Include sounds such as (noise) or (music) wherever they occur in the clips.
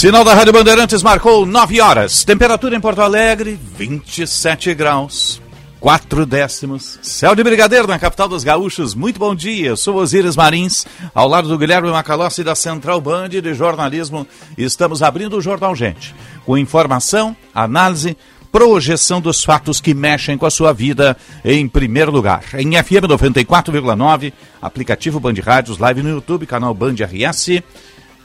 Sinal da Rádio Bandeirantes marcou 9 horas. Temperatura em Porto Alegre, 27 graus. 4 décimos. Céu de Brigadeiro na capital dos gaúchos. Muito bom dia. Sou Osíris Marins, ao lado do Guilherme Macalossi da Central Band de Jornalismo. Estamos abrindo o Jornal Gente, com informação, análise, projeção dos fatos que mexem com a sua vida em primeiro lugar. Em FM 94,9, aplicativo Band Rádios, live no YouTube, canal Band RS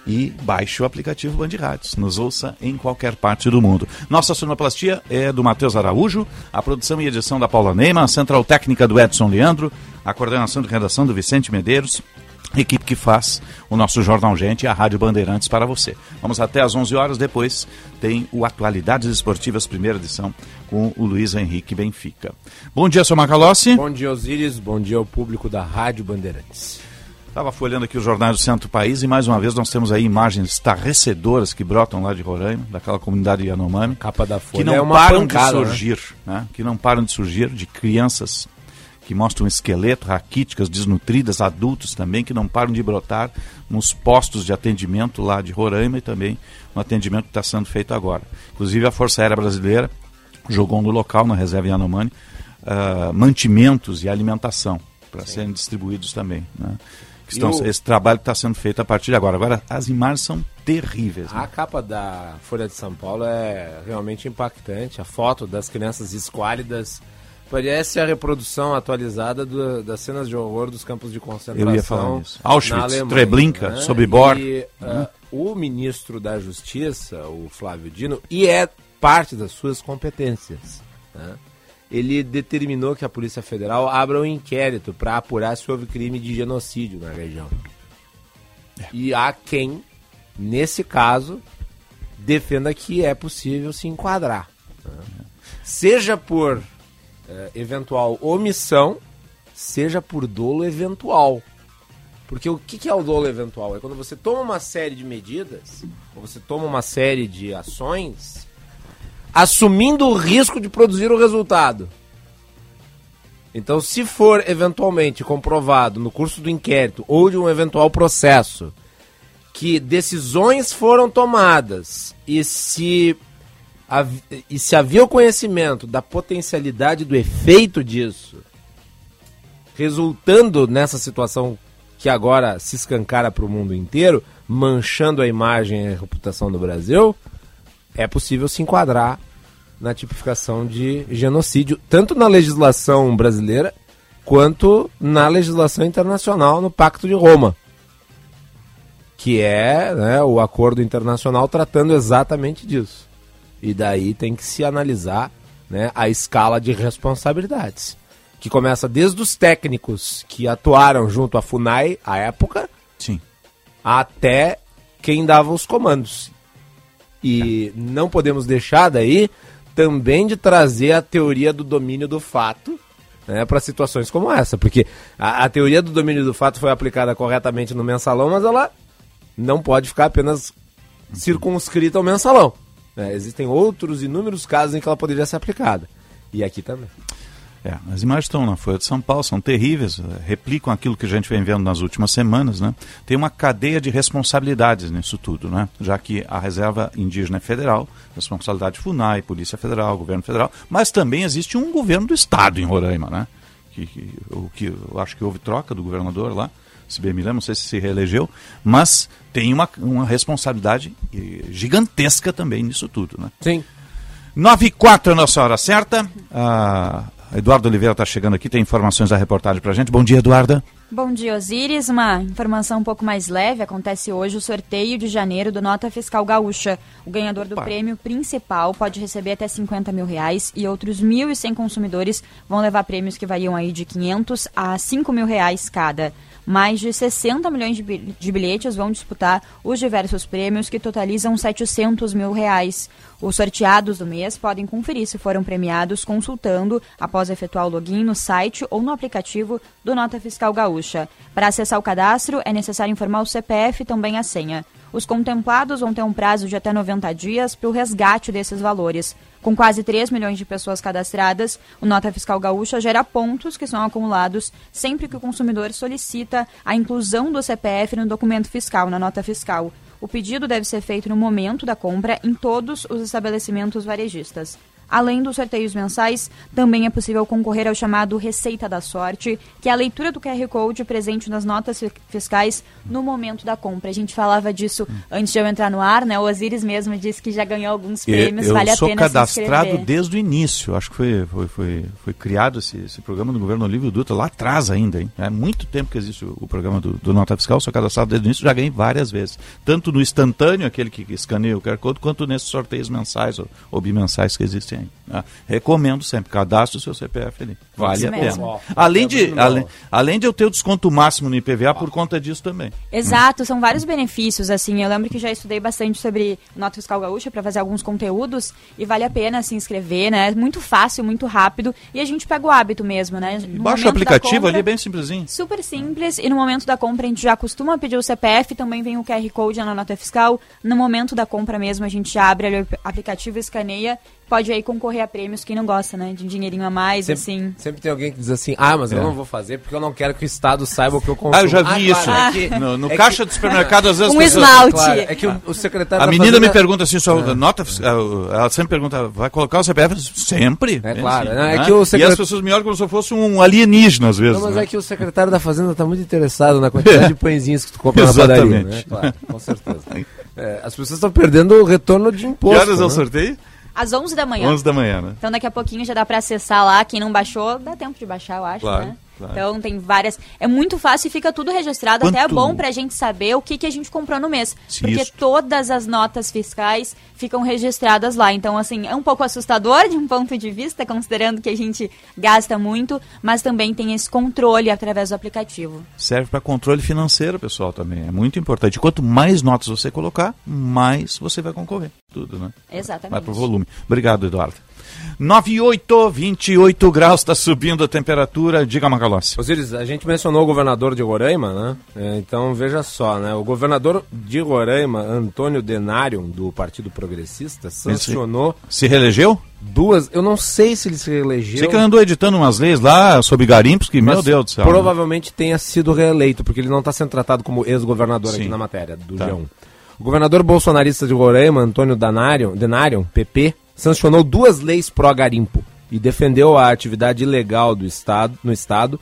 e baixe o aplicativo Band Rádios. Nos ouça em qualquer parte do mundo. Nossa sonoplastia é do Matheus Araújo, a produção e edição da Paula Neima, a central técnica do Edson Leandro, a coordenação de redação do Vicente Medeiros, equipe que faz o nosso Jornal Gente e a Rádio Bandeirantes para você. Vamos até às 11 horas, depois tem o Atualidades Esportivas, primeira edição, com o Luiz Henrique Benfica. Bom dia, seu Macalossi. Bom dia, Osíris. Bom dia ao público da Rádio Bandeirantes. Estava folhando aqui os jornais do centro do país e mais uma vez nós temos aí imagens estarrecedoras que brotam lá de Roraima, daquela comunidade Yanomami. Capa da Folha que não é param pancada, de surgir, né? Que não param de surgir de crianças que mostram esqueleto, raquíticas, desnutridas, adultos também, que não param de brotar nos postos de atendimento lá de Roraima e também no atendimento que está sendo feito agora. Inclusive a Força Aérea Brasileira jogou no local, na reserva Yanomami, uh, mantimentos e alimentação para serem distribuídos também. Né? Estão, o... Esse trabalho está sendo feito a partir de agora. Agora, as imagens são terríveis. Né? A capa da Folha de São Paulo é realmente impactante. A foto das crianças esquálidas parece a reprodução atualizada do, das cenas de horror dos campos de concentração. Eu ia falar isso. Auschwitz, Treblinka, né? Sobibor. E uh, o ministro da Justiça, o Flávio Dino, e é parte das suas competências. Né? Ele determinou que a Polícia Federal abra um inquérito para apurar se houve crime de genocídio na região. É. E há quem, nesse caso, defenda que é possível se enquadrar. Né? Seja por é, eventual omissão, seja por dolo eventual. Porque o que, que é o dolo eventual? É quando você toma uma série de medidas, ou você toma uma série de ações assumindo o risco de produzir o resultado. Então, se for eventualmente comprovado no curso do inquérito ou de um eventual processo que decisões foram tomadas e se, e se havia o conhecimento da potencialidade do efeito disso, resultando nessa situação que agora se escancara para o mundo inteiro, manchando a imagem e a reputação do Brasil, é possível se enquadrar na tipificação de genocídio, tanto na legislação brasileira quanto na legislação internacional no Pacto de Roma, que é né, o acordo internacional tratando exatamente disso. E daí tem que se analisar né, a escala de responsabilidades, que começa desde os técnicos que atuaram junto à FUNAI à época, Sim. até quem dava os comandos. E não podemos deixar daí também de trazer a teoria do domínio do fato né, para situações como essa. Porque a, a, teoria do domínio do fato foi aplicada corretamente no mensalão, mas ela não pode ficar apenas circunscrita ao mensalão. Né? Existem outros inúmeros casos em que ela poderia ser aplicada. E aqui também. É, as imagens estão na Folha de São Paulo, são terríveis, eh, replicam aquilo que a gente vem vendo nas últimas semanas. Né? Tem uma cadeia de responsabilidades nisso tudo, né? já que a reserva indígena é federal, responsabilidade FUNAI, Polícia Federal, Governo Federal, mas também existe um governo do Estado em Roraima, né? que, que, o que eu acho que houve troca do governador lá, se bem me lembro, não sei se se reelegeu, mas tem uma, uma responsabilidade eh, gigantesca também nisso tudo. Né? Sim. 9 e 4 é a nossa hora certa. Ah, Eduardo Oliveira está chegando aqui, tem informações da reportagem para gente. Bom dia, Eduarda. Bom dia, Osíris. Uma informação um pouco mais leve. Acontece hoje o sorteio de janeiro do Nota Fiscal Gaúcha. O ganhador do prêmio principal pode receber até 50 mil reais e outros 1.100 consumidores vão levar prêmios que variam aí de 500 a 5 mil reais cada. Mais de 60 milhões de bilhetes vão disputar os diversos prêmios que totalizam 700 mil reais. Os sorteados do mês podem conferir se foram premiados consultando após efetuar o login no site ou no aplicativo do Nota Fiscal Gaúcha. Para acessar o cadastro, é necessário informar o CPF e também a senha. Os contemplados vão ter um prazo de até 90 dias para o resgate desses valores. Com quase 3 milhões de pessoas cadastradas, o Nota Fiscal Gaúcha gera pontos que são acumulados sempre que o consumidor solicita a inclusão do CPF no documento fiscal, na nota fiscal. O pedido deve ser feito no momento da compra em todos os estabelecimentos varejistas. Além dos sorteios mensais, também é possível concorrer ao chamado Receita da Sorte, que é a leitura do QR Code presente nas notas fiscais no momento da compra. A gente falava disso antes de eu entrar no ar, né? O Osiris mesmo disse que já ganhou alguns prêmios, eu, vale a pena Eu sou cadastrado desde o início, acho que foi, foi, foi, foi criado esse, esse, programa do governo Olívio Dutra, lá atrás ainda, hein? É muito tempo que existe o, o programa do, do, Nota Fiscal, sou cadastrado desde o início, já ganhei várias vezes. Tanto no instantâneo, aquele que escaneia o QR Code, quanto nesses sorteios mensais ou, ou bimensais que existem tem. Né? Recomendo sempre, cadastre o seu CPF ali. Vale a pena. Ó, além, de, além, além de eu ter o desconto máximo no IPVA por conta disso também. Exato, hum. são vários benefícios, assim. Eu lembro que já estudei bastante sobre nota fiscal gaúcha para fazer alguns conteúdos e vale a pena se inscrever, né? É muito fácil, muito rápido e a gente pega o hábito mesmo, né? No Baixa o aplicativo compra, ali, bem simplesinho. Super simples e no momento da compra a gente já costuma pedir o CPF, também vem o QR Code na nota fiscal. No momento da compra mesmo a gente abre o aplicativo, escaneia pode aí concorrer a prêmios, quem não gosta, né? De um dinheirinho a mais, sempre, assim. Sempre tem alguém que diz assim, ah, mas é. eu não vou fazer porque eu não quero que o Estado saiba o que eu consumo. Ah, eu já vi ah, isso. Claro, é que, (laughs) no, no é caixa que, do supermercado, às vezes... Um pessoas, esmalte. Claro, é que o, o secretário A menina fazenda... me pergunta assim, só é. nota... Ela sempre pergunta, vai colocar o CPF? Sempre. É claro. Assim, é né? que o secret... E as pessoas me olham como se eu fosse um alienígena, às vezes. Não, mas né? é que o secretário da Fazenda está muito interessado na quantidade (laughs) de pãezinhos que tu compra Exatamente. na padaria. Né? Claro, com certeza. É, as pessoas estão perdendo o retorno de imposto. Que horas né? eu sorteio? Às 11 da manhã. 11 da manhã, né? Então daqui a pouquinho já dá para acessar lá. Quem não baixou, dá tempo de baixar, eu acho, claro. né? Claro. Então tem várias. É muito fácil e fica tudo registrado. Quanto... Até é bom pra gente saber o que, que a gente comprou no mês. Sim, porque isso. todas as notas fiscais ficam registradas lá. Então, assim, é um pouco assustador de um ponto de vista, considerando que a gente gasta muito, mas também tem esse controle através do aplicativo. Serve para controle financeiro, pessoal, também. É muito importante. Quanto mais notas você colocar, mais você vai concorrer. Tudo, né? Exatamente. Vai pro volume. Obrigado, Eduardo. 98, 28 graus, está subindo a temperatura. Diga, Macalossi. Osiris, a gente mencionou o governador de Roraima, né? É, então veja só, né? O governador de Roraima, Antônio Denário, do Partido Progressista, sancionou. Se, se reelegeu? Duas, eu não sei se ele se reelegeu. Sei que ele andou editando umas leis lá sobre garimpos que, meu Deus do céu. Provavelmente né? tenha sido reeleito, porque ele não está sendo tratado como ex-governador aqui na matéria do tá. G1. O governador bolsonarista de Roraima, Antônio Denário, Denário PP, sancionou duas leis pró-garimpo e defendeu a atividade ilegal do estado, no Estado,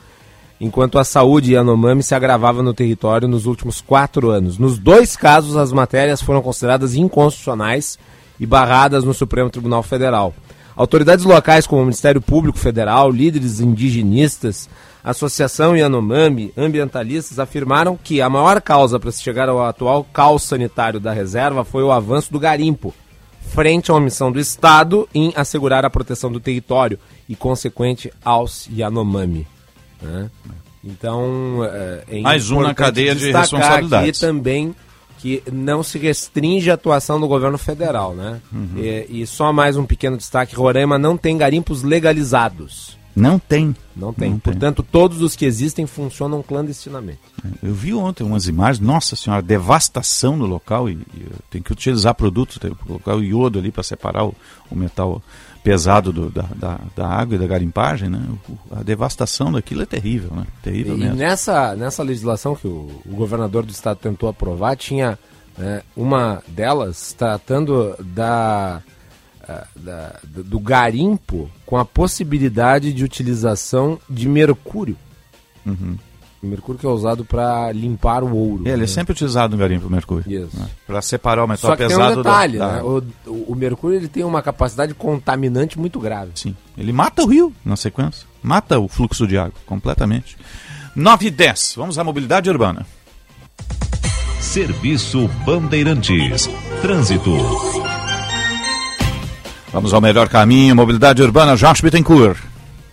enquanto a saúde Yanomami se agravava no território nos últimos quatro anos. Nos dois casos, as matérias foram consideradas inconstitucionais e barradas no Supremo Tribunal Federal. Autoridades locais como o Ministério Público Federal, líderes indigenistas, Associação Yanomami, ambientalistas afirmaram que a maior causa para se chegar ao atual caos sanitário da reserva foi o avanço do garimpo, frente a uma missão do Estado em assegurar a proteção do território e consequente aos Yanomami. Né? Então, é, é mais um na cadeia de responsabilidades. E também que não se restringe a atuação do governo federal, né? Uhum. E, e, só mais um pequeno destaque: Roraima não tem garimpos legalizados. Não tem. Não tem. Não Portanto, tem. todos os que existem funcionam clandestinamente. Eu vi ontem umas imagens, nossa senhora, devastação no local e, e tem que utilizar produtos, tem que colocar o iodo ali para separar o, o, metal pesado do, da, da, da, água e da garimpagem, né? O, a devastação daquilo é terrível, né? Terrível e, mesmo. E nessa, nessa legislação que o, o governador do estado tentou aprovar, tinha né, uma delas tratando da da, do garimpo com a possibilidade de utilização de mercúrio. Uhum. O mercúrio que é usado para limpar o ouro. É, ele é né? é sempre utilizado no garimpo, o mercúrio. Isso. Né? Para separar o metal Só que pesado tem um detalhe, da, né? o, o, mercúrio ele tem uma capacidade contaminante muito grave. Sim. Ele mata o rio na sequência. Mata o fluxo de água completamente. 9 e 10. Vamos à mobilidade urbana. Serviço Bandeirantes. Trânsito. Vamos ao melhor caminho, mobilidade urbana, Jorge Bittencourt.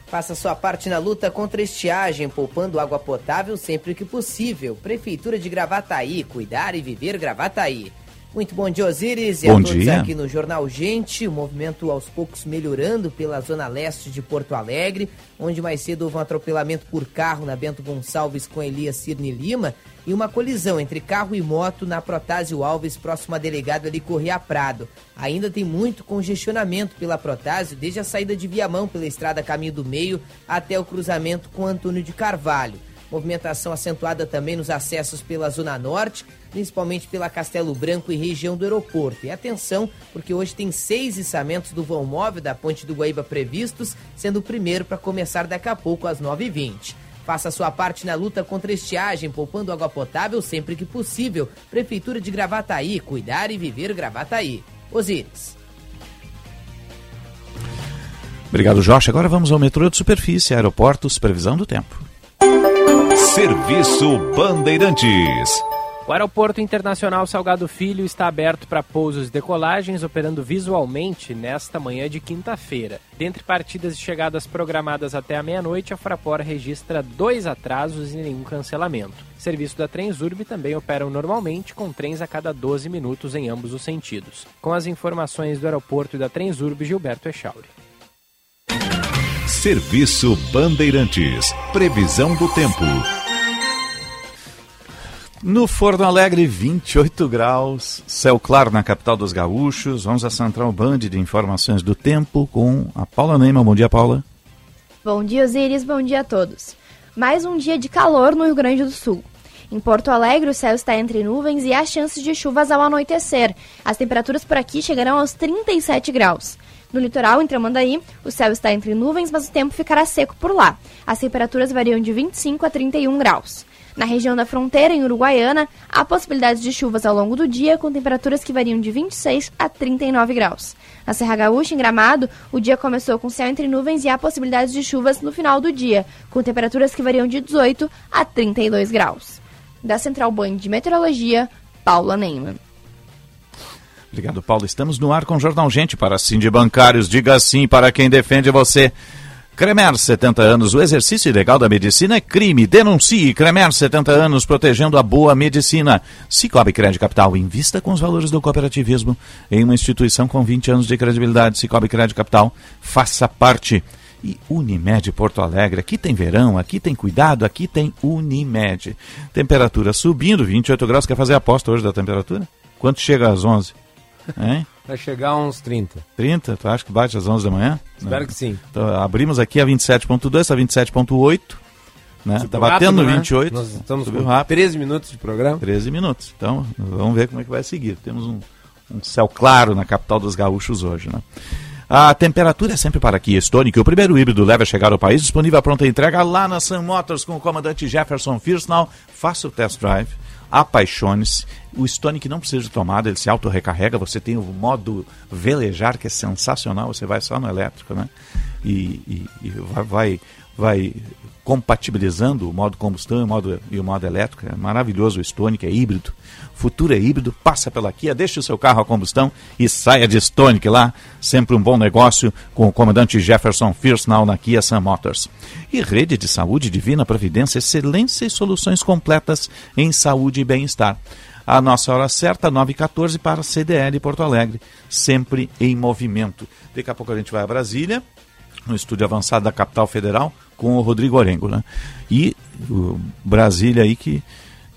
Faça sua parte na luta contra a estiagem, poupando água potável sempre que possível. Prefeitura de Gravataí, cuidar e viver Gravataí. Muito bom dia, Osíris, e bom a todos dia. aqui no Jornal Gente. O movimento aos poucos melhorando pela zona leste de Porto Alegre, onde mais cedo houve um atropelamento por carro na Bento Gonçalves com Elias Cirne Lima e uma colisão entre carro e moto na Protásio Alves, próximo à delegada ali Correia Prado. Ainda tem muito congestionamento pela Protásio, desde a saída de Viamão pela estrada Caminho do Meio até o cruzamento com Antônio de Carvalho. Movimentação acentuada também nos acessos pela Zona Norte, principalmente pela Castelo Branco e região do aeroporto. E atenção, porque hoje tem seis içamentos do vão móvel da Ponte do Guaíba previstos, sendo o primeiro para começar daqui a pouco às 9h20. Faça sua parte na luta contra a estiagem, poupando água potável sempre que possível. Prefeitura de Gravataí, cuidar e viver Gravataí. Osíris. Obrigado, Jorge. Agora vamos ao metrô de superfície, aeroportos, previsão do tempo. Serviço Bandeirantes. O Aeroporto Internacional Salgado Filho está aberto para pousos e decolagens, operando visualmente nesta manhã de quinta-feira. Dentre partidas e chegadas programadas até a meia-noite, a Fraport registra dois atrasos e nenhum cancelamento. O serviço da Transurb também operam normalmente, com trens a cada 12 minutos em ambos os sentidos. Com as informações do aeroporto e da Transurb, Gilberto Echauri. Serviço Bandeirantes. Previsão do tempo. No Forno Alegre, 28 graus, céu claro na capital dos gaúchos. Vamos à Central Band de Informações do Tempo com a Paula Neima. Bom dia, Paula. Bom dia, Osiris. Bom dia a todos. Mais um dia de calor no Rio Grande do Sul. Em Porto Alegre, o céu está entre nuvens e há chances de chuvas ao anoitecer. As temperaturas por aqui chegarão aos 37 graus. No litoral, em Tramandaí, o céu está entre nuvens, mas o tempo ficará seco por lá. As temperaturas variam de 25 a 31 graus. Na região da fronteira, em Uruguaiana, há possibilidades de chuvas ao longo do dia, com temperaturas que variam de 26 a 39 graus. Na Serra Gaúcha, em Gramado, o dia começou com céu entre nuvens e há possibilidades de chuvas no final do dia, com temperaturas que variam de 18 a 32 graus. Da Central Band de Meteorologia, Paula Neyman. Obrigado, Paulo. Estamos no ar com o Jornal Gente para sim de bancários. Diga sim para quem defende você. Cremer 70 anos, o exercício ilegal da medicina é crime. Denuncie Cremer 70 anos, protegendo a boa medicina. Cicobi Crédito Capital, invista com os valores do cooperativismo em uma instituição com 20 anos de credibilidade. Cicobi Crédito Capital, faça parte. E Unimed Porto Alegre, aqui tem verão, aqui tem cuidado, aqui tem Unimed. Temperatura subindo, 28 graus. Quer fazer a aposta hoje da temperatura? Quanto chega às 11? Hein? Vai chegar a uns 30. 30? Tu acha que bate às 11 da manhã? Espero que sim. Então, abrimos aqui a 27.2, está 27.8. Né? Tá batendo Rápido, né? 28. Nós estamos subiu com rápido. 13 minutos de programa. 13 minutos. Então, vamos ver como é que vai seguir. Temos um, um céu claro na capital dos gaúchos hoje, né? A temperatura é sempre para Kia Stonic. O primeiro híbrido leve a chegar ao país, disponível à pronta entrega lá na Sun Motors com o comandante Jefferson Firsnall. Faça o test drive, apaixone-se. O Stonic não precisa de tomada, ele se auto-recarrega. Você tem o modo velejar, que é sensacional. Você vai só no elétrico, né? E, e, e vai, vai, vai compatibilizando o modo combustão e o modo, e o modo elétrico. É maravilhoso o Stonic, é híbrido. Futuro é híbrido, passa pela Kia, deixe o seu carro a combustão e saia de Stonic lá. Sempre um bom negócio com o comandante Jefferson Firsnall na Kia Sun Motors. E rede de saúde divina providência, excelência e soluções completas em saúde e bem-estar. A nossa hora certa, 9h14 para CDL Porto Alegre, sempre em movimento. Daqui a pouco a gente vai a Brasília, no estúdio avançado da capital federal, com o Rodrigo Orengo. Né? E o Brasília aí que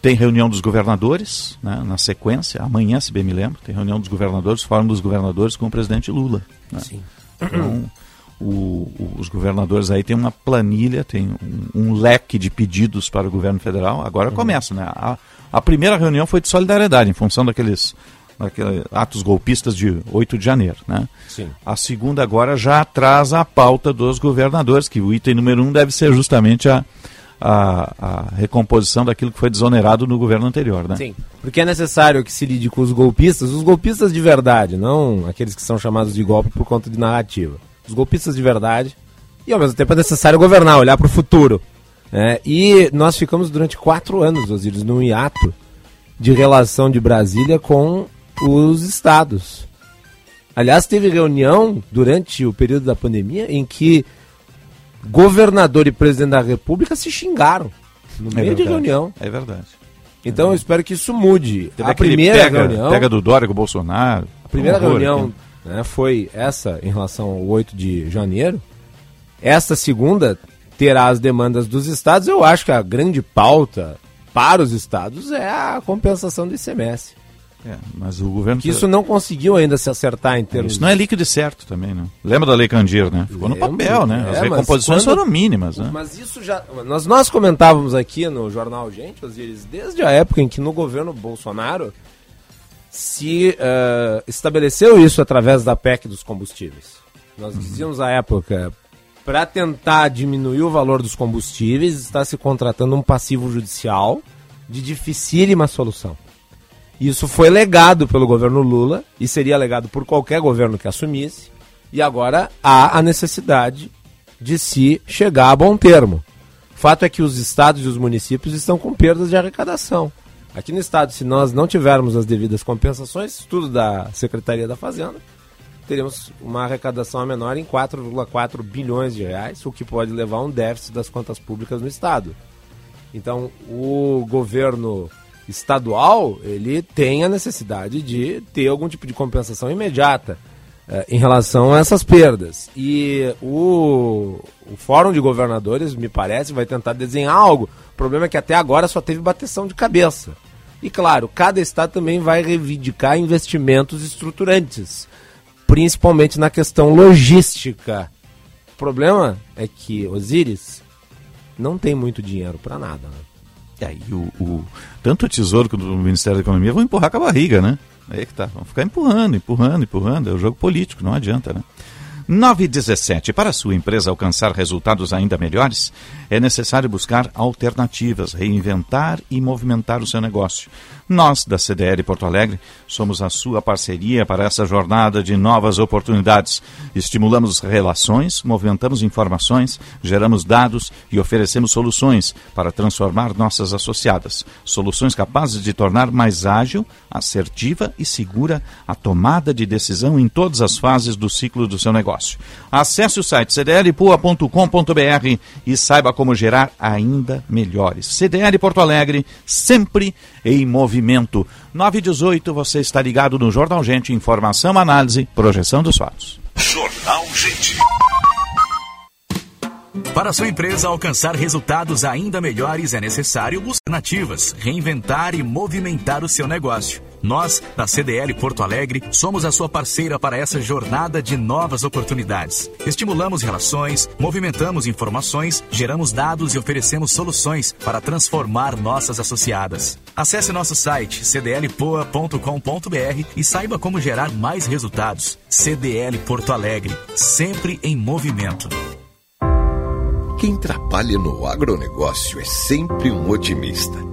tem reunião dos governadores, né, na sequência, amanhã, se bem me lembro, tem reunião dos governadores, fórum dos governadores com o presidente Lula. Né? Sim. Então, o, o, os governadores aí têm uma planilha, tem um, um, leque de pedidos para o governo federal. Agora uhum. começa, né? A, a, primeira reunião foi de solidariedade, em função daqueles, daqueles atos golpistas de 8 de janeiro, né? Sim. A segunda agora já traz a pauta dos governadores, que o item número um deve ser justamente a, a, a, recomposição daquilo que foi desonerado no governo anterior, né? Sim, porque é necessário que se lide com os golpistas, os golpistas de verdade, não aqueles que são chamados de golpe por conta de narrativa. Os golpistas de verdade. E ao mesmo tempo é necessário governar, olhar para o futuro. É, e nós ficamos durante quatro anos, Osíris, num hiato de relação de Brasília com os estados. Aliás, teve reunião durante o período da pandemia em que governador e presidente da república se xingaram no É meio de verdade. reunião. É verdade. Então eu espero que isso mude. Teve a primeira pega, reunião, pega do Dória com o Bolsonaro. a primeira horror reunião né, foi essa em relação ao 8 de janeiro. Esta segunda terá as demandas dos estados. Eu acho que a grande pauta para os estados é a compensação do ICMS. É, mas o governo. Que isso não conseguiu ainda se acertar em termos Isso não é líquido e certo também, né? Lembra da Lei Candir, né? Ficou no Lembro, papel, né? As é, recomposições quando- foram mínimas, né? Mas isso já. Nós, nós comentávamos aqui no jornal Gente, Osiris, desde a época em que no governo Bolsonaro se eh, estabeleceu isso através da PEC dos combustíveis. Nós dizíamos à época, para tentar diminuir o valor dos combustíveis, está se contratando um passivo judicial de dificílima solução. Isso foi legado pelo governo Lula e seria legado por qualquer governo que assumisse. E agora há a necessidade de se chegar a bom termo. Fato é que os estados e os municípios estão com perdas de arrecadação. Aqui no estado, se nós não tivermos as devidas compensações, tudo da Secretaria da Fazenda, teremos uma arrecadação menor em 4,4 bilhões de reais, o que pode levar a um déficit das contas públicas no estado. Então, o governo estadual, ele tem a necessidade de ter algum tipo de compensação imediata eh, em relação a essas perdas. E o, o Fórum de Governadores, me parece, vai tentar desenhar algo. O problema é que até agora só teve bateção de cabeça. E claro, cada estado também vai reivindicar investimentos estruturantes, principalmente na questão logística. O problema é que Osíris não tem muito dinheiro para nada. Né? E aí, o, o- tanto o Tesouro quanto o Ministério da Economia vão empurrar com a barriga, né? Aí que tá. Vão ficar empurrando, empurrando, empurrando. É o jogo político, não adianta, né? 9 e 17. Para sua empresa alcançar resultados ainda melhores, é necessário buscar alternativas, reinventar e movimentar o seu negócio. Nós, da CDL Porto Alegre, somos a sua parceria para essa jornada de novas oportunidades. Estimulamos relações, movimentamos informações, geramos dados e oferecemos soluções para transformar nossas associadas. Soluções capazes de tornar mais ágil, assertiva e segura a tomada de decisão em todas as fases do ciclo do seu negócio. Acesse o site cdlpua.com.br e saiba como gerar ainda melhores. CDL Porto Alegre, sempre em movimento. 9 e 18, você está ligado no Jornal Gente, informação, análise, projeção dos fatos. Jornal Gente. Para sua empresa alcançar resultados ainda melhores, é necessário buscar alternativas, reinventar e movimentar o seu negócio. Nós, da CDL Porto Alegre, somos a sua parceira para essa jornada de novas oportunidades. Estimulamos relações, movimentamos informações, geramos dados e oferecemos soluções para transformar nossas associadas. Acesse nosso site cdlpoa.com.br e saiba como gerar mais resultados. CDL Porto Alegre, sempre em movimento. Quem trabalha no agronegócio é sempre um otimista.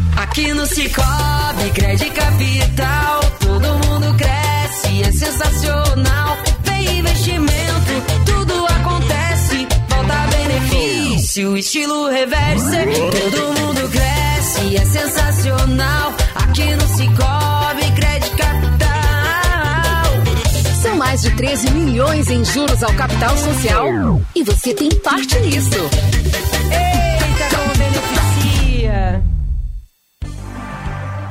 Aqui no Cicobi, crédito capital, todo mundo cresce, é sensacional. Vem investimento, tudo acontece, volta benefício, estilo reverso. Todo mundo cresce, é sensacional. Aqui no Cicobi, crédito capital. São mais de 13 milhões em juros ao capital social. E você tem parte nisso.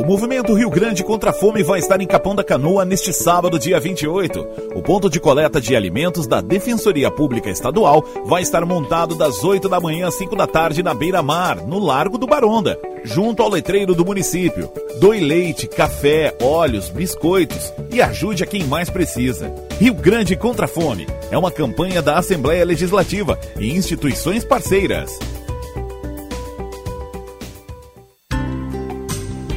O movimento Rio Grande contra a Fome vai estar em Capão da Canoa neste sábado, dia 28. O ponto de coleta de alimentos da Defensoria Pública Estadual vai estar montado das 8 da manhã às 5 da tarde na beira-mar, no Largo do Baronda, junto ao letreiro do município. Doe leite, café, óleos, biscoitos e ajude a quem mais precisa. Rio Grande contra a Fome é uma campanha da Assembleia Legislativa e instituições parceiras.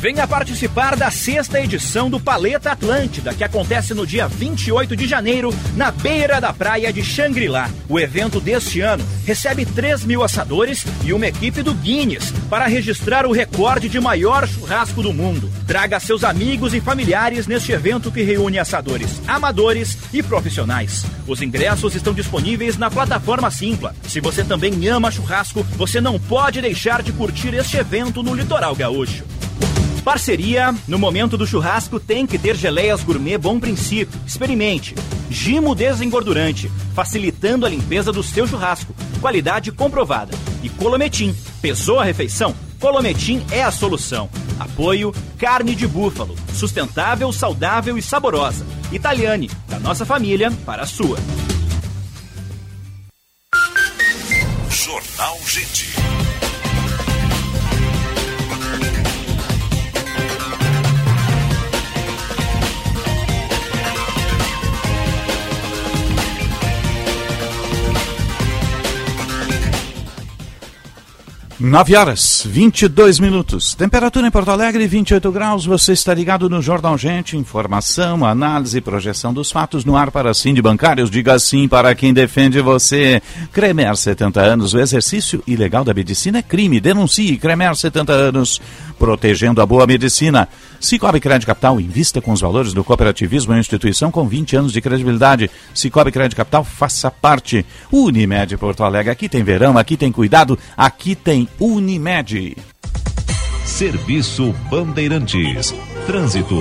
Venha participar da sexta edição do Paleta Atlântida, que acontece no dia 28 de janeiro, na beira da praia de Xangri-Lá. O evento deste ano recebe 3 mil assadores e uma equipe do Guinness para registrar o recorde de maior churrasco do mundo. Traga seus amigos e familiares neste evento que reúne assadores, amadores e profissionais. Os ingressos estão disponíveis na plataforma Simpla. Se você também ama churrasco, você não pode deixar de curtir este evento no Litoral Gaúcho. Parceria, no momento do churrasco tem que ter geleias gourmet Bom Princípio. Experimente. Gimo desengordurante, facilitando a limpeza do seu churrasco. Qualidade comprovada. E Colometim. Pesou a refeição? Colometim é a solução. Apoio carne de búfalo, sustentável, saudável e saborosa. Italiane, da nossa família para a sua. Jornal Gente. Nove horas, 22 minutos. Temperatura em Porto Alegre, 28 graus. Você está ligado no Jornal Gente. Informação, análise e projeção dos fatos no ar para sim de bancários. Diga sim para quem defende você. Cremer 70 anos. O exercício ilegal da medicina é crime. Denuncie Cremer 70 anos. Protegendo a boa medicina. Cicobi Crédito Capital invista com os valores do cooperativismo em instituição com 20 anos de credibilidade. Cicobi Crédito Capital faça parte. Unimed Porto Alegre. Aqui tem verão, aqui tem cuidado, aqui tem Unimed. Serviço Bandeirantes. Trânsito.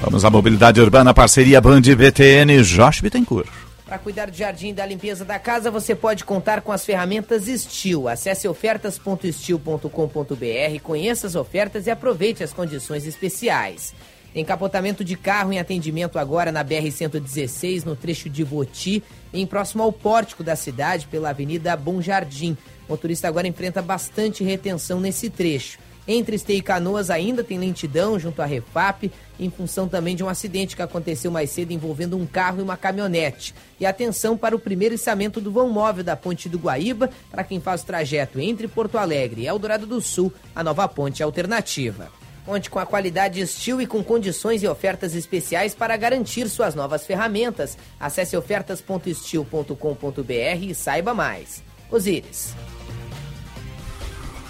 Vamos à mobilidade urbana, parceria Band BTN, Josh Bittencourt. Para cuidar do jardim e da limpeza da casa, você pode contar com as ferramentas Steel. Acesse ofertas.steel.com.br, conheça as ofertas e aproveite as condições especiais. Encapotamento de carro em atendimento agora na BR-116, no trecho de Voti, em próximo ao pórtico da cidade, pela Avenida Bom Jardim. O motorista agora enfrenta bastante retenção nesse trecho. Entre Esteio e Canoas ainda tem lentidão junto à Refap, em função também de um acidente que aconteceu mais cedo envolvendo um carro e uma caminhonete. E atenção para o primeiro içamento do vão móvel da Ponte do Guaíba, para quem faz o trajeto entre Porto Alegre e Eldorado do Sul, a nova ponte alternativa. Conte com a qualidade Steel e com condições e ofertas especiais para garantir suas novas ferramentas. Acesse ofertas.steel.com.br e saiba mais. Osíris.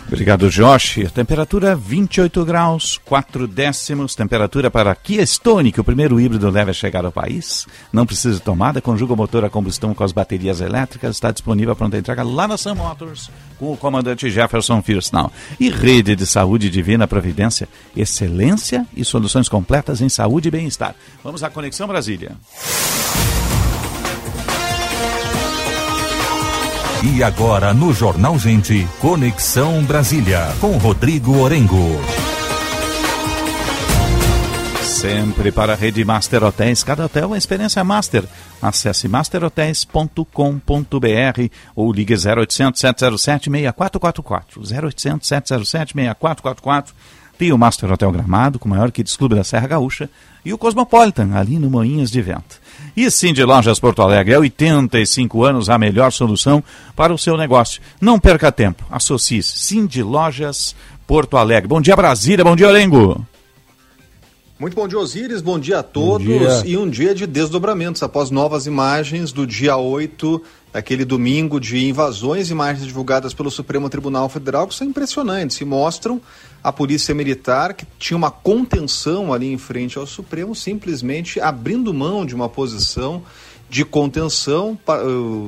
Obrigado, Josh. Temperatura 28 graus, 4 décimos. Temperatura para Kia Stone, que o primeiro híbrido deve chegar ao país. Não precisa de tomada, conjuga o motor a combustão com as baterias elétricas. Está disponível a pronta entrega lá na Sun Motors, com o comandante Jefferson Firsnall. E rede de saúde divina providência, excelência e soluções completas em saúde e bem-estar. Vamos à Conexão Brasília. E agora no Jornal Gente, Conexão Brasília, com Rodrigo Orengo. Sempre para a rede Master Hotéis, cada hotel é uma experiência master. Acesse masterhotels.com.br ou ligue 0800 707 6444. 0800 707 6444. Tem o Master Hotel Gramado, com o maior Kids Clube da Serra Gaúcha, e o Cosmopolitan, ali no Moinhos de Vento. E sim de Lojas Porto Alegre, é 85 anos a melhor solução para o seu negócio. Não perca tempo, associe-se. Sim de Lojas Porto Alegre. Bom dia Brasília, bom dia Orengo. Muito bom dia, Osíris. Bom dia a todos. dia. E um dia de desdobramentos após novas imagens do dia 8, daquele domingo de invasões, imagens divulgadas pelo Supremo Tribunal Federal que são impressionantes e mostram a Polícia Militar, que tinha uma contenção ali em frente ao Supremo, simplesmente abrindo mão de uma posição de contenção.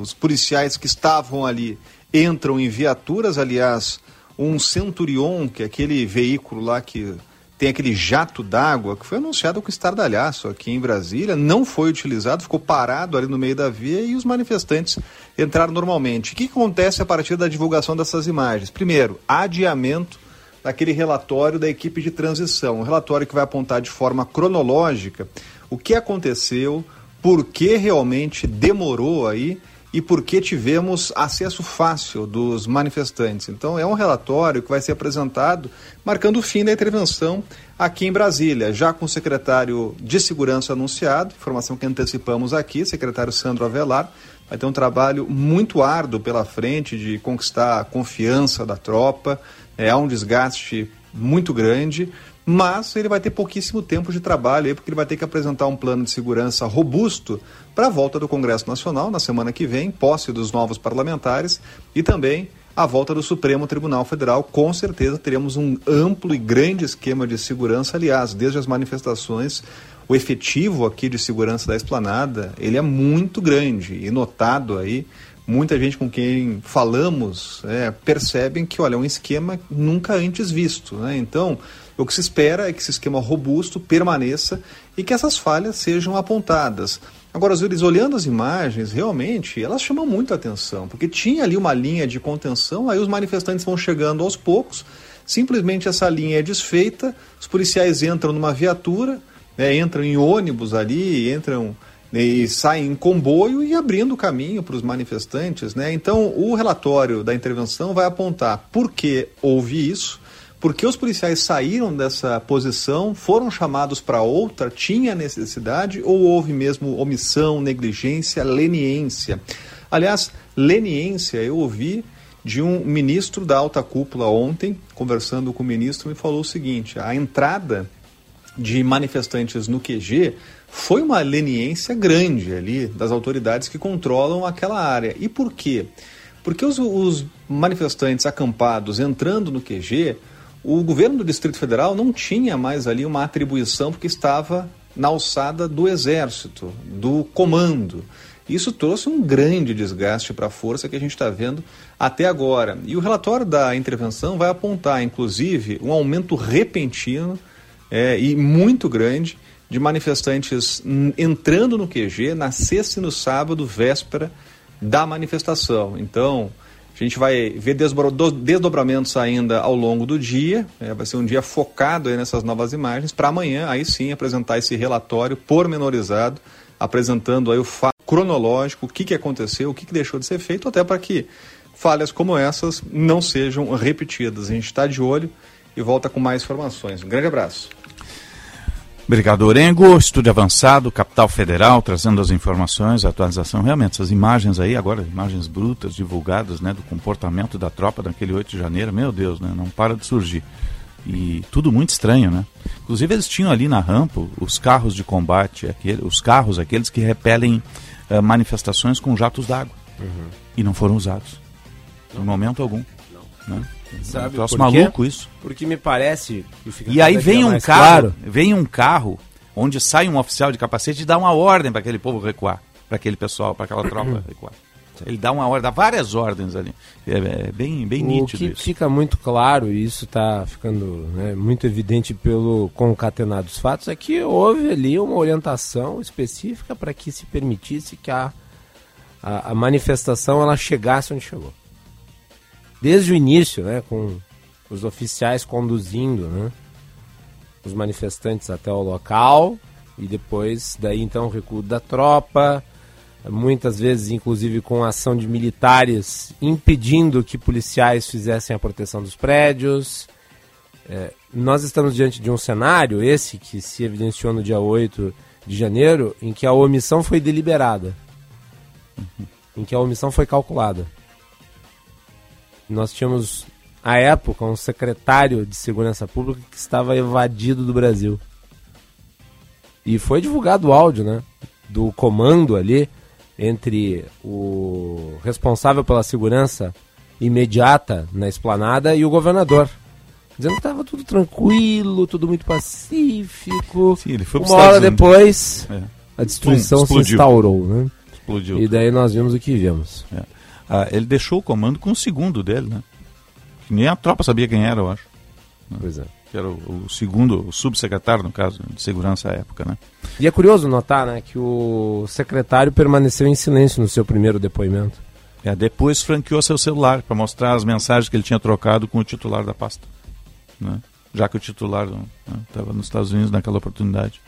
Os policiais que estavam ali entram em viaturas, aliás, um Centurion, que é aquele veículo lá que tem aquele jato d'água que foi anunciado com estardalhaço aqui em Brasília, não foi utilizado, ficou parado ali no meio da via e os manifestantes entraram normalmente. O que acontece a partir da divulgação dessas imagens? Primeiro, adiamento daquele relatório da equipe de transição, um relatório que vai apontar de forma cronológica o que aconteceu, por que realmente demorou aí e por que tivemos acesso fácil dos manifestantes. Então, é um relatório que vai ser apresentado marcando o fim da intervenção aqui em Brasília, já com o secretário de Segurança anunciado, informação que antecipamos aqui, secretário Sandro Avelar. Vai ter um trabalho muito árduo pela frente de conquistar a confiança da tropa. É, há um desgaste muito grande, mas ele vai ter pouquíssimo tempo de trabalho aí, porque ele vai ter que apresentar um plano de segurança robusto para a volta do Congresso Nacional na semana que vem, posse dos novos parlamentares e também a volta do Supremo Tribunal Federal. Com certeza teremos um amplo e grande esquema de segurança, aliás, desde as manifestações. O efetivo aqui de segurança da esplanada, ele é muito grande e notado aí muita gente com quem falamos é, percebem que, olha, é um esquema nunca antes visto. Né? Então, o que se espera é que esse esquema robusto permaneça e que essas falhas sejam apontadas. Agora, Zuris, olhando as imagens, realmente, elas chamam muito a atenção, porque tinha ali uma linha de contenção, aí os manifestantes vão chegando aos poucos, simplesmente essa linha é desfeita, os policiais entram numa viatura, né, entram em ônibus ali, entram e saem em comboio e abrindo caminho para os manifestantes. Né? Então, o relatório da intervenção vai apontar por que houve isso, por que os policiais saíram dessa posição, foram chamados para outra, tinha necessidade ou houve mesmo omissão, negligência, leniência. Aliás, leniência eu ouvi de um ministro da alta cúpula ontem, conversando com o ministro, me falou o seguinte: a entrada de manifestantes no QG foi uma leniência grande ali das autoridades que controlam aquela área. E por quê? Porque os, os, manifestantes acampados entrando no QG, o governo do Distrito Federal não tinha mais ali uma atribuição porque estava na alçada do exército, do comando. Isso trouxe um grande desgaste para a força que a gente está vendo até agora. E o relatório da intervenção vai apontar, inclusive, um aumento repentino é, e muito grande de manifestantes entrando no QG na sexta e no sábado, véspera da manifestação. Então, a gente vai ver desdobramentos ainda ao longo do dia, é, vai ser um dia focado nessas novas imagens, para amanhã, aí sim, apresentar esse relatório pormenorizado, apresentando aí o fato cronológico, o que, que aconteceu, o que, que deixou de ser feito, até para que falhas como essas não sejam repetidas. A gente está de olho e volta com mais informações. Um grande abraço. Obrigado, Orengo. Estúdio Avançado, Capital Federal, trazendo as informações, a atualização. Realmente, essas imagens aí, agora, imagens brutas, divulgadas, né, do comportamento da tropa naquele 8 de janeiro, meu Deus, né, não para de surgir. E tudo muito estranho, né? Inclusive, eles tinham ali na rampa os carros de combate, aquele, os carros, aqueles que repelem uh, manifestações com jatos d'água. Uhum. E não foram usados. Em momento algum. Né? Sabe um maluco isso. Porque me parece. E aí vem um carro, claro. vem um carro onde sai um oficial de capacete e dá uma ordem para aquele povo recuar, para aquele pessoal, para aquela tropa (clears throat) recuar. Ele dá uma ordem, dá várias ordens ali. É, é bem, bem o nítido que isso. fica muito claro, e isso está ficando né, muito evidente pelo concatenar dos fatos, é que houve ali uma orientação específica para que se permitisse que a, a, a manifestação ela chegasse onde chegou. Desde o início, né, com os oficiais conduzindo né, os manifestantes até o local, e depois daí então o recuo da tropa, muitas vezes inclusive com a ação de militares impedindo que policiais fizessem a proteção dos prédios. É, nós estamos diante de um cenário, esse que se evidenciou no dia 8 de janeiro, em que a omissão foi deliberada, em que a omissão foi calculada. Nós tínhamos, à época, um secretário de Segurança Pública que estava evadido do Brasil. E foi divulgado o áudio, né? Do comando ali entre o responsável pela segurança imediata na esplanada e o governador. Dizendo que estava tudo tranquilo, tudo muito pacífico. Sim, ele foi Uma hora depois, É. a destruição Pum, se explodiu. instaurou, né? Explodiu. E daí nós vimos o que vimos. É. Ah, ele deixou o comando com o segundo dele, né? Que nem a tropa sabia quem era, eu acho. Pois é. Que era o, o segundo, o subsecretário, no caso, de segurança à época, né? E é curioso notar, né, que o secretário permaneceu em silêncio no seu primeiro depoimento. É, depois franqueou seu celular para mostrar as mensagens que ele tinha trocado com o titular da pasta. Né? Já que o titular estava nos Estados Unidos naquela oportunidade.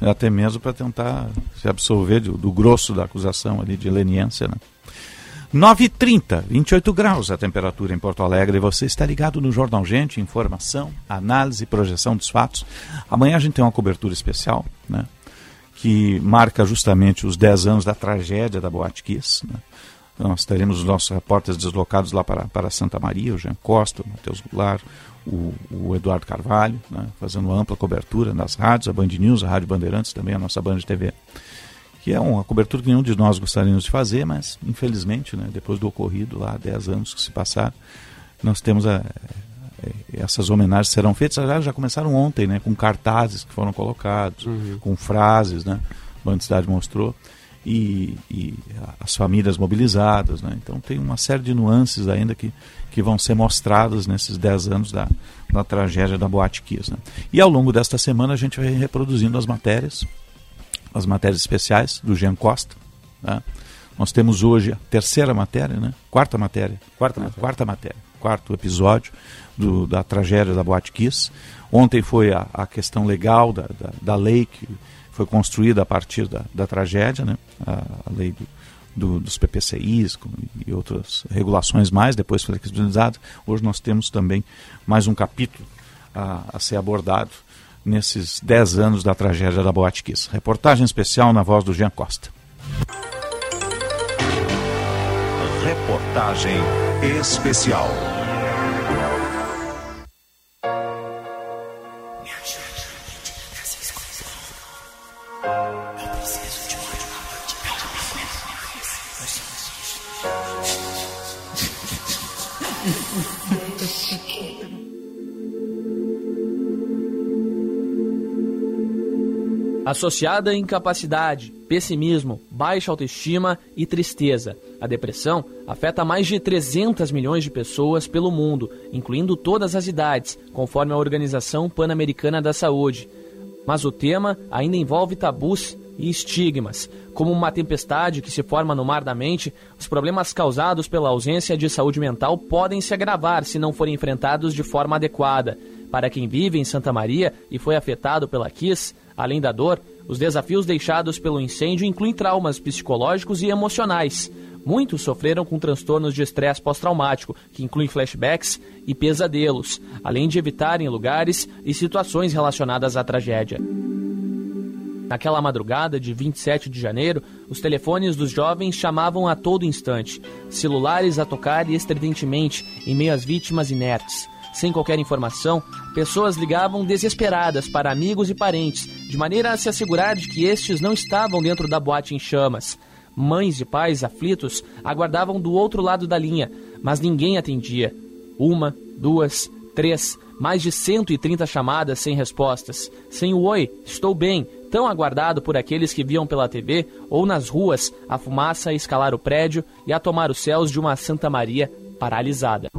Até mesmo para tentar se absolver do, do grosso da acusação ali de leniência. Né? 9h30, 28 graus a temperatura em Porto Alegre. Você está ligado no Jornal Gente, informação, análise projeção dos fatos. Amanhã a gente tem uma cobertura especial, né? que marca justamente os 10 anos da tragédia da Boate Kiss. Né? Nós teremos os nossos repórteres deslocados lá para, para Santa Maria, o Jean Costa, o Matheus Goulart, o, o Eduardo Carvalho, né? fazendo ampla cobertura nas rádios, a Band News, a Rádio Bandeirantes, também a nossa Band TV. Que é uma cobertura que nenhum de nós gostaríamos de fazer, mas infelizmente, né, depois do ocorrido lá, 10 anos que se passaram, nós temos a, essas homenagens serão feitas, aliás, já começaram ontem, né, com cartazes que foram colocados, com frases, né, a Cidade mostrou, e, e as famílias mobilizadas, né, então tem uma série de nuances ainda que, que vão ser mostradas nesses 10 anos da, da tragédia da Boate Kiss. Né. E ao longo desta semana a gente vai reproduzindo as matérias, as matérias especiais do Jean Costa, né. Nós temos hoje a terceira matéria, né? Quarta matéria. Quarta né? matéria. Quarta matéria. Quarto episódio do, da tragédia da Boate Kiss. Ontem foi a, a questão legal da, da, da lei que foi construída a partir da, da tragédia, né? A, a lei do, do, dos PPCIs e outras regulações mais, depois flexibilizadas. Hoje nós temos também mais um capítulo a, a ser abordado nesses 10 anos da tragédia da Boate Kiss. Reportagem especial na voz do Jean Costa. Reportagem especial. Associada à incapacidade, pessimismo, baixa autoestima e tristeza. A depressão afeta mais de 300 milhões de pessoas pelo mundo, incluindo todas as idades, conforme a Organização Pan-Americana da Saúde. Mas o tema ainda envolve tabus e estigmas. Como uma tempestade que se forma no mar da mente, os problemas causados pela ausência de saúde mental podem se agravar se não forem enfrentados de forma adequada. Para quem vive em Santa Maria e foi afetado pela Kiss, além da dor, os desafios deixados pelo incêndio incluem traumas psicológicos e emocionais. Muitos sofreram com transtornos de estresse pós-traumático, que incluem flashbacks e pesadelos, além de evitarem lugares e situações relacionadas à tragédia. Naquela madrugada de 27 de janeiro, os telefones dos jovens chamavam a todo instante, celulares a tocar estridentemente em meio às vítimas inertes. Sem qualquer informação, pessoas ligavam desesperadas para amigos e parentes, de maneira a se assegurar de que estes não estavam dentro da boate em chamas. Mães e pais aflitos aguardavam do outro lado da linha, mas ninguém atendia. Uma, duas, três, mais de 130 chamadas sem respostas. Sem o oi, estou bem, tão aguardado por aqueles que viam pela TV ou nas ruas a fumaça escalar o prédio e a tomar os céus de uma Santa Maria paralisada.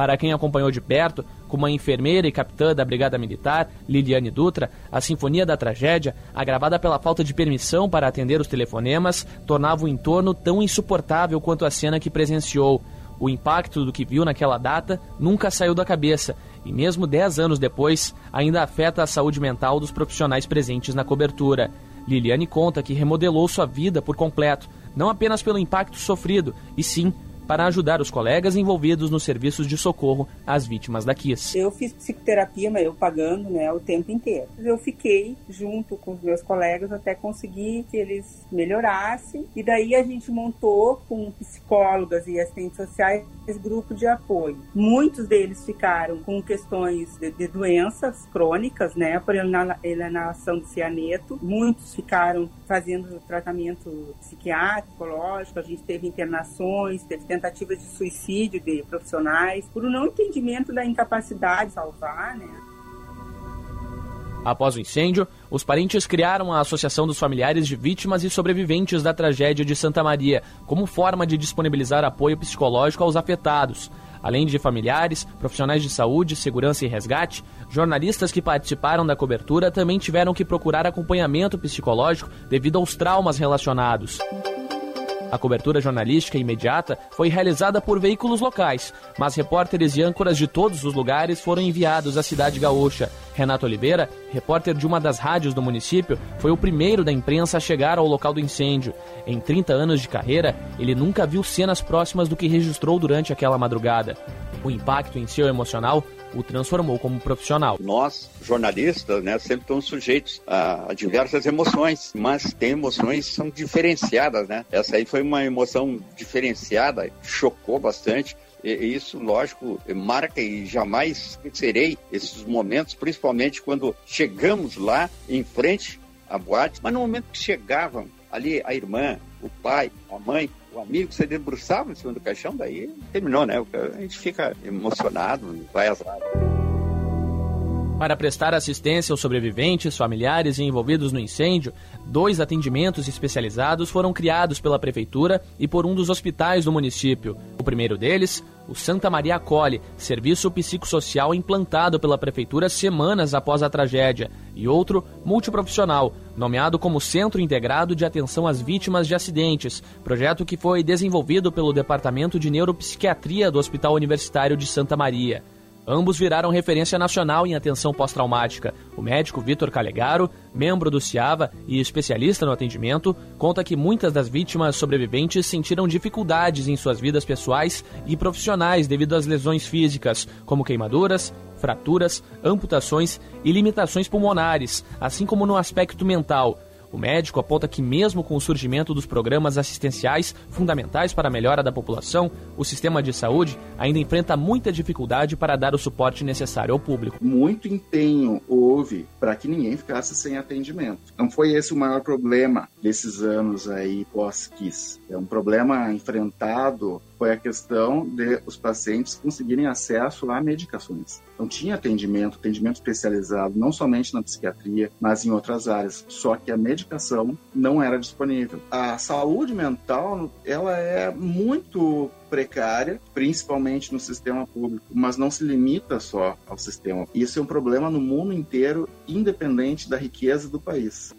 Para quem acompanhou de perto, como a enfermeira e capitã da Brigada Militar, Liliane Dutra, a Sinfonia da Tragédia, agravada pela falta de permissão para atender os telefonemas, tornava o entorno tão insuportável quanto a cena que presenciou. O impacto do que viu naquela data nunca saiu da cabeça e, mesmo 10 anos depois, ainda afeta a saúde mental dos profissionais presentes na cobertura. Liliane conta que remodelou sua vida por completo, não apenas pelo impacto sofrido, e sim para ajudar os colegas envolvidos nos serviços de socorro às vítimas da Kiss. Eu fiz psicoterapia, mas eu pagando né, o tempo inteiro. Eu fiquei junto com os meus colegas até conseguir que eles melhorassem. E daí a gente montou com psicólogas e assistentes sociais esse grupo de apoio. Muitos deles ficaram com questões de, de doenças crônicas, né, por inalação de cianeto. Muitos ficaram fazendo tratamento psiquiátrico, psicológico. A gente teve internações, teve tentativas de suicídio de profissionais por um não entendimento da incapacidade de salvar, né. Após o incêndio, os parentes criaram a Associação dos Familiares de Vítimas e Sobreviventes da Tragédia de Santa Maria, como forma de disponibilizar apoio psicológico aos afetados. Além de familiares, profissionais de saúde, segurança e resgate, jornalistas que participaram da cobertura também tiveram que procurar acompanhamento psicológico devido aos traumas relacionados. A cobertura jornalística imediata foi realizada por veículos locais, mas repórteres e âncoras de todos os lugares foram enviados à cidade gaúcha. Renato Oliveira, repórter de uma das rádios do município, foi o primeiro da imprensa a chegar ao local do incêndio. Em 30 anos de carreira, ele nunca viu cenas próximas do que registrou durante aquela madrugada. O impacto em seu emocional o transformou como profissional. Nós, jornalistas, né, sempre estamos sujeitos a, a, diversas emoções, mas tem emoções que são diferenciadas, né? Essa aí foi uma emoção diferenciada, chocou bastante. E isso, lógico, marca e jamais esquecerei esses momentos, principalmente quando chegamos lá em frente à boate, mas no momento que chegavam ali a irmã, o pai, a mãe, o amigo se debruçava em cima do caixão, daí terminou, né? A gente fica emocionado, vai às para prestar assistência aos sobreviventes, familiares e envolvidos no incêndio, dois atendimentos especializados foram criados pela Prefeitura e por um dos hospitais do município. O primeiro deles, o Santa Maria Acolhe, serviço psicossocial implantado pela Prefeitura semanas após a tragédia, e outro, multiprofissional, nomeado como Centro Integrado de Atenção às Vítimas de Acidentes, projeto que foi desenvolvido pelo Departamento de Neuropsiquiatria do Hospital Universitário de Santa Maria. Ambos viraram referência nacional em atenção pós-traumática. O médico Vitor Calegaro, membro do CIAVA e especialista no atendimento, conta que muitas das vítimas sobreviventes sentiram dificuldades em suas vidas pessoais e profissionais devido às lesões físicas, como queimaduras, fraturas, amputações e limitações pulmonares, assim como no aspecto mental. O médico aponta que, mesmo com o surgimento dos programas assistenciais fundamentais para a melhora da população, o sistema de saúde ainda enfrenta muita dificuldade para dar o suporte necessário ao público. Muito empenho houve para que ninguém ficasse sem atendimento. Não foi esse o maior problema desses anos aí pós-KISS. É um problema enfrentado foi a questão de os pacientes conseguirem acesso a medicações. Então tinha atendimento, atendimento especializado, não somente na psiquiatria, mas em outras áreas. Só que a medicação não era disponível. A saúde mental, ela é muito precária, principalmente no sistema público, mas não se limita só ao sistema. Isso é um problema no mundo inteiro, independente da riqueza do país.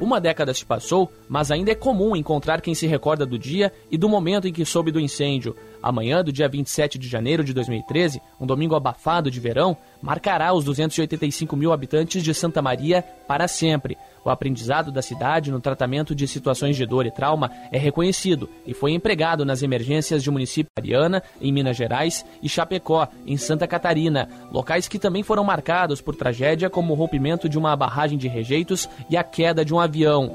Uma década se passou, mas ainda é comum encontrar quem se recorda do dia e do momento em que soube do incêndio. Amanhã, do dia 27 de janeiro de 2013, um domingo abafado de verão, marcará os 285 mil habitantes de Santa Maria para sempre. O aprendizado da cidade no tratamento de situações de dor e trauma é reconhecido e foi empregado nas emergências de município Ariana, em Minas Gerais, e Chapecó, em Santa Catarina, locais que também foram marcados por tragédia como o rompimento de uma barragem de rejeitos e a queda de um avião.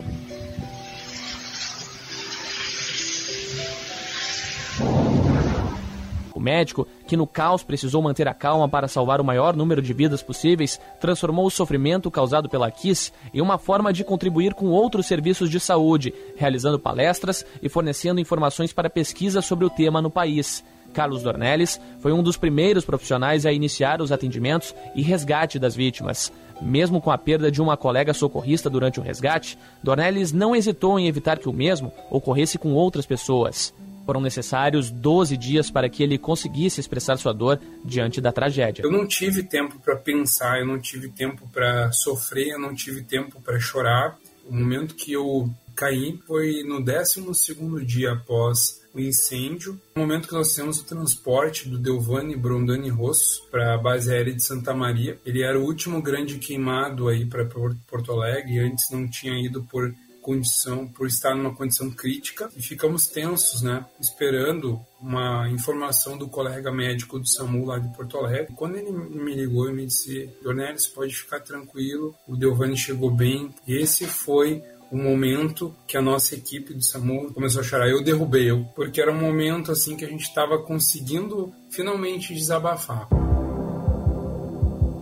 O médico, que no caos precisou manter a calma para salvar o maior número de vidas possíveis, transformou o sofrimento causado pela Kiss em uma forma de contribuir com outros serviços de saúde, realizando palestras e fornecendo informações para pesquisa sobre o tema no país. Carlos Dornelles foi um dos primeiros profissionais a iniciar os atendimentos e resgate das vítimas. Mesmo com a perda de uma colega socorrista durante o resgate, Dornelles não hesitou em evitar que o mesmo ocorresse com outras pessoas. Foram necessários 12 dias para que ele conseguisse expressar sua dor diante da tragédia. Eu não tive tempo para pensar, eu não tive tempo para sofrer, eu não tive tempo para chorar. O momento que eu caí foi no 12 dia após o incêndio. No momento que nós temos o transporte do Delvani Brondani Rosso para a base aérea de Santa Maria. Ele era o último grande queimado aí para Porto Alegre, antes não tinha ido por condição, por estar numa condição crítica e ficamos tensos, né, esperando uma informação do colega médico do SAMU lá de Porto Alegre. Quando ele me ligou e me disse, Dornelis, pode ficar tranquilo, o Delvani chegou bem. Esse foi o momento que a nossa equipe do SAMU começou a chorar. Eu derrubei, eu, porque era um momento assim que a gente estava conseguindo finalmente desabafar.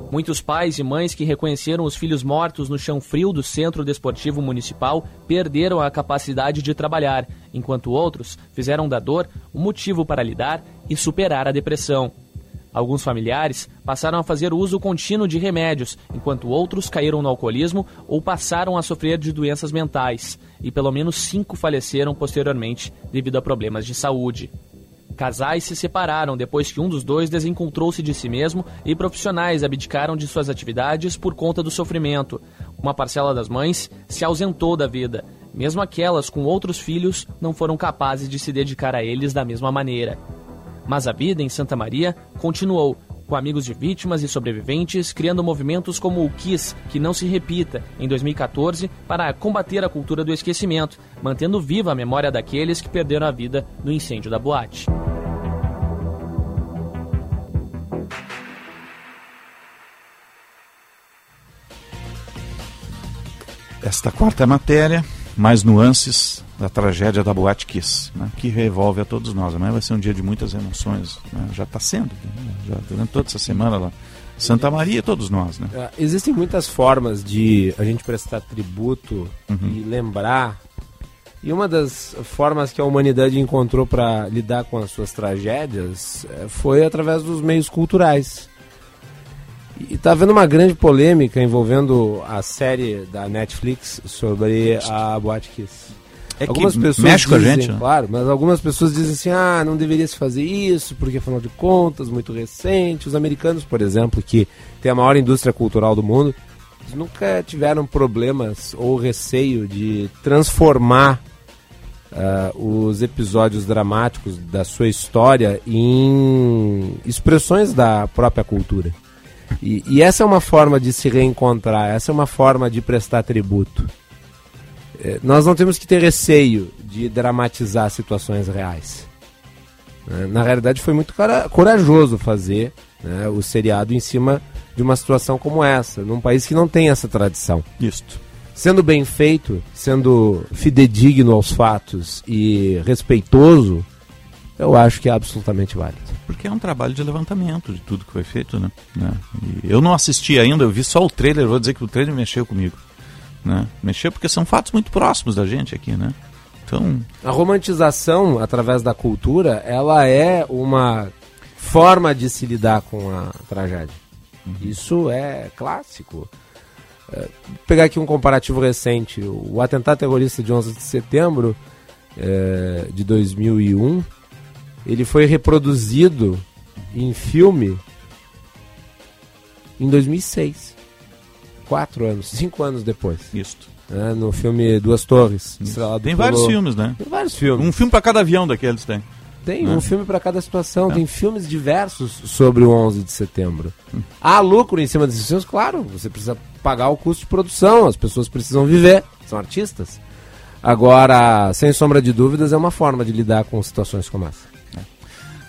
Muitos pais e mães que reconheceram os filhos mortos no chão frio do Centro Desportivo Municipal perderam a capacidade de trabalhar, enquanto outros fizeram da dor um motivo para lidar e superar a depressão. Alguns familiares passaram a fazer uso contínuo de remédios, enquanto outros caíram no alcoolismo ou passaram a sofrer de doenças mentais, e pelo menos cinco faleceram posteriormente devido a problemas de saúde. Casais se separaram depois que um dos dois desencontrou-se de si mesmo e profissionais abdicaram de suas atividades por conta do sofrimento. Uma parcela das mães se ausentou da vida. Mesmo aquelas com outros filhos não foram capazes de se dedicar a eles da mesma maneira. Mas a vida em Santa Maria continuou, com amigos de vítimas e sobreviventes, criando movimentos como o KISS, que não se repita, em 2014, para combater a cultura do esquecimento, mantendo viva a memória daqueles que perderam a vida no incêndio da boate. Esta quarta matéria, mais nuances da tragédia da Boate Kiss, né, que revolve a todos nós. Amanhã vai ser um dia de muitas emoções, né, já está sendo, né, já durante toda essa semana lá. Santa Maria, todos nós, né? É, existem muitas formas de a gente prestar tributo uhum. e lembrar. E uma das formas que a humanidade encontrou para lidar com as suas tragédias é, foi através dos meios culturais. E está havendo uma grande polêmica envolvendo a série da Netflix sobre a Boate Kiss. É algumas que pessoas mexe com a gente, né? Claro, mas algumas pessoas dizem assim, ah, não deveria se fazer isso, porque afinal de contas, muito recente. Os americanos, por exemplo, que tem a maior indústria cultural do mundo, nunca tiveram problemas ou receio de transformar uh, os episódios dramáticos da sua história em expressões da própria cultura. E, e essa é uma forma de se reencontrar, essa é uma forma de prestar tributo. É, nós não temos que ter receio de dramatizar situações reais. Né? Na realidade, foi muito corajoso fazer né, o seriado em cima de uma situação como essa, num país que não tem essa tradição. Isto. Sendo bem feito, sendo fidedigno aos fatos e respeitoso, eu acho que é absolutamente válido. Porque é um trabalho de levantamento de tudo que foi feito, né? eu não assisti ainda, eu vi só o trailer, vou dizer que o trailer mexeu comigo né? Mexer porque são fatos muito próximos da gente aqui, né? Então, a romantização através da cultura, ela é uma forma de se lidar com a tragédia. Uhum. Isso é clássico. É, pegar aqui um comparativo recente, o atentado terrorista de 11 de setembro é, de 2001, ele foi reproduzido em filme em 2006 quatro anos, cinco anos depois. Isso. É, no filme Duas Torres. Tem vários filmes, né? Tem vários filmes. Um filme para cada avião daqueles tem. Tem né? um filme para cada situação. É. Tem filmes diversos sobre o 11 de setembro. Hum. Há lucro em cima desses filmes? Claro, você precisa pagar o custo de produção, as pessoas precisam viver, são artistas. Agora, sem sombra de dúvidas, é uma forma de lidar com situações como essa.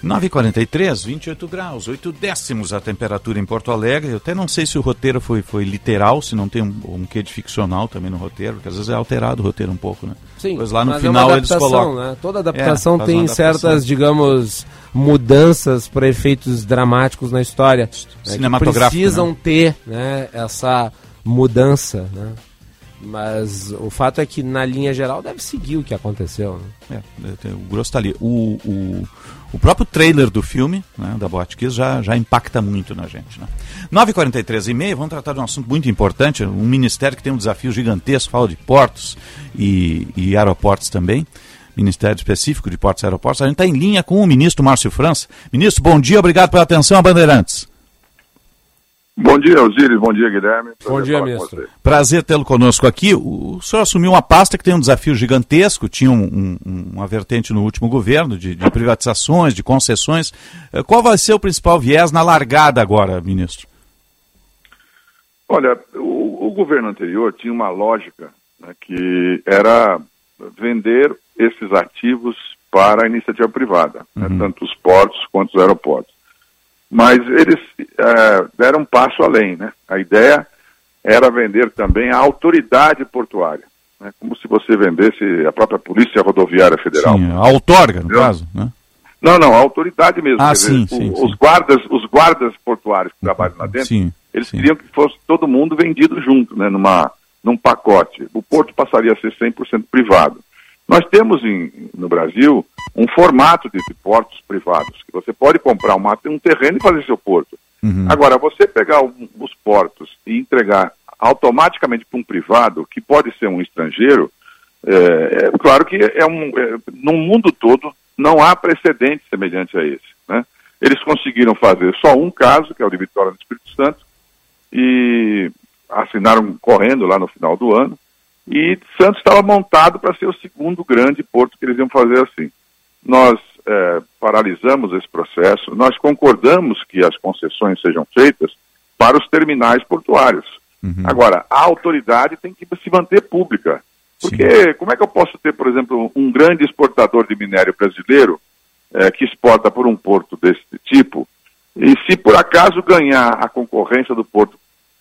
9h43, 28 graus, 8 décimos a temperatura em Porto Alegre. Eu até não sei se o roteiro foi, foi literal, se não tem um, um quê de ficcional também no roteiro, porque às vezes é alterado o roteiro um pouco, né? Sim, pois lá no é final é eles colocam. Né? Toda adaptação é, tem certas, digamos, mudanças para efeitos dramáticos na história. Cinematográfico. Né, precisam né? ter né, essa mudança, né? Mas o fato é que, na linha geral, deve seguir o que aconteceu. Né? É, o grosso está ali. O, o, o próprio trailer do filme, né, da Boate Kiss, já, já impacta muito na gente. Né? 9h43 e meia, vamos tratar de um assunto muito importante, um ministério que tem um desafio gigantesco, fala de portos e, e aeroportos também. Ministério específico de Portos e Aeroportos. A gente está em linha com o ministro Márcio França. Ministro, bom dia, obrigado pela atenção Bandeirantes. Bom dia, Osiris. Bom dia, Guilherme. Prazer bom dia, ministro. Prazer tê-lo conosco aqui. O senhor assumiu uma pasta que tem um desafio gigantesco, tinha um, um, uma vertente no último governo de, de, privatizações, de concessões. Eh, qual vai ser o principal viés na largada agora, ministro? Olha, o, o governo anterior tinha uma lógica né, que era vender esses ativos para a iniciativa privada, né, tanto os portos quanto os aeroportos. Mas eles eh, deram um passo além. Né? A ideia era vender também a autoridade portuária, né, como se você vendesse a própria Polícia Rodoviária Federal. Sim, a outorga, no Entendeu? caso, né? Não, não, a autoridade mesmo. Ah, quer dizer, sim, o- sim, os sim. guardas, os guardas portuários que trabalham lá dentro, Sim, eles queriam que fosse todo mundo vendido junto, né, numa, num pacote. O porto passaria a ser 100% privado. Nós temos em- no Brasil um formato de, de portos privados, que você pode comprar uma, um terreno e fazer seu porto. Agora, você pegar um- os portos e entregar automaticamente para um privado, que pode ser um estrangeiro, é, é claro que é um, é, no mundo todo não há precedente semelhante a esse. Né? Eles conseguiram fazer só um caso, que é o de Vitória do Espírito Santo, e assinaram correndo lá no final do ano, e Santos estava montado para ser o segundo grande porto que eles iam fazer assim. Nós eh, paralisamos esse processo, nós concordamos que as concessões sejam feitas para os terminais portuários. Agora, a autoridade tem que se manter pública. Porque como é que eu posso ter, por exemplo, um grande exportador de minério brasileiro eh, que exporta por um porto desse tipo, e se por acaso ganhar a concorrência do porto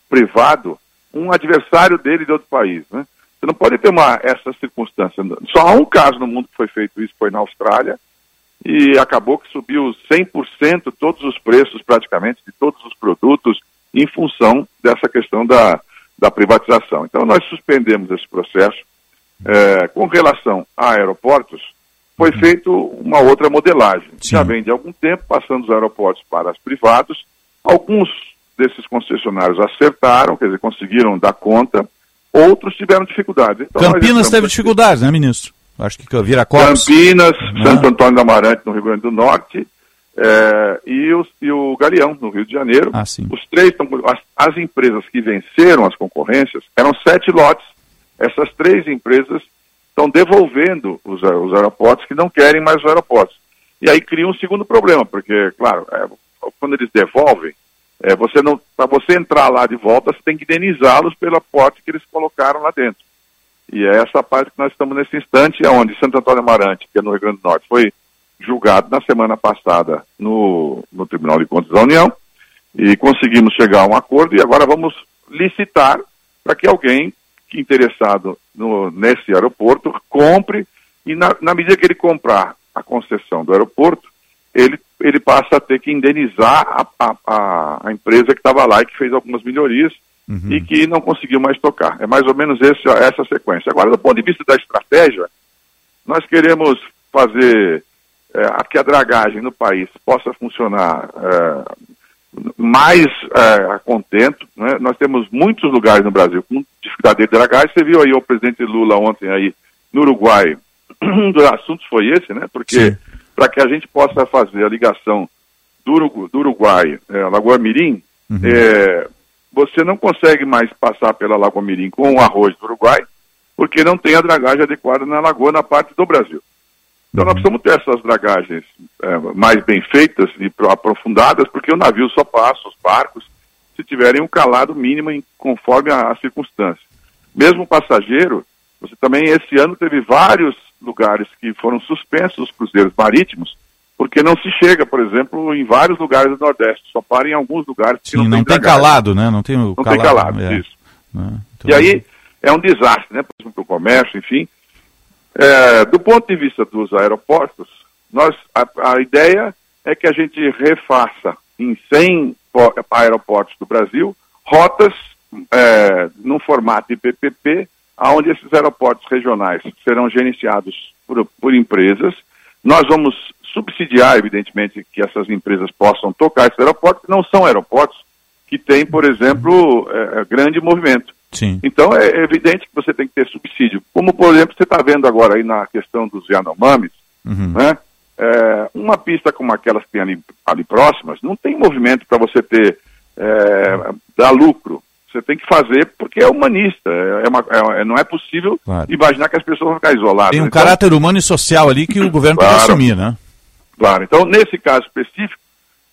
privado, um adversário dele de outro país, né? Você não pode ter uma, essa circunstância. Só há um caso no mundo que foi feito isso, foi na Austrália, e acabou que subiu 100% todos os preços, praticamente, de todos os produtos, em função dessa questão da, da privatização. Então, nós suspendemos esse processo. Eh, com relação a aeroportos, foi feito uma outra modelagem. Já vem de algum tempo, passando os aeroportos para os privados. Alguns desses concessionários acertaram, quer dizer, conseguiram dar conta. Outros tiveram dificuldades. Então, Campinas teve dificuldades, né, ministro? Acho que Viracopos. Campinas, Né? Santo Antônio da Amarante, no Rio Grande do Norte, eh, e, o, e o Galeão, no Rio de Janeiro. Ah. Os três, estão, as, as empresas que venceram as concorrências eram sete lotes. Essas três empresas estão devolvendo os, aer- os aeroportos que não querem mais os aeroportos. E aí cria um segundo problema, porque, claro, é, quando eles devolvem, é, você não, para você entrar lá de volta, você tem que indenizá-los pelo aporte que eles colocaram lá dentro. E é essa parte que nós estamos nesse instante, onde Santo Antônio Amarante, que é no Rio Grande do Norte, foi julgado na semana passada no, no Tribunal de Contas da União e conseguimos chegar a um acordo e agora vamos licitar para que alguém interessado no, nesse aeroporto compre e na, na medida que ele comprar a concessão do aeroporto, ele, ele passa a ter que indenizar a, a, a, empresa que estava lá e que fez algumas melhorias e que não conseguiu mais tocar. É mais ou menos esse, essa sequência. Agora, do ponto de vista da estratégia, nós queremos fazer é, a que a dragagem no país possa funcionar é, mais é, a contento. Né? Nós temos muitos lugares no Brasil com dificuldade de dragagem. Você viu aí o presidente Lula ontem aí no Uruguai. (clears throat) Um dos assuntos foi esse, né? Porque para que a gente possa fazer a ligação do, do Uruguai, é, Lagoa Mirim, é, você não consegue mais passar pela Lagoa Mirim com o arroz do Uruguai, porque não tem a dragagem adequada na lagoa na parte do Brasil. Então nós precisamos ter essas dragagens é, mais bem feitas e pro- aprofundadas, porque o navio só passa, os barcos, se tiverem um calado mínimo em- conforme a, a circunstância. Mesmo o passageiro, você também esse ano teve vários lugares que foram suspensos os cruzeiros marítimos, porque não se chega, por exemplo, em vários lugares do Nordeste, só para em alguns lugares que Sim, não, não tem dragagem. calado, né? Não tem Não calado. tem calado, é. isso. Né? E aí é um desastre, né? Por exemplo, para o comércio, enfim. É, do ponto de vista dos aeroportos, nós, a, a ideia é que a gente refaça em 100 po- aeroportos do Brasil rotas é, num formato de PPP, onde esses aeroportos regionais serão gerenciados por, por empresas. Nós vamos subsidiar, evidentemente, que essas empresas possam tocar esses aeroportos, que não são aeroportos que têm, por exemplo, é, grande movimento. Sim. Então é evidente que você tem que ter subsídio. Como, por exemplo, você está vendo agora aí na questão dos Yanomamis, né? É, uma pista como aquelas que tem ali, ali próximas, não tem movimento para você ter, é, dar lucro. Você tem que fazer porque é humanista. É uma- é- não é possível Claro. imaginar que as pessoas vão ficar isoladas. Tem um Então, caráter humano e social ali que o governo tem que Claro. assumir, né? Claro. Então, nesse caso específico,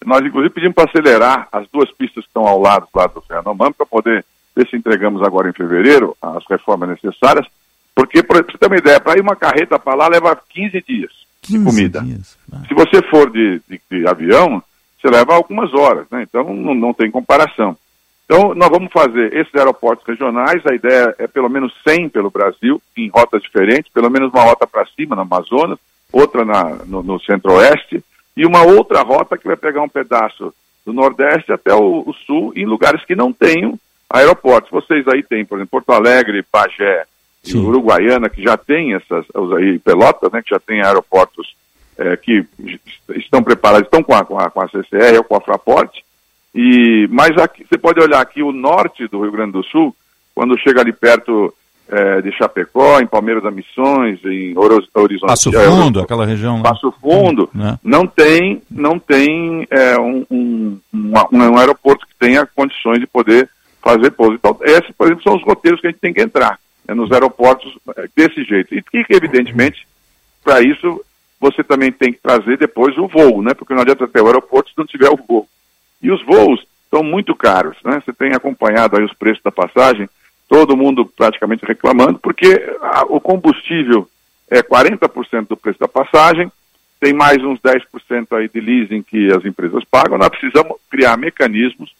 nós inclusive pedimos para acelerar as duas pistas que estão ao lado lá do Yanomami para poder ver se entregamos agora em fevereiro as reformas necessárias, porque, para você ter uma ideia, para ir uma carreta para lá leva 15 dias 15 de comida. dias. Se você for de, de- de avião, você leva algumas horas, né? Então não, não tem comparação. Então nós vamos fazer esses aeroportos regionais, a ideia é pelo menos 100 pelo Brasil, em rotas diferentes, pelo menos uma rota para cima, no Amazonas, outra na, no, no centro-oeste, e uma outra rota que vai pegar um pedaço do nordeste até o, o sul, em lugares que não tenham aeroportos. Vocês aí têm, por exemplo, Porto Alegre, Bagé e Uruguaiana, que já tem essas, os aí, Pelotas, né, que já tem aeroportos eh, que estão preparados, estão com a, com a, com a CCR ou com a Fraport, e, mas aqui, você pode olhar aqui o norte do Rio Grande do Sul, quando chega ali perto eh, de Chapecó, em Palmeiras da Missões, em Horizonte. Passo eh, Fundo, aquela região. Passo Fundo, Né? não tem, não tem é, um, um, uma- um aeroporto que tenha condições de poder fazer pouso. Então, esses, por exemplo, são os roteiros que a gente tem que entrar, né, nos aeroportos é, desse jeito. E que, evidentemente, para isso, você também tem que trazer depois o voo, né? Porque não adianta ter o aeroporto se não tiver o voo. E os voos estão muito caros, né? Você tem acompanhado aí os preços da passagem, todo mundo praticamente reclamando, porque a- o combustível é 40% do preço da passagem, tem mais uns 10% aí de leasing que as empresas pagam. Nós precisamos criar mecanismos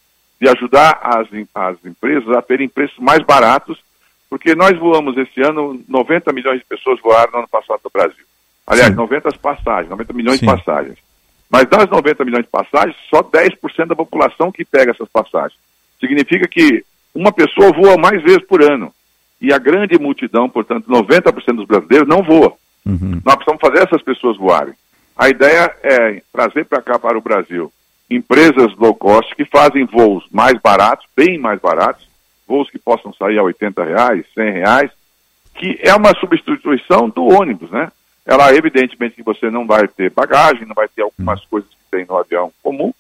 de ajudar as, as empresas a terem preços mais baratos, porque nós voamos esse ano, 90 milhões de pessoas voaram no ano passado no Brasil. Aliás, 90 passagens, 90 milhões Sim. de passagens. Mas das 90 milhões de passagens, só 10% da população que pega essas passagens. Significa que uma pessoa voa mais vezes por ano. E a grande multidão, portanto, 90% dos brasileiros não voa. Nós precisamos fazer essas pessoas voarem. A ideia é trazer para cá, para o Brasil, empresas low cost que fazem voos mais baratos, bem mais baratos, voos que possam sair a 80 reais, 100 reais, que é uma substituição do ônibus, né? Ela, evidentemente, que você não vai ter bagagem, não vai ter algumas coisas que tem no avião comum,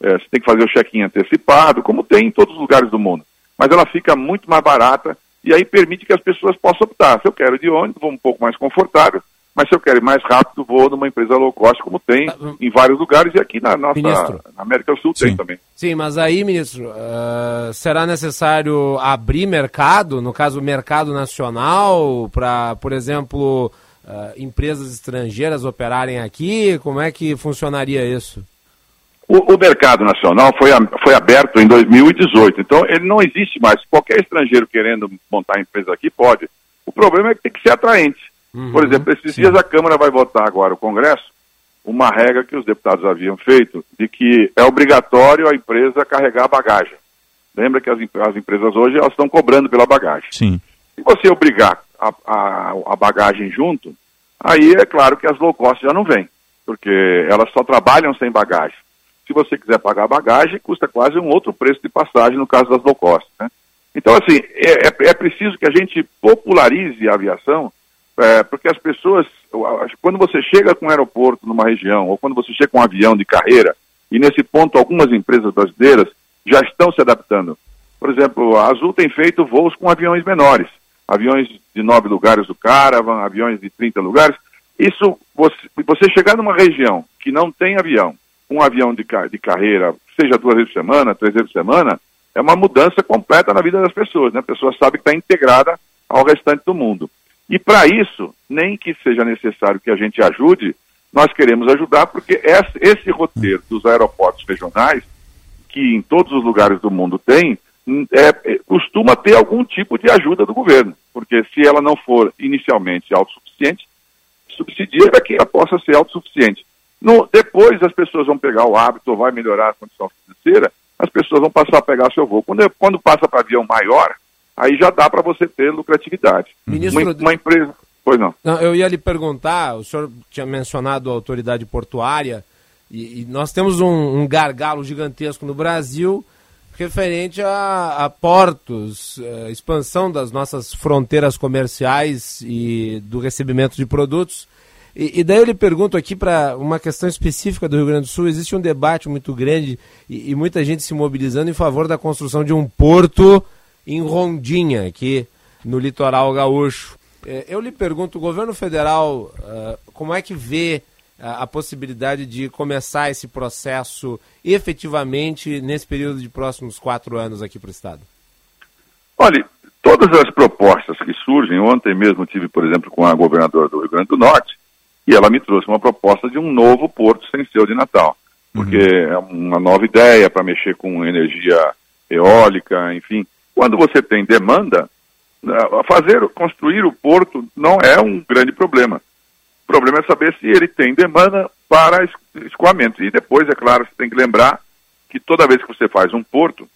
é, você tem que fazer o check-in antecipado, como tem em todos os lugares do mundo. Mas ela fica muito mais barata e aí permite que as pessoas possam optar. Se eu quero ir de ônibus, vou um pouco mais confortável, mas se eu quero ir mais rápido, vou numa empresa low cost, como tem em vários lugares e aqui na nossa Ministro. na América do Sul tem também. Sim, mas aí, ministro, ah, será necessário abrir mercado, no caso, mercado nacional, para, por exemplo, ah, empresas estrangeiras operarem aqui? Como é que funcionaria isso? O, o mercado nacional foi, foi aberto em 2018, então ele não existe mais. Qualquer estrangeiro querendo montar empresa aqui pode. O problema é que tem que ser atraente. Por exemplo, esses dias a Câmara vai votar agora, o Congresso, uma regra que os deputados haviam feito de que é obrigatório a empresa carregar a bagagem. Lembra que as, as empresas hoje elas estão cobrando pela bagagem. Sim. Se você obrigar a, a, a bagagem junto, aí é claro que as low cost já não vêm, porque elas só trabalham sem bagagem. Se você quiser pagar bagagem, custa quase um outro preço de passagem no caso das low cost. Né? Então, assim, é, é- é preciso que a gente popularize a aviação, é, porque as pessoas, quando você chega com um aeroporto numa região, ou quando você chega com um avião de carreira, e nesse ponto algumas empresas brasileiras já estão se adaptando. Por exemplo, a Azul tem feito voos com aviões menores, aviões de nove lugares do Caravan, aviões de 30 lugares. Isso, você, você chegar numa região que não tem avião, um avião de, de carreira, seja duas vezes por semana, três vezes por semana, é uma mudança completa na vida das pessoas. Né? A pessoa sabe que está integrada ao restante do mundo. E para isso, nem que seja necessário que a gente ajude, nós queremos ajudar, porque esse, roteiro dos aeroportos regionais, que em todos os lugares do mundo tem, é, costuma ter algum tipo de ajuda do governo. Porque se ela não for inicialmente autossuficiente, subsidia para que ela possa ser autossuficiente. No, depois as pessoas vão pegar o hábito, ou vai melhorar a condição financeira, as pessoas vão passar a pegar seu voo. Quando, quando passa para avião maior, aí já dá para você ter lucratividade. Ministro- Uma, uma empresa. Pois não. Não, eu ia lhe perguntar, o senhor tinha mencionado a autoridade portuária, e, e nós temos um, um gargalo gigantesco no Brasil referente a, a portos, eh, expansão das nossas fronteiras comerciais e do recebimento de produtos. E, e daí eu lhe pergunto aqui para uma questão específica do Rio Grande do Sul, existe um debate muito grande e, e muita gente se mobilizando em favor da construção de um porto em Rondinha, aqui no litoral gaúcho. Eh, Eu lhe pergunto, o governo federal, ah, como é que vê a, a possibilidade de começar esse processo efetivamente nesse período de próximos quatro anos aqui para o Estado? Olha, todas as propostas que surgem, ontem mesmo tive, por exemplo, com a governadora do Rio Grande do Norte, e ela me trouxe uma proposta de um novo porto sem ser o de Natal. Porque é uma nova ideia para mexer com energia eólica, enfim. Quando você tem demanda, né, fazer, construir o porto não é um grande problema. Problema é saber se ele tem demanda para es- escoamento. E depois, é claro, você tem que lembrar que toda vez que você faz um porto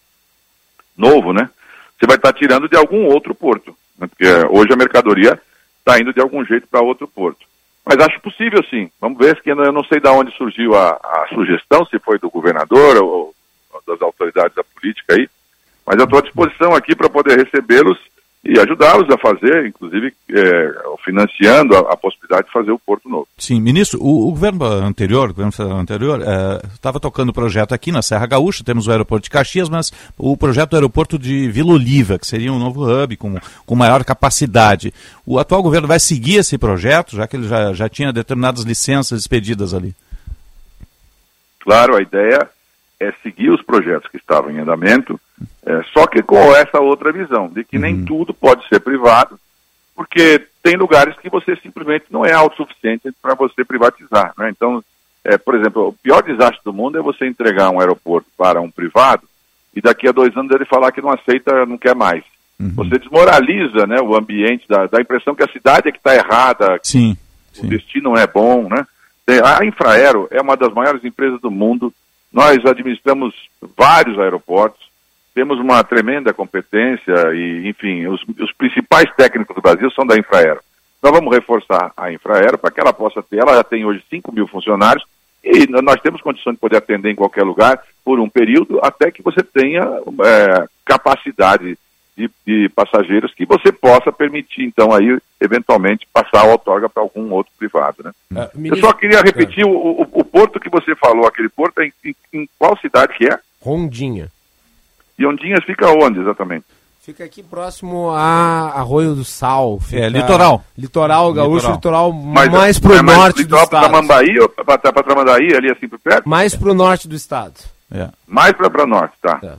novo, né, você vai estar tirando de algum outro porto. né, porque hoje a mercadoria está indo de algum jeito para outro porto. Mas acho possível sim. Vamos ver que eu não sei de onde surgiu a, a sugestão, se foi do governador ou, ou das autoridades da política aí. Mas eu estou à disposição aqui para poder recebê-los e ajudá-los a fazer, inclusive é, financiando a, a possibilidade de fazer o Porto Novo. Sim, ministro, o, o governo anterior, o governo federal anterior, estava tocando o projeto aqui na Serra Gaúcha, temos o aeroporto de Caxias, mas o projeto do aeroporto de Vila Oliva, que seria um novo hub com, com maior capacidade. O atual governo vai seguir esse projeto, já que ele já, já tinha determinadas licenças expedidas ali? Claro, a ideia é seguir os projetos que estavam em andamento, é, só que com essa outra visão, de que nem tudo pode ser privado, porque tem lugares que você simplesmente não é autossuficiente para você privatizar. Né? Então, é, por exemplo, o pior desastre do mundo é você entregar um aeroporto para um privado e daqui a dois anos ele falar que não aceita, não quer mais. Você desmoraliza né, o ambiente, dá, dá a impressão que a cidade é que está errada, que Sim, o destino não é bom. Né? Tem- A Infraero é uma das maiores empresas do mundo, nós administramos vários aeroportos, temos uma tremenda competência e, enfim, os, os principais técnicos do Brasil são da Infraero. Nós vamos reforçar a Infraero para que ela possa ter, ela já tem hoje 5 mil funcionários e nós temos condições de poder atender em qualquer lugar por um período até que você tenha é, capacidade de, de passageiros que você possa permitir, então, aí, eventualmente, passar a outorga para algum outro privado, né? Ah, Eu ministro- só queria repetir, o, o, o porto que você falou, aquele porto, é em, em- em qual cidade que é? Rondinha. E Ondinhas fica onde, exatamente? Fica aqui próximo a Arroio do Sal. Fica É, litoral. Litoral gaúcho, litoral, Mas, mais pro é mais norte do litoral para estado. Tramandaí para Tramandaí, ali assim por perto? Mais pro norte do estado. Mais para norte, tá. É,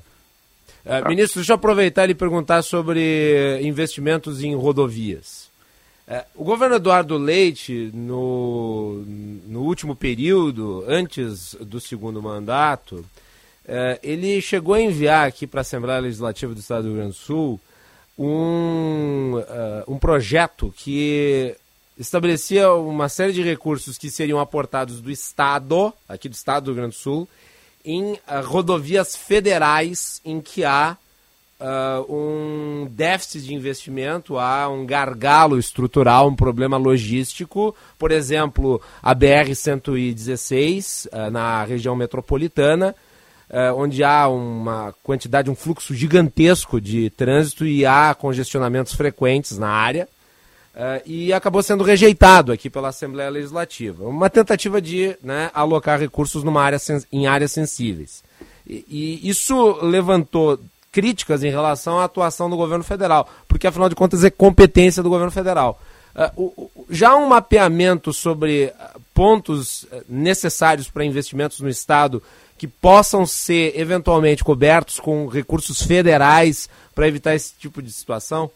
Ministro, deixa eu aproveitar e perguntar sobre investimentos em rodovias. É, o governo Eduardo Leite, no, no último período, antes do segundo mandato, é, ele chegou a enviar aqui para a Assembleia Legislativa do Estado do Rio Grande do Sul um, um projeto que estabelecia uma série de recursos que seriam aportados do Estado, aqui do Estado do Rio Grande do Sul, em ah, rodovias federais em que há ah, um déficit de investimento, há um gargalo estrutural, um problema logístico. Por exemplo, a BR-116, ah, na região metropolitana, onde há uma quantidade, um fluxo gigantesco de trânsito e há congestionamentos frequentes na área. Uh, e acabou sendo rejeitado aqui pela Assembleia Legislativa. Uma tentativa de né, alocar recursos numa área em áreas sensíveis. E, e isso levantou críticas em relação à atuação do governo federal, porque afinal de contas é competência do governo federal. O- já um mapeamento sobre uh, pontos uh, necessários para investimentos no Estado que possam ser eventualmente cobertos com recursos federais para evitar esse tipo de situação?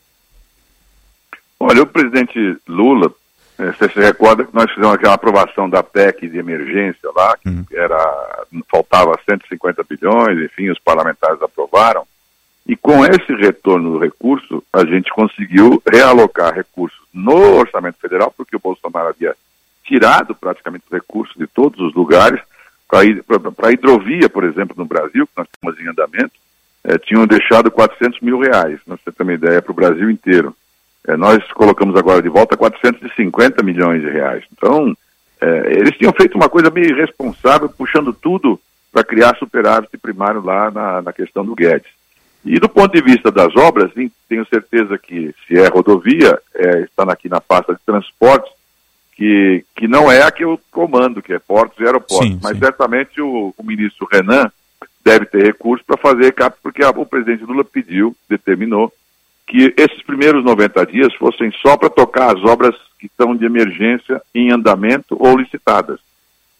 Olha, o presidente Lula, eh, você se recorda que nós fizemos aquela aprovação da PEC de emergência lá, que era, faltava 150 bilhões, enfim, os parlamentares aprovaram. E com esse retorno do recurso, a gente conseguiu realocar recursos no orçamento federal, porque o Bolsonaro havia tirado praticamente os recursos de todos os lugares. Para a hidrovia, por exemplo, no Brasil, que nós temos em andamento, eh, tinham deixado 400 mil reais, para você ter uma ideia, para o Brasil inteiro. Eh, nós colocamos agora de volta 450 milhões de reais. Então, eh, eles tinham feito uma coisa meio irresponsável, puxando tudo para criar superávit primário lá na, na questão do Guedes. E do ponto de vista das obras, sim, tenho certeza que se é rodovia, é, está aqui na pasta de transportes, que, que não é a que eu comando, que é portos e aeroportos. Sim, Mas sim. certamente o, o ministro Renan deve ter recursos para fazer cap, porque a- o presidente Lula pediu, determinou, que esses primeiros 90 dias fossem só para tocar as obras que estão de emergência em andamento ou licitadas.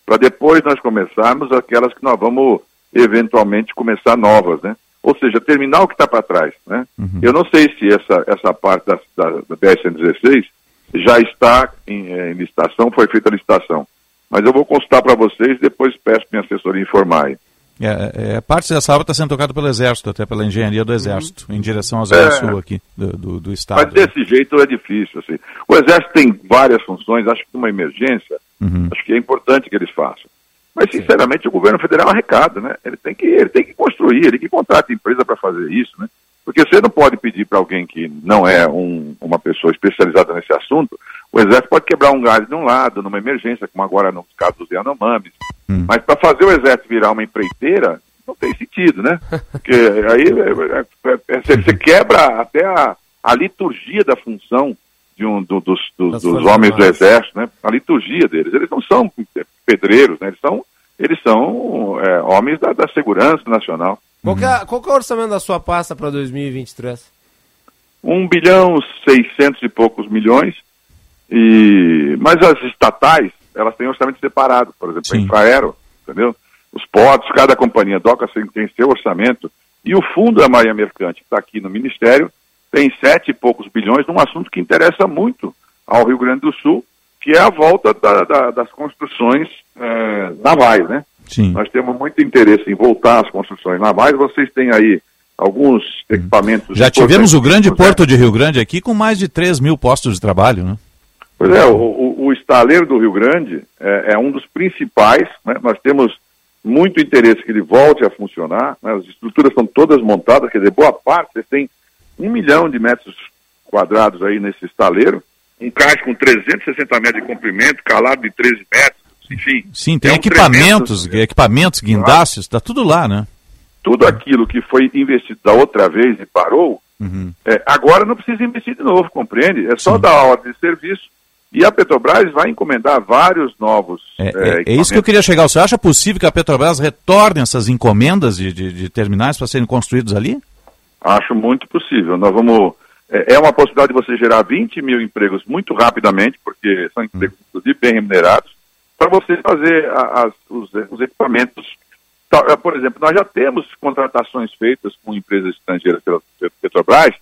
Para depois nós começarmos aquelas que nós vamos eventualmente começar novas, né? ou seja, terminar o que está para trás. Né? Uhum. Eu não sei se essa, essa parte da, da, da BR-116 já está em, eh, em licitação, foi feita a licitação. Mas eu vou consultar para vocês, depois peço minha assessoria informar. aí. É, é, parte dessa obra está sendo tocada pelo Exército, até pela engenharia do Exército, em direção à É. Zona Sul aqui do, do, do estado. Mas desse jeito é difícil. Assim. O Exército tem várias funções, acho que numa emergência, Uhum. acho que é importante que eles façam. Mas, sinceramente, o governo federal arrecada, né? Ele tem que, ele tem que construir, ele que contrata empresa para fazer isso, né? Porque você não pode pedir para alguém que não é um- uma pessoa especializada nesse assunto, o exército pode quebrar um galho de um lado, numa emergência, como agora no caso dos Yanomamis. Mas para fazer o exército virar uma empreiteira, não tem sentido, né? (laughs) Porque aí é, é, é, você, você quebra até a, a liturgia da função de um do- dos, Das dos homens do exército, né? A liturgia deles. Eles não são pedreiros, né? Eles são, eles são é, homens da, da segurança nacional. Qual, que é, qual que é o orçamento da sua pasta para 2023? 1 bilhão 600 e poucos milhões, e, mas as estatais, elas têm orçamento separado, por exemplo, a Infraero, entendeu? Os pods, cada companhia DOCA tem, seu orçamento, e o fundo da Marinha Mercante, que está aqui no Ministério, tem sete e poucos bilhões num assunto que interessa muito ao Rio Grande do Sul, que é a volta da- da- das construções eh, navais, né? Sim. Nós temos muito interesse em voltar às construções navais, vocês têm aí alguns equipamentos... Já tivemos o grande porto de Rio Grande aqui com mais de 3 mil postos de trabalho, né? Pois é, o, o- o estaleiro do Rio Grande é, é um dos principais, né? nós temos muito interesse que ele volte a funcionar, né? as estruturas estão todas montadas, quer dizer, boa parte, vocês têm um milhão de metros quadrados aí nesse estaleiro, um caixa com 360 metros de comprimento, calado de 13 metros, enfim. Sim, tem é um equipamentos, equipamentos, guindastes, está tudo lá, né? Tudo aquilo que foi investido da outra vez e parou, Uhum. É, agora não precisa investir de novo, compreende? É só dar a ordem de serviço e a Petrobras vai encomendar vários novos. É, é, é isso que eu queria chegar. Você acha possível que a Petrobras retorne essas encomendas de, de- de terminais para serem construídos ali? Acho muito possível. Nós vamos. É, é uma possibilidade de você gerar 20 mil empregos muito rapidamente, porque são empregos, inclusive, bem remunerados, para você fazer a- as- os, os equipamentos. Tá, é, Por exemplo, nós já temos contratações feitas com empresas estrangeiras pela Petrobras,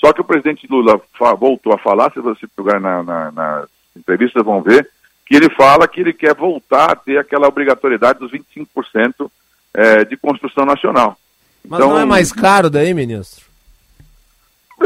só que o presidente Lula voltou a falar, se você pegar na, na, nas entrevistas, vão ver, que ele fala que ele quer voltar a ter aquela obrigatoriedade dos 25% é, de construção nacional. Mas não é mais caro daí, ministro?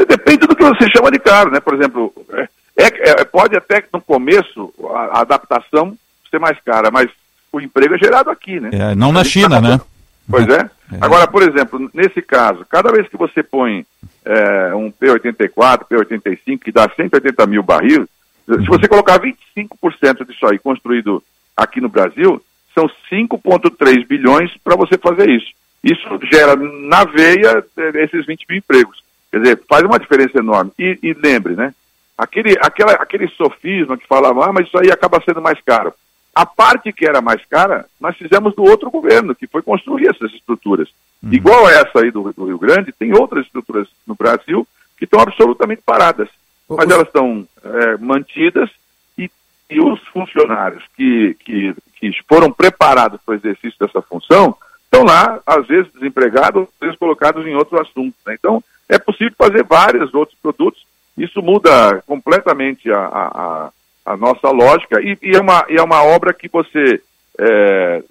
Depende do que você chama de caro, né? Por exemplo, é, é- é- pode até que no começo a, a adaptação ser mais cara, mas o emprego é gerado aqui, né? É, não na China, né? Pois é. (laughs) Agora, por exemplo, nesse caso, cada vez que você põe é, um P84, P85, que dá 180 mil barris, se você colocar 25% disso aí construído aqui no Brasil, são 5,3 bilhões para você fazer isso. Isso gera na veia eh, esses 20 mil empregos. Quer dizer, faz uma diferença enorme. E, e lembre, né? Aquele, aquela, aquele sofisma que falava, ah, mas isso aí acaba sendo mais caro. A parte que era mais cara, nós fizemos do outro governo, que foi construir essas estruturas. Igual essa aí do, do Rio Grande, tem outras estruturas no Brasil que estão absolutamente paradas. Mas elas estão é, mantidas e, e os funcionários que, que, que foram preparados para o exercício dessa função estão lá, às vezes desempregados, às vezes colocados em outros assuntos. né? Então, é possível fazer vários outros produtos. Isso muda completamente a, a, a- a nossa lógica e, e é uma, e é uma obra que você, é,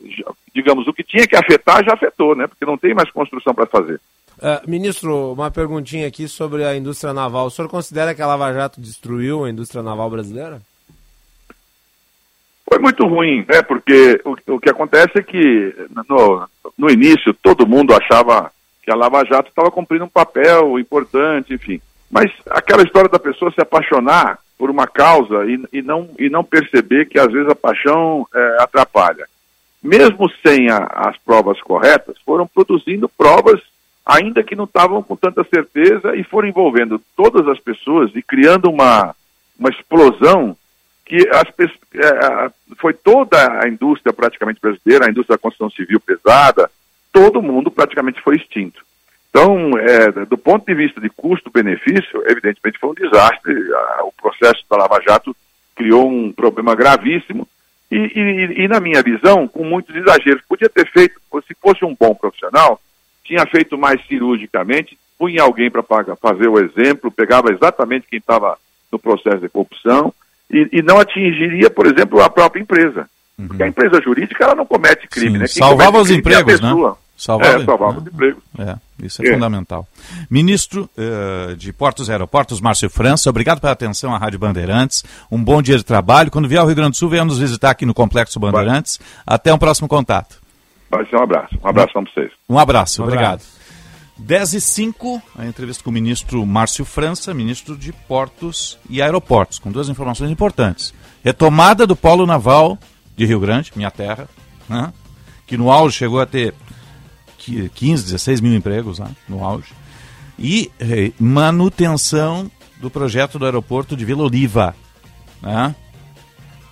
digamos, o que tinha que afetar já afetou, né? Porque não tem mais construção para fazer. Ah, ministro, uma perguntinha aqui sobre a indústria naval. O senhor considera que a Lava Jato destruiu a indústria naval brasileira? Foi muito ruim, né? Porque o, o que acontece é que no, no início todo mundo achava que a Lava Jato estava cumprindo um papel importante, enfim. Mas aquela história da pessoa se apaixonar por uma causa e, e não, e não perceber que às vezes a paixão eh, atrapalha. Mesmo sem a- as provas corretas, foram produzindo provas ainda que não estavam com tanta certeza e foram envolvendo todas as pessoas e criando uma, uma explosão que as, é, foi toda a indústria praticamente brasileira, a indústria da construção civil pesada, todo mundo praticamente foi extinto. Então, é, do ponto de vista de custo-benefício, evidentemente foi um desastre. O processo da Lava Jato criou um problema gravíssimo e, e- e, na minha visão, com muitos exageros. Podia ter feito, se fosse um bom profissional, tinha feito mais cirurgicamente, punha alguém para fazer o exemplo, pegava exatamente quem estava no processo de corrupção e, e, não atingiria, por exemplo, a própria empresa. Porque a empresa jurídica ela não comete crime, Sim, né? Quem salvava os é empregos, né? Salvava, é, salvava os empregos. É, isso é, É. fundamental. Ministro eh, de Portos e Aeroportos, Márcio França, obrigado pela atenção à Rádio Bandeirantes. Um bom dia de trabalho. Quando vier ao Rio Grande do Sul, venha nos visitar aqui no Complexo Bandeirantes. Até um próximo contato. Vai ser um abraço. Um abraço para vocês. Um abraço, Um obrigado. 10 e 5, a entrevista com o ministro Márcio França, ministro de Portos e Aeroportos, com duas informações importantes. Retomada do polo naval de Rio Grande, minha terra, né, que no auge chegou a ter 15, 16 mil empregos lá, no auge. E eh, manutenção do projeto do aeroporto de Vila Oliva. Né?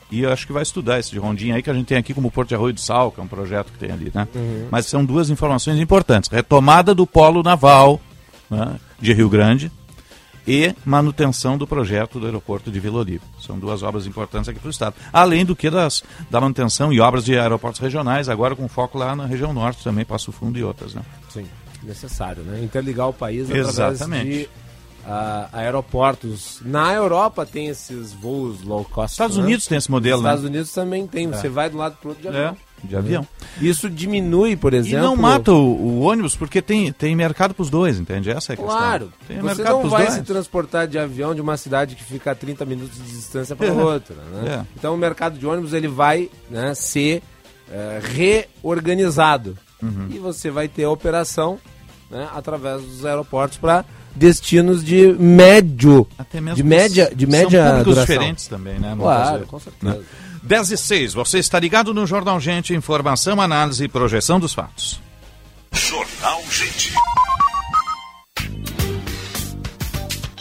E eu acho que vai estudar esse de Rondinha aí que a gente tem aqui como Porto de Arroio do Sal, que é um projeto que tem ali, né? Uhum. Mas são duas informações importantes. Retomada do polo naval né, de Rio Grande e manutenção do projeto do aeroporto de Vila Oliva. São duas obras importantes aqui para o Estado. Além do que das, da manutenção e obras de aeroportos regionais, agora com foco lá na região norte também, Passo Fundo e outras, né? Sim, necessário, né? Interligar o país Exatamente. através de ah, aeroportos. Na Europa tem esses voos low cost. Estados né? Unidos tem esse modelo, né? Estados Unidos também tem. Você É. vai do lado pro outro de É, avião. De avião. Isso diminui, por E exemplo. não mata o, o ônibus porque tem, tem mercado para os dois, entende? Essa é a questão. Claro, Tem você mercado não vai dois. se transportar de avião de uma cidade que fica a 30 minutos de distância para É. outra. Né? É. Então o mercado de ônibus ele vai né, ser eh, reorganizado Uhum. e você vai ter a operação né, através dos aeroportos para destinos de médio, Até mesmo de média, de são média públicos duração. diferentes também, né? Claro, com certeza. né? 10 e 6, você está ligado no Jornal Gente, informação, análise e projeção dos fatos. Jornal Gente.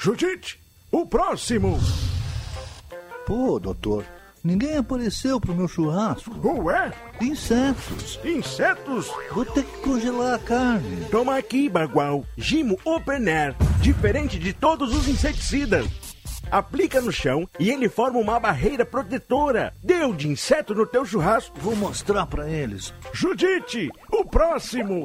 Judite, o próximo. Pô, doutor, ninguém apareceu pro meu churrasco. Ué? Insetos. Insetos? Vou ter que congelar a carne. Toma aqui, Bagual. Gimo Open Air. Diferente de todos os inseticidas. Aplica no chão e ele forma uma barreira protetora. Deu de inseto no teu churrasco. Vou mostrar pra eles. Judite, o próximo.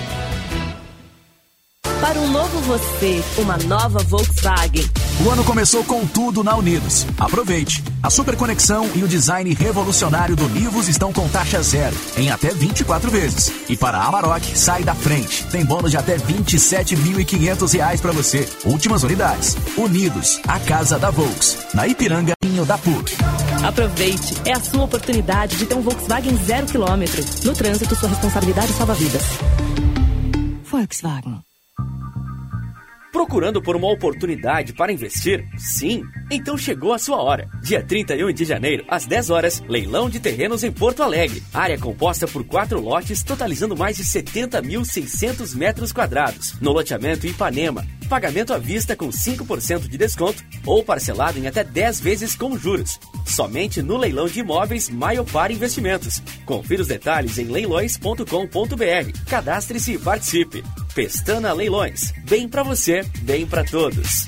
Para um novo você, uma nova Volkswagen. O ano começou com tudo na Unidos. Aproveite! A super conexão e o design revolucionário do Nivus estão com taxa zero, em até 24 vezes. E para a Amarok, sai da frente. Tem bônus de até 27.500 reais para você. Últimas unidades. Unidos, a casa da Volks. Na Ipiranga, da PUC. Aproveite, é a sua oportunidade de ter um Volkswagen zero quilômetro. No trânsito, sua responsabilidade salva vidas. Volkswagen. Procurando por uma oportunidade para investir? Sim? Então chegou a sua hora. Dia 31 de janeiro, às 10 horas, leilão de terrenos em Porto Alegre. Área composta por quatro lotes, totalizando mais de 70.600 metros quadrados. No loteamento Ipanema. Pagamento à vista com 5% de desconto ou parcelado em até 10 vezes com juros. Somente no leilão de imóveis Maiopar Investimentos. Confira os detalhes em leilões.com.br. Cadastre-se e participe. Pestana Leilões. Bem para você, bem para todos.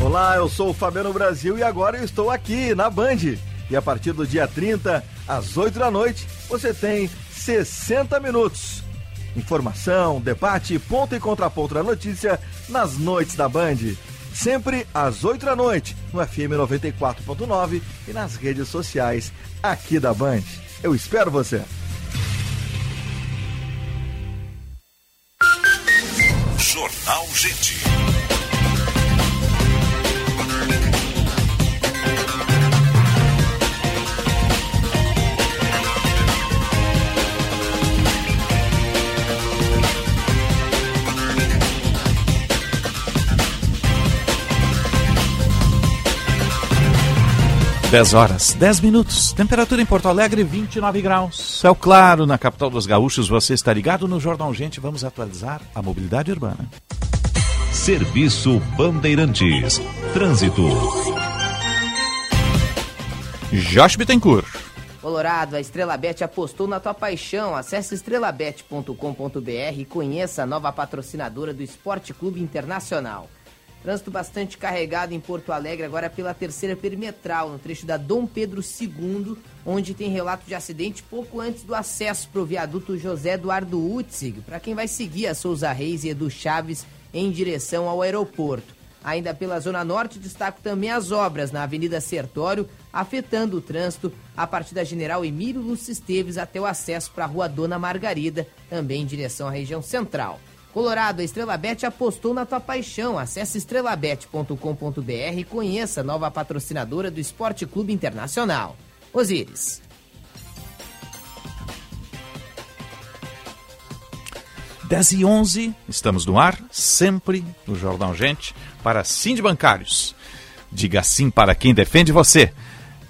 Olá, eu sou o Fabiano Brasil e agora eu estou aqui na Band. E a partir do dia 30, às 8 da noite, você tem 60 minutos. Informação, debate, ponto e contraponto da notícia nas noites da Band. Sempre às 8 da noite, no FM 94.9 e nas redes sociais aqui da Band. Eu espero você. Jornal Gente. Dez horas, 10 minutos. Temperatura em Porto Alegre, 29 graus. Céu claro na capital dos gaúchos. Você está ligado no Jornal Gente. Vamos atualizar a mobilidade urbana. Serviço Bandeirantes. Trânsito. Josh Bittencourt. Colorado, a Estrela Bet apostou na tua paixão. Acesse estrelabet.com.br e conheça a nova patrocinadora do Esporte Clube Internacional. Trânsito bastante carregado em Porto Alegre, agora pela terceira perimetral, no trecho da Dom Pedro II, onde tem relato de acidente pouco antes do acesso para o viaduto José Eduardo Utzig, para quem vai seguir a Souza Reis e Edu Chaves em direção ao aeroporto. Ainda pela Zona Norte, destaco também as obras na Avenida Sertório, afetando o trânsito a partir da General Emílio Lúcio Esteves até o acesso para a Rua Dona Margarida, também em direção à região central. Colorado, a Estrela Bet apostou na tua paixão. Acesse estrelabet.com.br e conheça a nova patrocinadora do Esporte Clube Internacional. Osíris. Dez e 11, estamos no ar, sempre no Jornal Gente, para Sim de Bancários. Diga sim para quem defende você.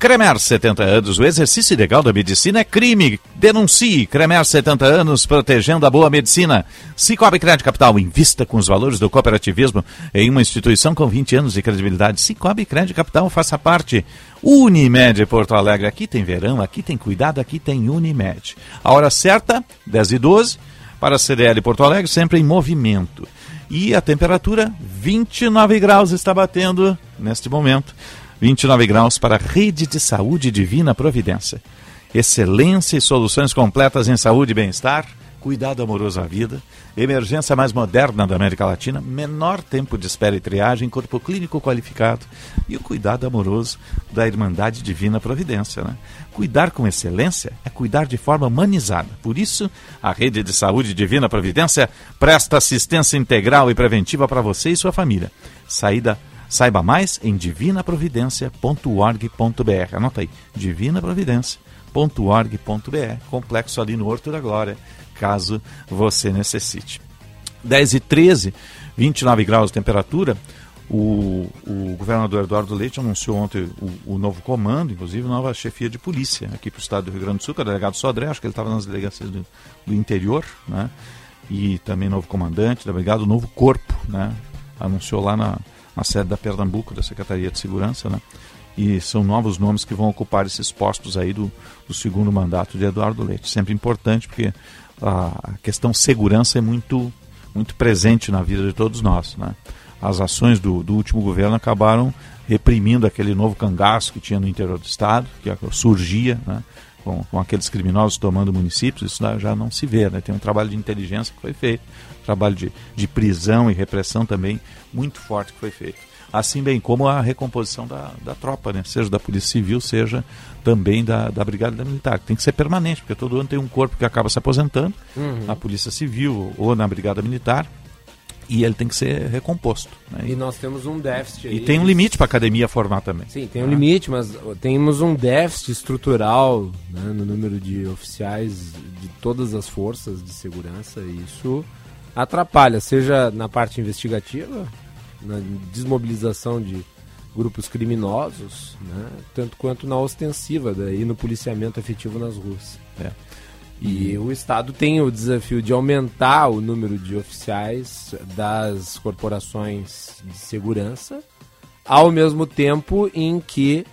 Cremer 70 anos, o exercício ilegal da medicina é crime. Denuncie. Cremer 70 anos, protegendo a boa medicina. Cicobi Crédito Capital, invista com os valores do cooperativismo em uma instituição com 20 anos de credibilidade. Cicobi Crédito Capital, faça parte. Unimed Porto Alegre, aqui tem verão, aqui tem cuidado, aqui tem Unimed. A hora certa, 10 e 12, para a CDL Porto Alegre, sempre em movimento. E a temperatura, 29 graus, está batendo neste momento. 29 graus para a Rede de Saúde Divina Providência. Excelência e soluções completas em saúde e bem-estar, cuidado amoroso à vida, emergência mais moderna da América Latina, menor tempo de espera e triagem, corpo clínico qualificado e o cuidado amoroso da Irmandade Divina Providência. Né? Cuidar com excelência é cuidar de forma humanizada. Por isso, a Rede de Saúde Divina Providência presta assistência integral e preventiva para você e sua família. Saída Saiba mais em divinaprovidência.org.br. Anota aí, divinaprovidência.org.br. Complexo ali no Horto da Glória, caso você necessite. 10 e 13, 29 graus de temperatura. O, o governador Eduardo Leite anunciou ontem o, o novo comando, inclusive nova chefia de polícia aqui para o estado do Rio Grande do Sul, que é o delegado Sodré, acho que ele estava nas delegacias do, do interior, né? E também novo comandante da brigada, novo corpo, né? Anunciou lá na, na sede da Pernambuco, da Secretaria de Segurança, né? E são novos nomes que vão ocupar esses postos aí do, do segundo mandato de Eduardo Leite. Sempre importante, porque a questão segurança é muito, muito presente na vida de todos nós, né? As ações do, do último governo acabaram reprimindo aquele novo cangaço que tinha no interior do estado, que surgia, né? Com, com, aqueles criminosos tomando municípios, isso já não se vê. Né? Tem um trabalho de inteligência que foi feito, um trabalho de, de prisão e repressão também muito forte que foi feito. Assim bem como a recomposição da, da tropa, né? seja da Polícia Civil, seja também da, da Brigada Militar. Tem que ser permanente, porque todo ano tem um corpo que acaba se aposentando, uhum. na Polícia Civil ou na Brigada Militar, e ele tem que ser recomposto. Né? E nós temos um déficit aí. E tem um limite para a academia formar também. Sim, tem um limite, mas temos um déficit estrutural né, no número de oficiais de todas as forças de segurança e isso atrapalha, seja na parte investigativa, na desmobilização de grupos criminosos, né, tanto quanto na ostensiva, daí no policiamento efetivo nas ruas. É. E o Estado tem o desafio de aumentar o número de oficiais das corporações de segurança, ao mesmo tempo em que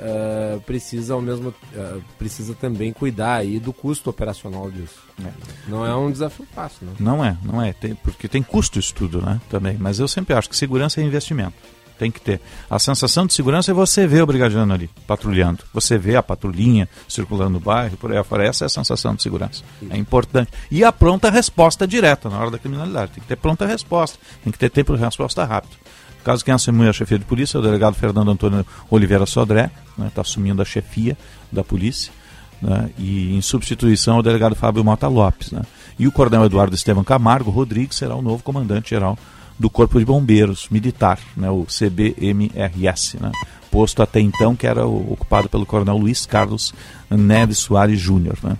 uh, precisa, ao mesmo, uh, precisa também cuidar aí do custo operacional disso. É. Não é um desafio fácil, não. Não é, não é, tem, porque tem custo isso tudo, né? Também. Mas eu sempre acho que segurança é investimento tem que ter. A sensação de segurança é você ver o brigadiano ali, patrulhando. Você vê a patrulhinha circulando no bairro, por aí afora. Essa é a sensação de segurança. É importante. E a pronta resposta direta na hora da criminalidade. Tem que ter pronta resposta. Tem que ter tempo de resposta rápido. No caso, quem assumiu a chefia de polícia é o delegado Fernando Antônio Oliveira Sodré, está né, tá assumindo a chefia da polícia. Né, e em substituição o delegado Fábio Mota Lopes. Né, e o coronel Eduardo Estevam Camargo Rodrigues será o novo comandante-geral do Corpo de Bombeiros Militar, né, o CBMRS, né, posto até então que era ocupado pelo coronel Luiz Carlos Neves Soares Júnior. Né.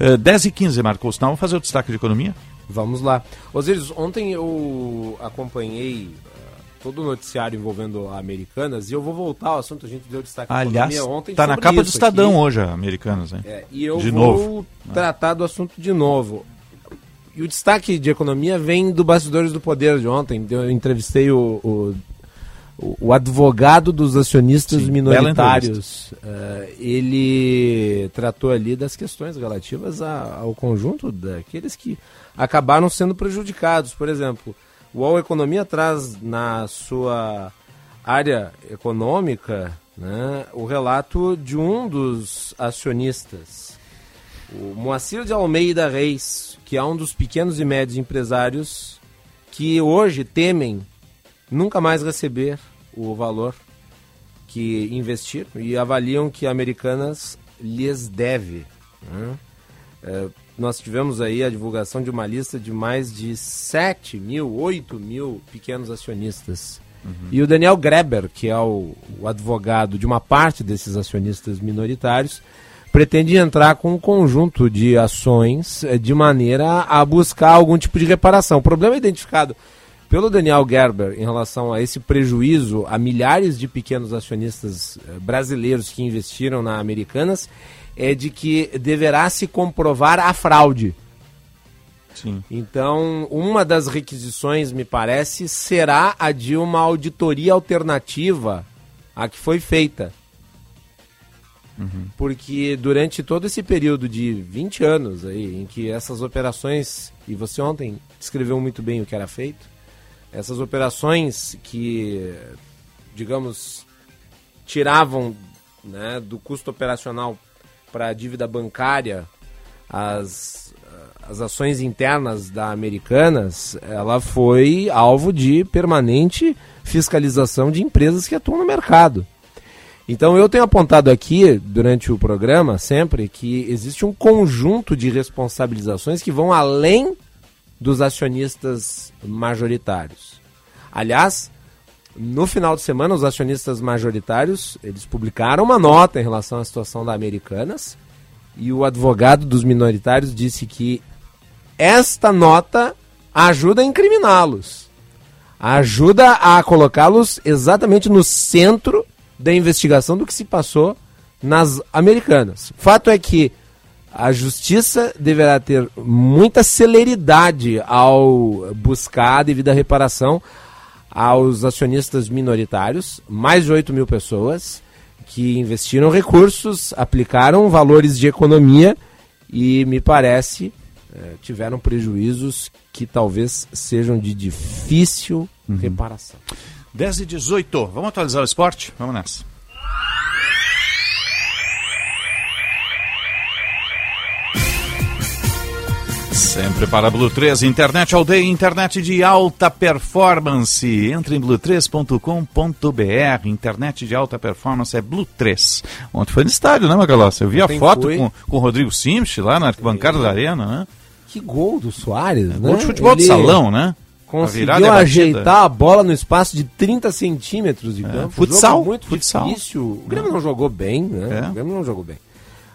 Uh, 10 e 15, Marcos, então, vamos fazer o destaque de economia? Vamos lá. Osíris, ontem eu acompanhei uh, todo o noticiário envolvendo a Americanas e eu vou voltar ao assunto, a gente deu destaque Aliás, ontem está na capa do Estadão aqui. hoje a Americanas. Hein? É, e eu de vou novo. tratar do assunto de novo. E o destaque de economia vem do Bastidores do Poder de ontem. Eu entrevistei o, o, o advogado dos acionistas Sim, minoritários. Uh, ele tratou ali das questões relativas a, ao conjunto daqueles que acabaram sendo prejudicados. Por exemplo, o UOL Economia traz na sua área econômica né, o relato de um dos acionistas, o Moacir de Almeida Reis, que é um dos pequenos e médios empresários que hoje temem nunca mais receber o valor que investiram e avaliam que Americanas lhes deve. Né? É, nós tivemos aí a divulgação de uma lista de mais de 7 mil, 8 mil pequenos acionistas. Uhum. E o Daniel Greber, que é o, o advogado de uma parte desses acionistas minoritários, pretende entrar com um conjunto de ações eh, de maneira a buscar algum tipo de reparação. O problema identificado pelo Daniel Gerber em relação a esse prejuízo a milhares de pequenos acionistas eh, brasileiros que investiram na Americanas é de que deverá se comprovar a fraude. Sim. Então, uma das requisições, me parece, será a de uma auditoria alternativa à que foi feita. Uhum. Porque durante todo esse período de 20 anos aí, em que essas operações, e você ontem descreveu muito bem o que era feito, essas operações que, digamos, tiravam né, do custo operacional para a dívida bancária as, as ações internas da Americanas, ela foi alvo de permanente fiscalização de empresas que atuam no mercado. Então eu tenho apontado aqui, durante o programa, sempre, que existe um conjunto de responsabilizações que vão além dos acionistas majoritários. Aliás, no final de semana, os acionistas majoritários, eles publicaram uma nota em relação à situação da Americanas, e o advogado dos minoritários disse que esta nota ajuda a incriminá-los. Ajuda a colocá-los exatamente no centro da investigação do que se passou nas americanas. Fato é que a justiça deverá ter muita celeridade ao buscar a devida reparação aos acionistas minoritários, mais de 8 mil pessoas que investiram recursos, aplicaram valores de economia e, me parece, eh, tiveram prejuízos que talvez sejam de difícil uhum. Reparação. 10 e 18. Vamos atualizar o esporte? Vamos nessa. Sempre para Blue 3, internet aldeia, internet de alta performance. Entre em blue3.com.br, internet de alta performance é Blue 3. Ontem foi no estádio, né, Magalhães? Eu vi a foto com, com o Rodrigo Simch lá na arquibancada da Arena, né? Que gol do Soares, é, né? Gol de futebol Ele... de salão, né? Conseguiu ajeitar a bola no espaço de 30 centímetros de campo. Futsal, Jogo muito futsal. difícil. O Grêmio não jogou bem, né? O Grêmio não jogou bem.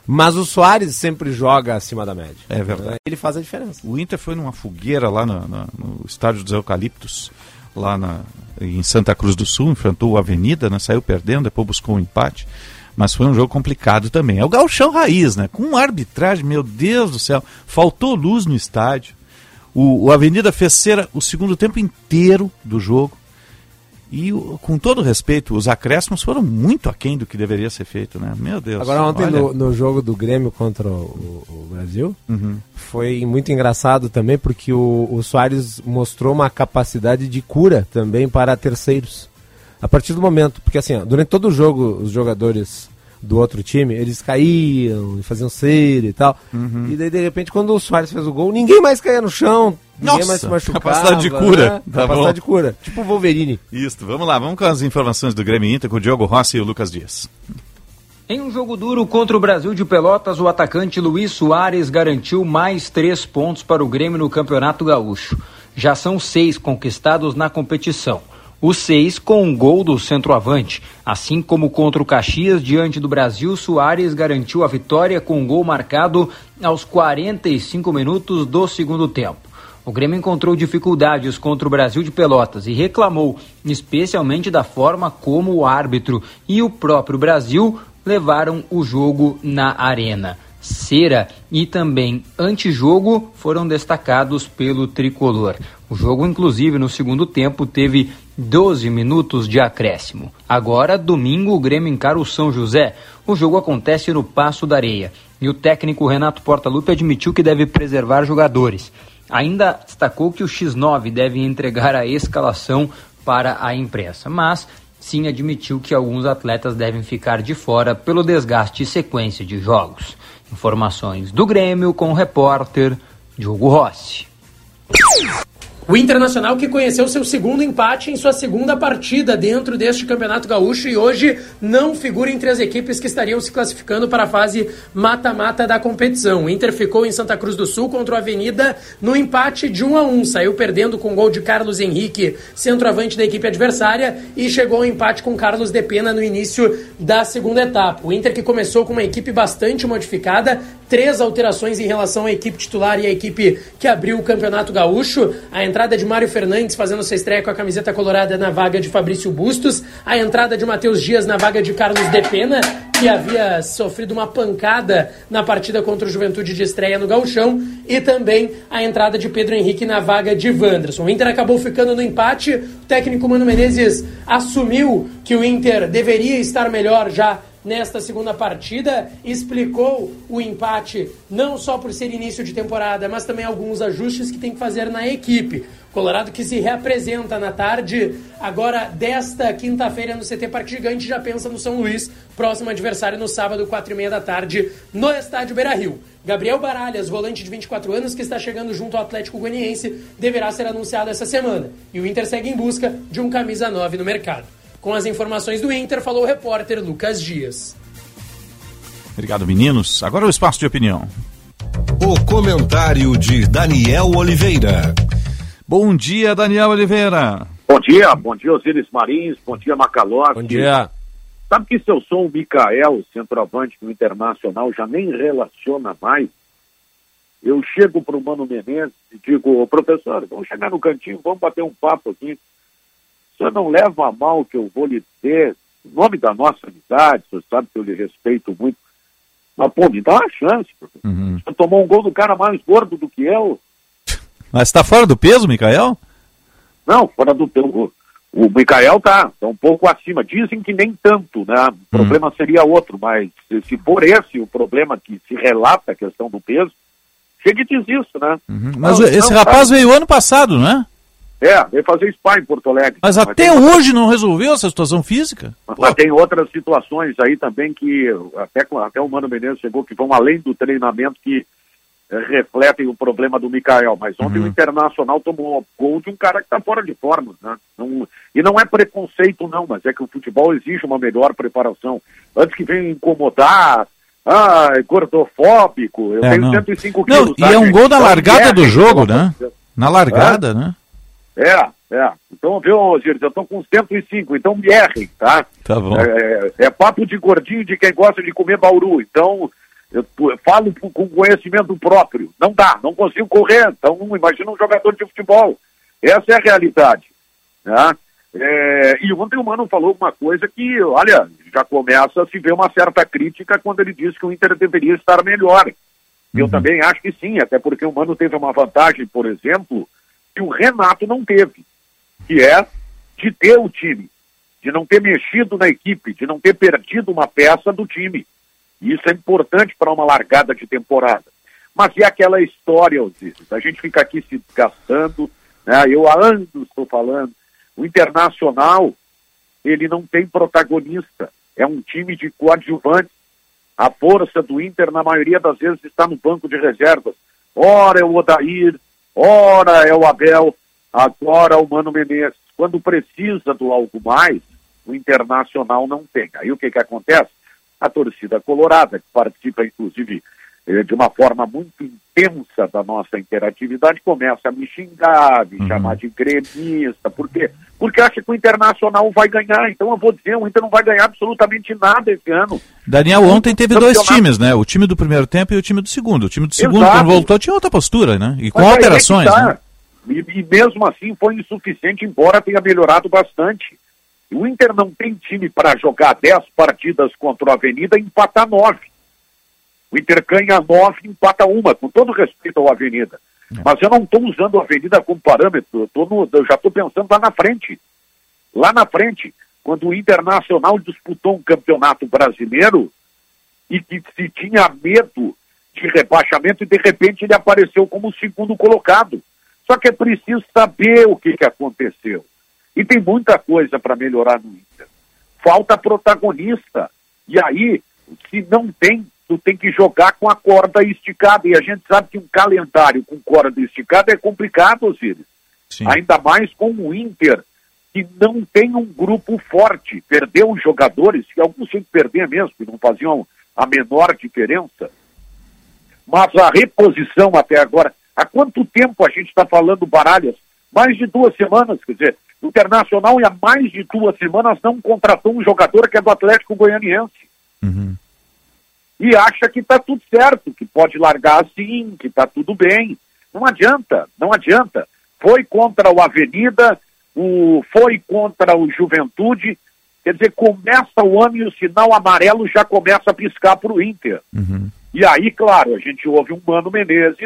Mas o Soares sempre joga acima da média. É verdade. Ele faz a diferença. O Inter foi numa fogueira lá na- na- no estádio dos Eucaliptos, lá na- em Santa Cruz do Sul, enfrentou o Avenida, né? saiu perdendo, depois buscou um empate. Mas foi um jogo complicado também. É o gauchão raiz, né? Com arbitragem, meu Deus do céu, faltou luz no estádio. O, o Avenida fez cera o segundo tempo inteiro do jogo. E, com todo respeito, os acréscimos foram muito aquém do que deveria ser feito, né? Meu Deus. Agora ontem olha. no, no jogo do Grêmio contra o, o Brasil, Uhum. foi muito engraçado também porque o, o Soares mostrou uma capacidade de cura também para terceiros. A partir do momento, porque assim, ó, durante todo o jogo os jogadores do outro time, eles caíam e faziam cera e tal. Uhum. E daí de repente quando o Soares fez o gol, ninguém mais caía no chão, ninguém Nossa, mais se machucava. capacidade de cura. né? Tá capacidade bom. de cura. Tipo o Wolverine. Isso, vamos lá, vamos com as informações do Grêmio Inter com o Diogo Rossi e o Lucas Dias. Em um jogo duro contra o Brasil de Pelotas, o atacante Luiz Soares garantiu mais três pontos para o Grêmio no Campeonato Gaúcho. Já são seis conquistados na competição. Os seis com um gol do centroavante. Assim como contra o Caxias, diante do Brasil, Soares garantiu a vitória com um gol marcado aos 45 minutos do segundo tempo. O Grêmio encontrou dificuldades contra o Brasil de Pelotas e reclamou, especialmente da forma como o árbitro e o próprio Brasil levaram o jogo na arena. Cera e também antijogo foram destacados pelo tricolor. O jogo, inclusive, no segundo tempo, teve 12 minutos de acréscimo. Agora, domingo, o Grêmio encara o São José. O jogo acontece no Passo da Areia. E o técnico Renato Portaluppi admitiu que deve preservar jogadores. Ainda destacou que o X9 deve entregar a escalação para a imprensa, mas sim admitiu que alguns atletas devem ficar de fora pelo desgaste e sequência de jogos. Informações do Grêmio com o repórter Diogo Rossi. O Internacional que conheceu seu segundo empate em sua segunda partida dentro deste Campeonato Gaúcho e hoje não figura entre as equipes que estariam se classificando para a fase mata-mata da competição. O Inter ficou em Santa Cruz do Sul contra o Avenida no empate de 1 a 1, saiu perdendo com gol de Carlos Henrique, centroavante da equipe adversária, e chegou ao empate com Carlos de Pena no início da segunda etapa. O Inter que começou com uma equipe bastante modificada, três alterações em relação à equipe titular e à equipe que abriu o Campeonato Gaúcho. A entrada de Mário Fernandes fazendo sua estreia com a camiseta colorada na vaga de Fabrício Bustos, a entrada de Matheus Dias na vaga de Carlos De Pena, que havia sofrido uma pancada na partida contra o Juventude de estreia no Gauchão, e também a entrada de Pedro Henrique na vaga de Wanderson. O Inter acabou ficando no empate, o técnico Mano Menezes assumiu que o Inter deveria estar melhor já nesta segunda partida, explicou o empate não só por ser início de temporada, mas também alguns ajustes que tem que fazer na equipe. Colorado que se reapresenta na tarde agora desta quinta-feira no CT Parque Gigante já pensa no São Luís, próximo adversário no sábado, quatro e meia da tarde, no estádio Beira-Rio. Gabriel Baralhas, volante de 24 anos que está chegando junto ao Atlético Goianiense, deverá ser anunciado essa semana. E o Inter segue em busca de um camisa 9 no mercado. Com as informações do Inter, falou o repórter Lucas Dias. Obrigado, meninos. Agora o espaço de opinião. O comentário de Daniel Oliveira. Bom dia, Daniel Oliveira. Bom dia, bom dia, Osiris Marins, bom dia, Macalossi. Bom dia. Sabe que se eu sou o Mikael, centroavante do Internacional, já nem relaciona mais, eu chego para o Mano Menezes e digo, "Ô, professor, vamos chegar no cantinho, vamos bater um papo aqui. O senhor não leva a mal que eu vou lhe dizer, em nome da nossa amizade, o senhor sabe que eu lhe respeito muito, mas, pô, me dá uma chance, professor. Uhum. O senhor tomou um gol do cara mais gordo do que eu, Mas está fora do peso, Micael? Não, fora do teu. O Mikael tá, tá um pouco acima. Dizem que nem tanto, né? O problema seria outro, mas se, se for esse o problema que se relata a questão do peso, chega e diz isso, né? Mas Não, esse não, rapaz tá. veio ano passado, né? É, veio fazer spa em Porto Alegre. Mas até tem, hoje não resolveu essa situação física? mas tem outras situações aí também que até, até o Mano Menezes chegou que vão além do treinamento que eh, refletem o problema do Mikael. Mas ontem Uhum. o Internacional tomou gol de um cara que está fora de forma. Né? Não- e não é preconceito, não, mas é que o futebol exige uma melhor preparação. Antes que venha incomodar, ah, é gordofóbico, eu É, tenho não. 105 Não, quilos. e tá, é um gente? gol da largada do jogo, né? Na largada, né? É, é. Então, viu, Osiris, eu tô com 105, então me errem, tá? Tá bom. É, é papo de gordinho de quem gosta de comer bauru. Então, eu, eu falo com conhecimento próprio. Não dá, não consigo correr. Então, imagina um jogador de futebol. Essa é a realidade. Né? É, e ontem o Mano falou uma coisa que, olha, já começa a se ver uma certa crítica quando ele diz que o Inter deveria estar melhor. Eu também acho que sim, até porque o Mano teve uma vantagem, por exemplo, que o Renato não teve, que é de ter o time, de não ter mexido na equipe, de não ter perdido uma peça do time. E isso é importante para uma largada de temporada. Mas é aquela história, Osiris, a gente fica aqui se gastando, né? eu há anos estou falando, o Internacional, ele não tem protagonista, é um time de coadjuvantes. A força do Inter, na maioria das vezes, está no banco de reservas. Ora é o Odair, ora é o Abel, agora o Mano Menezes. Quando precisa do algo mais, o Internacional não tem. Aí o que, que acontece? A torcida colorada, que participa, inclusive, de uma forma muito intensa da nossa interatividade, começa a me xingar, me chamar de gremista. Por quê? Porque acha que o Internacional vai ganhar. Então eu vou dizer, o Inter não vai ganhar absolutamente nada esse ano. Daniel, ontem teve dois times, né? O time do primeiro tempo e o time do segundo. O time do segundo, Exato. quando voltou, tinha outra postura, né? E com Mas é alterações, tá. né? E, e mesmo assim foi insuficiente, embora tenha melhorado bastante. O Inter não tem time para jogar 10 partidas contra o Avenida e empatar 9. O Inter ganha 9 e empata uma, com todo respeito ao Avenida. Mas eu não estou usando a Avenida como parâmetro, eu, no- eu já estou pensando lá na frente. Lá na frente, quando o Internacional disputou um campeonato brasileiro e que se tinha medo de rebaixamento e de repente ele apareceu como o segundo colocado. Só que é preciso saber o que, que aconteceu. E tem muita coisa para melhorar no Inter. Falta protagonista. E aí, se não tem, tu tem que jogar com a corda esticada. E a gente sabe que um calendário com corda esticada é complicado, Osiris. Ainda mais com o Inter, que não tem um grupo forte. Perdeu os jogadores, que alguns tinham que perder mesmo, que não faziam a menor diferença. Mas a reposição até agora, há quanto tempo a gente está falando Baralhas? Mais de duas semanas, quer dizer, o Internacional há mais de duas semanas não contratou um jogador que é do Atlético Goianiense. E acha que está tudo certo, que pode largar assim, que está tudo bem. Não adianta, não adianta. Foi contra o Avenida, o, foi contra o Juventude, quer dizer, começa o ano e o sinal amarelo já começa a piscar para o Inter. E aí, claro, a gente ouve um Mano Menezes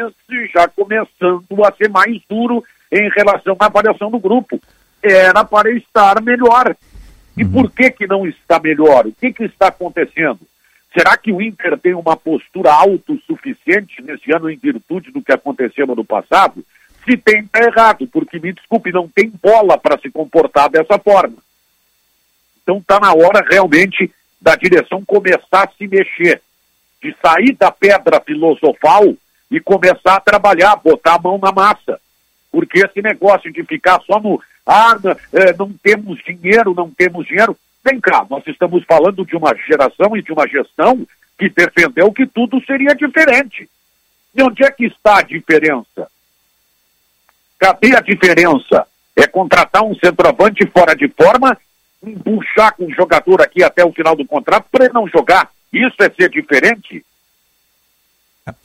já começando a ser mais duro em relação à avaliação do grupo. Era para estar melhor. E por que que não está melhor? O que que está acontecendo? Será que o Inter tem uma postura autossuficiente nesse ano em virtude do que aconteceu no passado? Se tem, está errado, porque, me desculpe, não tem bola para se comportar dessa forma. Então está na hora realmente da direção começar a se mexer, de sair da pedra filosofal e começar a trabalhar, botar a mão na massa. Porque esse negócio de ficar só no ah, n- eh, não temos dinheiro, não temos dinheiro. Vem cá, nós estamos falando de uma geração e de uma gestão que defendeu que tudo seria diferente. E onde é que está a diferença? Cadê a diferença? É contratar um centroavante fora de forma, empuxar com o jogador aqui até o final do contrato para ele não jogar. Isso é ser diferente?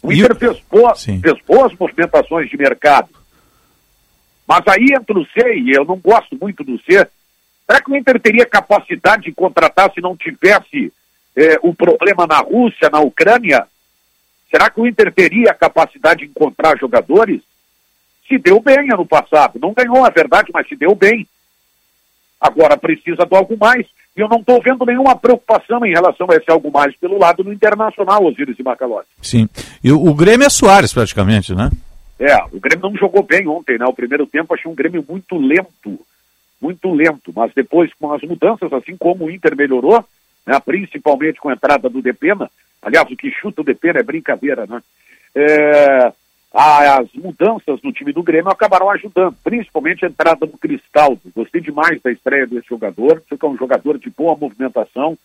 O Inter fez, boas, fez boas movimentações de mercado. Mas aí entra o C, e eu não gosto muito do C. Será que o Inter teria capacidade de contratar se não tivesse eh, o problema na Rússia, na Ucrânia? Será que o Inter teria capacidade de encontrar jogadores? Se deu bem ano passado. Não ganhou, é verdade, mas se deu bem. Agora precisa de algo mais. E eu não estou vendo nenhuma preocupação em relação a esse algo mais pelo lado do Internacional, Osiris e Macalote. Sim. E o, o Grêmio é Soares, praticamente, né? É, o Grêmio não jogou bem ontem, né? O primeiro tempo achei um Grêmio muito lento, muito lento, mas depois com as mudanças, assim como o Inter melhorou, né? principalmente com a entrada do Depena, aliás, o que chuta o Depena é brincadeira, né? É, as mudanças no time do Grêmio acabaram ajudando, principalmente a entrada do Cristaldo. Gostei demais da estreia desse jogador, porque é um jogador de boa movimentação,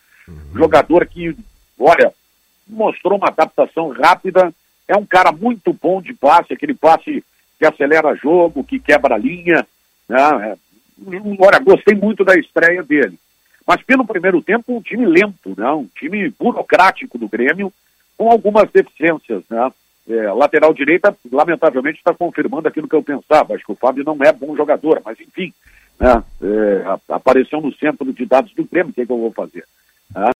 jogador que, olha, mostrou uma adaptação rápida, é um cara muito bom de passe, aquele passe que acelera jogo, que quebra a linha. Né? Olha, gostei muito da estreia dele. Mas pelo primeiro tempo, um time lento, né? um time burocrático do Grêmio, com algumas deficiências. Né? É, lateral direita, lamentavelmente, está confirmando aquilo que eu pensava. Acho que o Fábio não é bom jogador, mas enfim, né? É, apareceu no centro de dados do Grêmio, o que, é que eu vou fazer? né?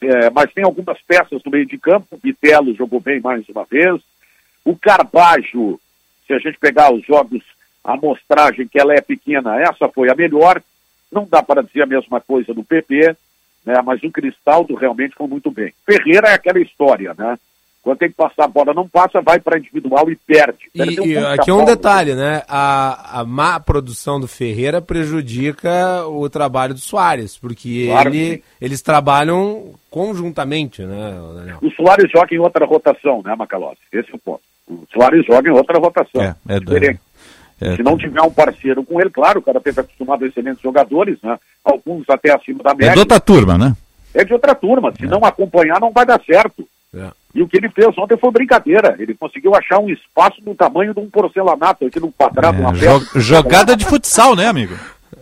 É, mas tem algumas peças no meio de campo. O Bitelo jogou bem mais uma vez. O Carbajo, se a gente pegar os jogos, a amostragem que ela é pequena, essa foi a melhor. Não dá para dizer a mesma coisa do PP, né? mas o Cristaldo realmente foi muito bem. Ferreira é aquela história, né? Quando tem que passar a bola, não passa, vai para individual e perde. E, e aqui é um detalhe, né? A, a má produção do Ferreira prejudica o trabalho do Soares, porque Claro ele, eles trabalham conjuntamente, né, Daniel? O Soares joga em outra rotação, né, Macalossi? Esse é o ponto. O Soares joga em outra rotação. É, é Diferente. É. Se não tiver um parceiro com ele, claro, o cara teve acostumado a excelentes jogadores, né? Alguns até acima da É média. de outra turma, né? É de outra turma. Se não acompanhar, não vai dar certo. É. E o que ele fez ontem foi brincadeira. Ele conseguiu achar um espaço do tamanho de um porcelanato aqui no quadrado, uma É, jo- jogada de futsal, né, amigo?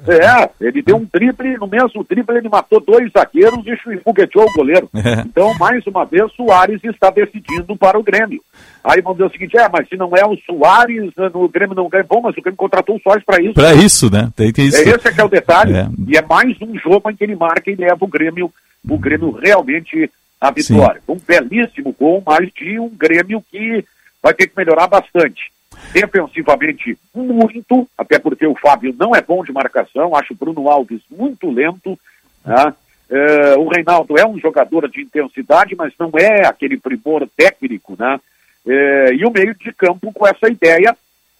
É, ele deu um triple, no mesmo triple ele matou dois zagueiros e fogueteou o goleiro. É. Então, mais uma vez, Soares está decidindo para o Grêmio. Aí vão dizer o seguinte, é, mas se não é o Soares, né, no Grêmio não ganha. Bom, mas o Grêmio contratou o Soares para isso. Pra isso, né? Tem que isso. É esse é que é o detalhe. É. E é mais um jogo em que ele marca e leva o Grêmio, o Grêmio realmente à vitória. Um belíssimo gol, mas de um Grêmio que vai ter que melhorar bastante. Defensivamente, muito, até porque o Fábio não é bom de marcação, acho o Bruno Alves muito lento. né? O Reinaldo é um jogador de intensidade, mas não é aquele primor técnico, né? É, e o meio de campo com essa ideia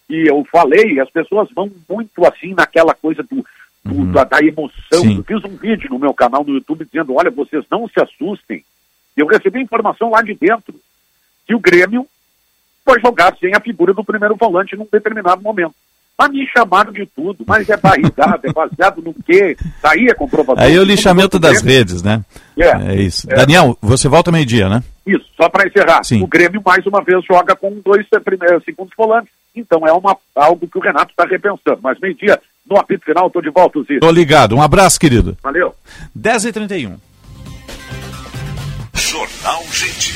que eu falei, as pessoas vão muito assim naquela coisa do, do- da, da emoção. Sim. Eu fiz um vídeo no meu canal no YouTube dizendo, olha, vocês não se assustem. Eu recebi informação lá de dentro que o Grêmio foi jogar sem a figura do primeiro volante num determinado momento. Mas me chamaram de tudo, mas é barrigado, é baseado no quê? Daí é comprovação. Aí é o lixamento das redes, né? É. isso. É. Daniel, você volta meio-dia, né? Isso, só para encerrar. Sim. O Grêmio, mais uma vez, joga com dois eh, primeiros, segundos volantes. Então é uma, algo que o Renato está repensando. Mas meio-dia, no apito final, estou de volta, Zico. Tô ligado. Um abraço, querido. Valeu. 10h31. Jornal Gente.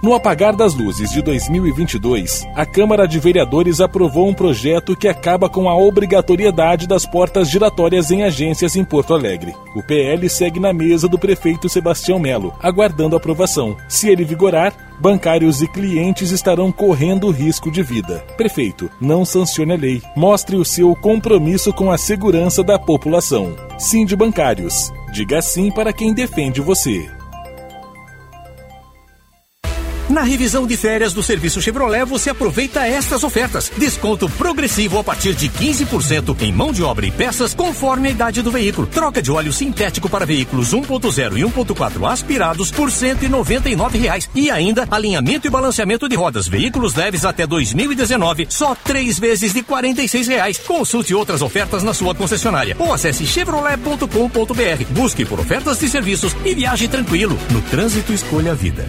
No apagar das luzes de 2022, a Câmara de Vereadores aprovou um projeto que acaba com a obrigatoriedade das portas giratórias em agências em Porto Alegre. O PL segue na mesa do prefeito Sebastião Melo, aguardando aprovação. Se ele vigorar, bancários e clientes estarão correndo risco de vida. Prefeito, não sancione a lei. Mostre o seu compromisso com a segurança da população. Sim de bancários. Diga sim para quem defende você. Na revisão de férias do serviço Chevrolet, você aproveita estas ofertas. Desconto progressivo a partir de 15% em mão de obra e peças conforme a idade do veículo. Troca de óleo sintético para veículos 1.0 e 1.4 aspirados por 199 reais. E ainda alinhamento e balanceamento de rodas. Veículos leves até 2019, só três vezes de 46 reais. Consulte outras ofertas na sua concessionária ou acesse chevrolet.com.br. Busque por ofertas de serviços e viaje tranquilo. No trânsito, escolha a vida.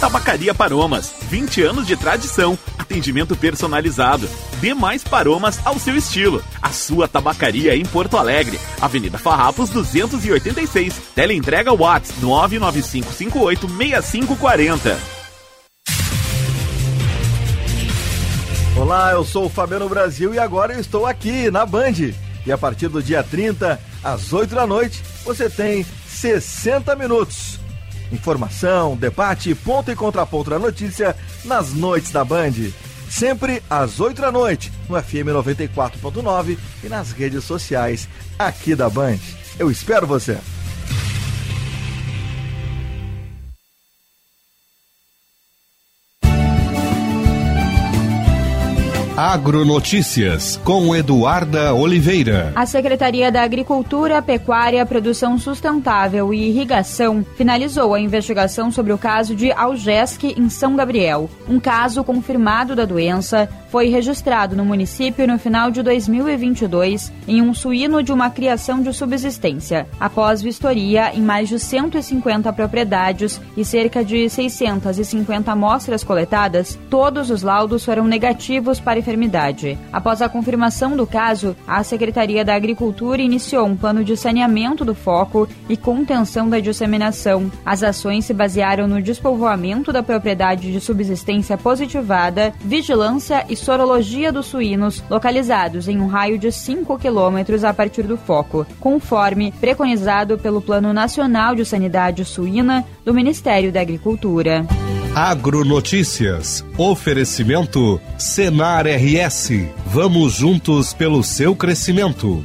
Tabacaria Paromas, 20 anos de tradição, atendimento personalizado. Dê mais paromas ao seu estilo. A sua tabacaria em Porto Alegre, Avenida Farrapos 286. Teleentrega Whats 995586540. Olá, eu sou o Fabiano Brasil e agora eu estou aqui na Band. E a partir do dia 30, às 8 da noite, você tem 60 minutos. Informação, debate, ponto e contraponto da notícia nas noites da Band. Sempre às 8 da noite, no FM 94.9 e nas redes sociais aqui da Band. Eu espero você. Agronotícias com Eduarda Oliveira. A Secretaria da Agricultura, Pecuária, Produção Sustentável e Irrigação finalizou a investigação sobre o caso de Algesc em São Gabriel. Um caso confirmado da doença foi registrado no município no final de 2022 em um suíno de uma criação de subsistência. Após vistoria em mais de 150 propriedades e cerca de 650 amostras coletadas, todos os laudos foram negativos para enfermidade. Após a confirmação do caso, a Secretaria da Agricultura iniciou um plano de saneamento do foco e contenção da disseminação. As ações se basearam no despovoamento da propriedade de subsistência positivada, vigilância e sorologia dos suínos localizados em um raio de 5 quilômetros a partir do foco, conforme preconizado pelo Plano Nacional de Sanidade Suína do Ministério da Agricultura. Agronotícias. Oferecimento Senar RS. Vamos juntos pelo seu crescimento.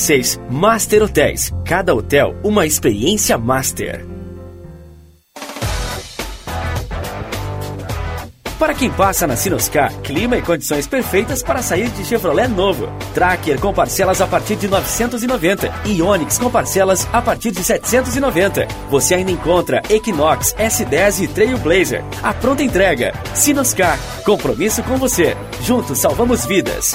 2766. Master Hotéis. Cada hotel uma experiência master. Para quem passa na Sinoscar, clima e condições perfeitas para sair de Chevrolet novo. Tracker com parcelas a partir de 990 e Onix com parcelas a partir de 790. Você ainda encontra Equinox, S10 e Trailblazer. A pronta entrega. Sinoscar, compromisso com você. Juntos salvamos vidas.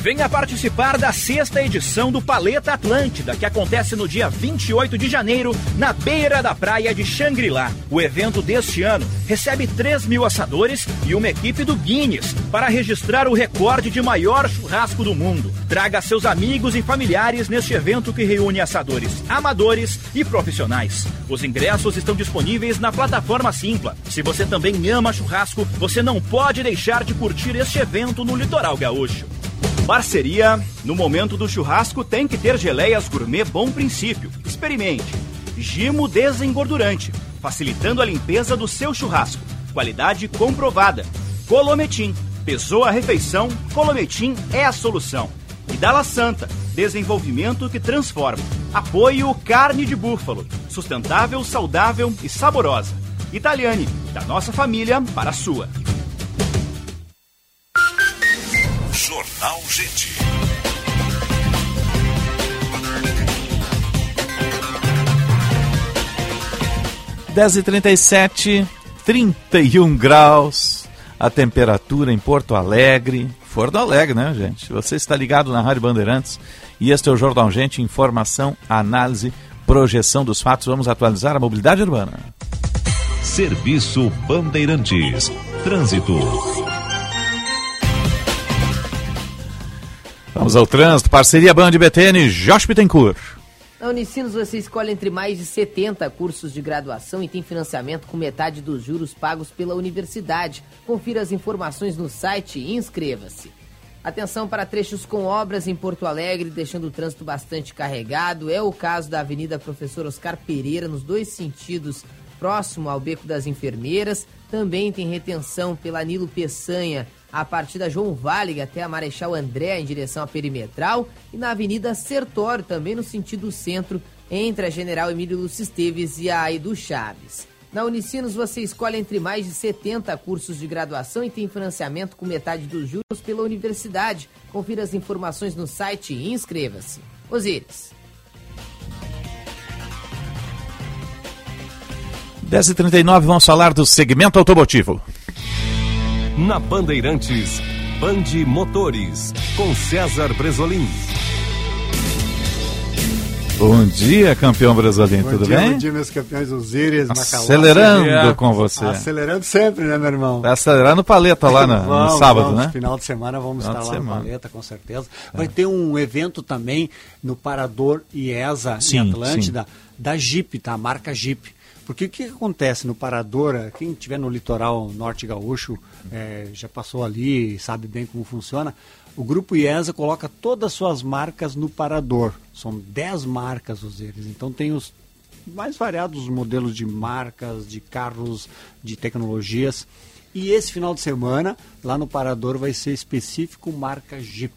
Venha participar da sexta edição do Paleta Atlântida, que acontece no dia 28 de janeiro, na beira da praia de Xangri-Lá. O evento deste ano recebe 3 mil assadores e uma equipe do Guinness para registrar o recorde de maior churrasco do mundo. Traga seus amigos e familiares neste evento que reúne assadores amadores e profissionais. Os ingressos estão disponíveis na plataforma Simpla. Se você também ama churrasco, você não pode deixar de curtir este evento no Litoral Gaúcho. Parceria, no momento do churrasco tem que ter geleias gourmet Bom Princípio. Experimente. Gimo desengordurante, facilitando a limpeza do seu churrasco. Qualidade comprovada. Colometim. Pesou a refeição, Colometim é a solução. E Dala Santa, desenvolvimento que transforma. Apoio carne de búfalo, sustentável, saudável e saborosa. Italiane, da nossa família para a sua. Jornal Gente. Dez e trinta e sete, 31 graus, a temperatura em Porto Alegre. Porto Alegre, né, gente? Você está ligado na Rádio Bandeirantes e este é o Jornal Gente, informação, análise, projeção dos fatos. Vamos atualizar a mobilidade urbana. Serviço Bandeirantes. Trânsito. Vamos ao trânsito, parceria Band BTN, Josh Bittencourt. Na Unicinos você escolhe entre mais de 70 cursos de graduação e tem financiamento com metade dos juros pagos pela universidade. Confira as informações no site e inscreva-se. Atenção para trechos com obras em Porto Alegre, deixando o trânsito bastante carregado. É o caso da Avenida Professor Oscar Pereira, nos dois sentidos, próximo ao Beco das Enfermeiras. Também tem retenção pela Nilo Peçanha, a partir da João Valig até a Marechal André, em direção à Perimetral. E na Avenida Sertório, também no sentido centro, entre a General Emílio Lúcio Esteves e a Aidu Chaves. Na Unicinos você escolhe entre mais de 70 cursos de graduação e tem financiamento com metade dos juros pela universidade. Confira as informações no site e inscreva-se. Osíris. 10h39, vamos falar do segmento automotivo. Na Bandeirantes, Bande Motores, com César Bresolim. Bom dia, campeão brasileiro, tudo dia, bem? Bom dia, meus campeões Osíris, Macalossi. Acelerando com você. Acelerando sempre, né, meu irmão? Vai acelerar no paleta lá no Vamos, sábado, vamos. né? Final de semana vamos Final estar lá semana. no Paleta, com certeza. Vai ter um evento também no Parador IESA Sim, em Atlântida, da Jeep, tá? A marca Jeep. Porque o que, acontece no Parador, eh, quem estiver no litoral norte gaúcho, eh, já passou ali, sabe bem como funciona, o Grupo IESA coloca todas as suas marcas no Parador. São 10 marcas, os eles. Então tem os mais variados modelos de marcas, de carros, de tecnologias. E esse final de semana, lá no Parador, vai ser específico marca Jeep.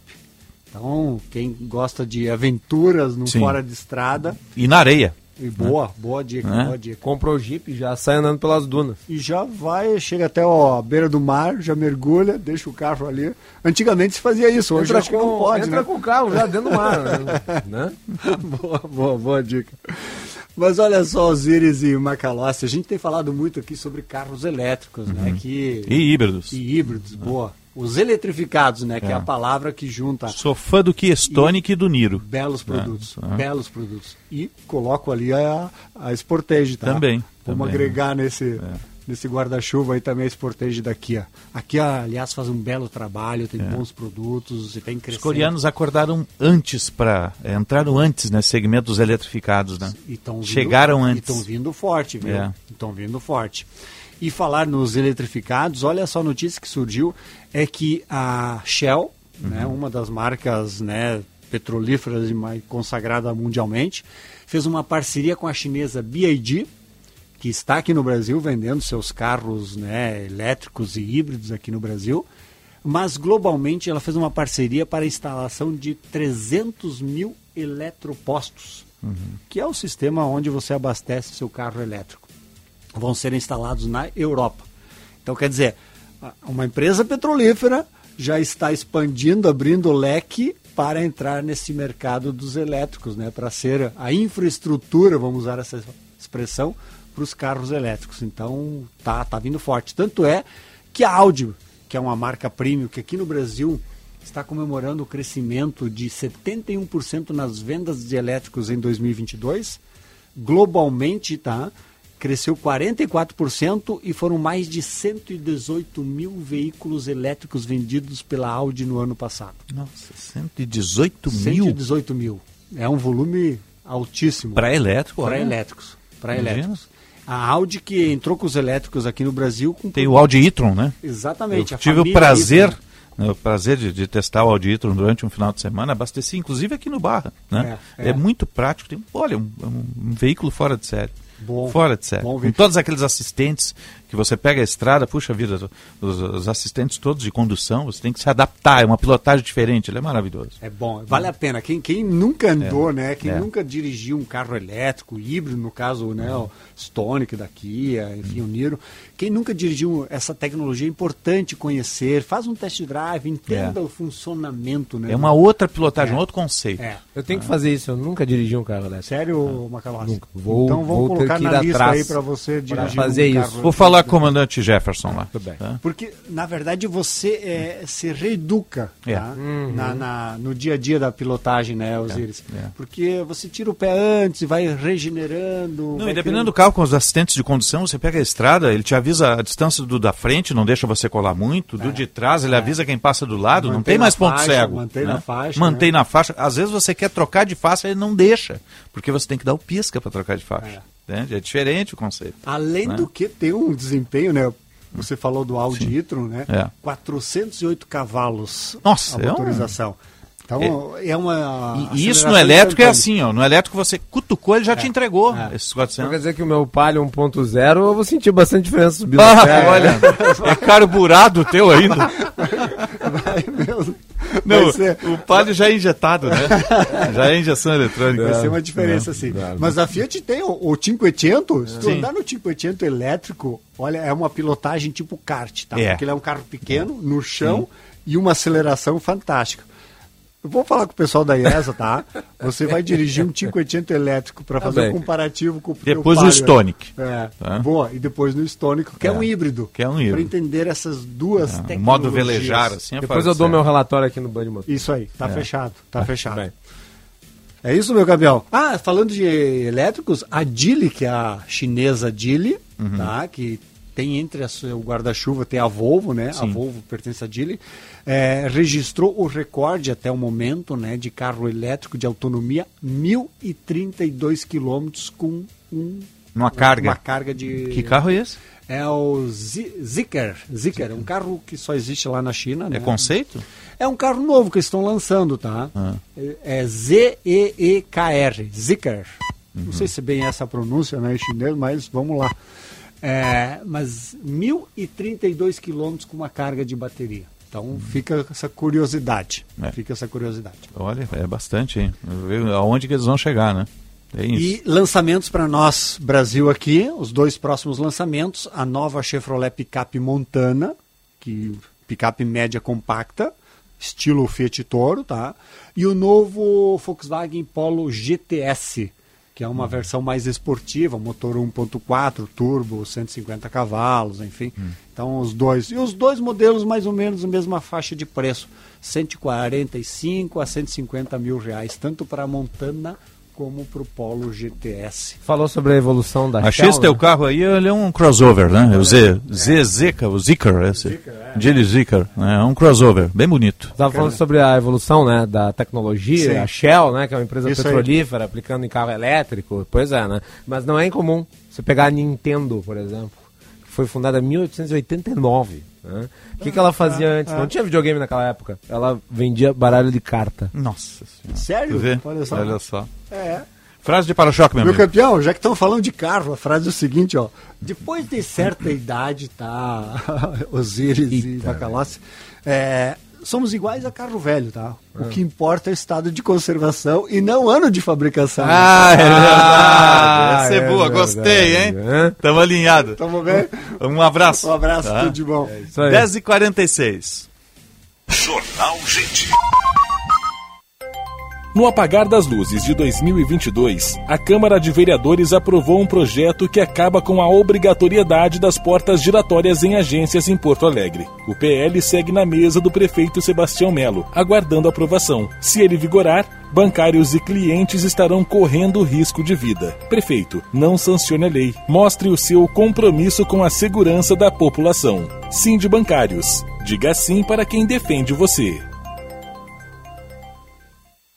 Então, quem gosta de aventuras no Sim. fora de estrada. E na areia. E boa, boa dica, Né? boa dica. Comprou o Jeep, já sai andando pelas dunas. E já vai, chega até ó, a beira do mar, já mergulha, deixa o carro ali. Antigamente se fazia isso, hoje Entra acho que não pode, entra né? com o carro já dentro do mar, (laughs) né? boa, boa, boa dica. Mas olha só, Osiris e Macalossi, a gente tem falado muito aqui sobre carros elétricos, né? Que... E híbridos. E híbridos, boa. Os eletrificados, né? Que é É. a palavra que junta Sou fã do Kia Stonic e do Niro. belos produtos, É, é. belos produtos. E coloco ali a, a Sportage, tá? Também, Vamos também. agregar nesse, nesse guarda-chuva aí também a Sportage da Kia. A Kia, aliás, faz um belo trabalho, tem bons produtos e tem Os crescendo. coreanos acordaram antes para entraram antes nesse segmento dos eletrificados, né? E vindo- Chegaram E antes. estão vindo forte, viu? É. Estão vindo forte. E falar nos eletrificados, olha só a notícia que surgiu, é que a Shell, né, Uhum. uma das marcas né, petrolíferas e mais consagrada mundialmente, fez uma parceria com a chinesa BYD, que está aqui no Brasil vendendo seus carros né, elétricos e híbridos aqui no Brasil, mas globalmente ela fez uma parceria para a instalação de 300 mil eletropostos, que é o sistema onde você abastece seu carro elétrico. Vão ser instalados na Europa. Então, quer dizer, uma empresa petrolífera já está expandindo, abrindo leque para entrar nesse mercado dos elétricos, né? para ser a infraestrutura, vamos usar essa expressão, para os carros elétricos. Então, tá, tá vindo forte. Tanto é que a Audi, que é uma marca premium, que aqui no Brasil está comemorando o crescimento de 71% nas vendas de elétricos em 2022, globalmente, tá? Cresceu 44% e foram mais de 118 mil veículos elétricos vendidos pela Audi no ano passado. Nossa, 118 mil? 118 mil. É um volume altíssimo. Para elétrico? Para elétricos. Para elétricos. A Audi que entrou com os elétricos aqui no Brasil. Com Tem o Audi e-tron, né? Exatamente. Eu tive o prazer, e-tron. né, o prazer de, de testar o Audi e-tron durante um final de semana, abasteci inclusive aqui no Barra, né? É, É, é. muito prático, tem, olha, um, um- um veículo fora de série. Bom. fora de série. Bom Com todos aqueles assistentes que você pega a estrada, puxa vida, os, os assistentes todos de condução, você tem que se adaptar, é uma pilotagem diferente, ele é maravilhoso. É bom, vale a pena. Quem, quem nunca andou, É, né? Quem é. nunca dirigiu um carro elétrico, híbrido, no caso, né? O Stonic da Kia, enfim, o Niro. Quem nunca dirigiu essa tecnologia é importante conhecer. Faz um test drive, entenda É. o funcionamento, né? É uma outra pilotagem, É. um outro conceito. É. Eu tenho que fazer isso, eu nunca dirigi um carro dessa. Sério, Macalossi? Nunca. Vou, Então vamos vou colocar na lista aí para você pra dirigir fazer um isso. carro. Vou falar com o comandante Jefferson lá. Tudo bem. tá? Porque, na verdade, você é, se reeduca É. tá? na, na- no dia a dia da pilotagem, né, Osiris? é. Porque você tira o pé antes, vai regenerando. Não, vai e dependendo criando- do carro com os assistentes de condução, você pega a estrada, ele te avisa a distância do da frente, não deixa você colar muito, do de trás, ele avisa quem passa do lado, não É. Mantém tem na mais ponto faixa, cego. mantém né? na faixa, Mantém né? na faixa. Às vezes você quer trocar de faixa, ele não deixa, porque você tem que dar o pisca para trocar de faixa. Entende? É diferente o conceito. Além né? do que tem um desempenho, né? Você falou do Audi e-tron, né? É. 408 cavalos Nossa, a é um- motorização. Então, é, uma... E isso no elétrico é assim, ó. No elétrico você cutucou, ele já te entregou esses Então 400. quer dizer que o meu Palio 1.0 eu vou sentir bastante diferença subindo (laughs) Ah, olha, é carburado o teu ainda. (laughs) Vai mesmo. (laughs) Não, ser- o palio já é injetado, né? (laughs) Já é injeção eletrônica. Vai ser uma diferença, Não, assim. não. Mas a Fiat tem o, o 500, se tu Sim. andar no 500 elétrico, olha, é uma pilotagem tipo kart, tá? É. Porque ele é um carro pequeno, no chão, e uma aceleração fantástica. Eu vou falar com o pessoal da IESA, tá? Você vai dirigir um (laughs) 500 elétrico para Tá fazer bem. um comparativo com o Depois o Stonic. É, Tá. boa. E depois no Stonic, que é, É. um híbrido. Que é um Para híbrido. entender essas duas É, tecnologias. modo velejar, assim, é Depois eu dou série. meu relatório aqui no Band Motor. Isso aí, tá É. fechado, tá Ah, fechado. bem. É isso, meu Gabriel? Ah, falando de elétricos, a Geely, que é a chinesa Geely, Uhum. tá? Que tem entre a o guarda-chuva, tem a Volvo, né? A Sim. Volvo pertence à Geely. é, registrou o recorde até o momento, né? De carro elétrico de autonomia, 1.032 quilômetros com um, Uma carga. Uma carga de... Que carro é esse? É o Zi- Zeekr. Zeekr, é um carro que só existe lá na China, né? É conceito? É um carro novo que estão lançando, tá? Ah. É- É Z-E-E-K-R, Zeekr. Uhum. Não sei se é bem essa a pronúncia né, em chinês, mas vamos lá. É, mas 1.032 quilômetros com uma carga de bateria. Então fica essa curiosidade. Uhum. É. Fica essa curiosidade. Olha, é bastante, hein? Ver aonde que eles vão chegar, né? É. E lançamentos para nós, Brasil aqui, os dois próximos lançamentos, a nova Chevrolet Picape Montana, que picape média compacta, estilo Fiat Toro, tá? E o novo Volkswagen Polo GTS, que é uma versão mais esportiva, motor 1.4 turbo, 150 cavalos, enfim. Então os dois, e os dois modelos mais ou menos a mesma faixa de preço, 145 a 150 mil reais, tanto para a Montana como para o Polo GTS. Falou sobre a evolução da Achei Shell, esse teu né? carro aí, ele é um crossover, né? O Z, Z, Zika, o Zikr, esse. Geely Zikr, né? É um crossover, bem bonito. Estava falando sobre a evolução né, da tecnologia, Sim. a Shell, né, que é uma empresa Isso aí. petrolífera, aplicando em carro elétrico. Pois é, né? Mas não é incomum você pegar a Nintendo, por exemplo, que foi fundada em 1889. Né? O que, que ela fazia antes? ah. Não tinha videogame naquela época. Ela vendia baralho de carta. Nossa senhora. Sério? Vê? Olha só. Olha só. É. Frase de para-choque, meu Meu amigo. campeão, já que estão falando de carro, a frase é o seguinte, ó. Depois de certa idade, tá? (laughs) Osíris e Bacalhau, é, somos iguais a carro velho, tá? O que importa é o estado de conservação e não ano de fabricação. Ah, é verdade. Ah, Essa é, é boa, verdade. gostei, hein? Tamo alinhado. Tamo bem? Um abraço. Um abraço, Tá? tudo de bom. É isso aí. 10h46. Jornal Gente. No apagar das luzes de 2022, a Câmara de Vereadores aprovou um projeto que acaba com a obrigatoriedade das portas giratórias em agências em Porto Alegre. O PL segue na mesa do prefeito Sebastião Melo, aguardando aprovação. Se ele vigorar, bancários e clientes estarão correndo risco de vida. Prefeito, não sancione a lei. Mostre o seu compromisso com a segurança da população. Sim de bancários. Diga sim para quem defende você.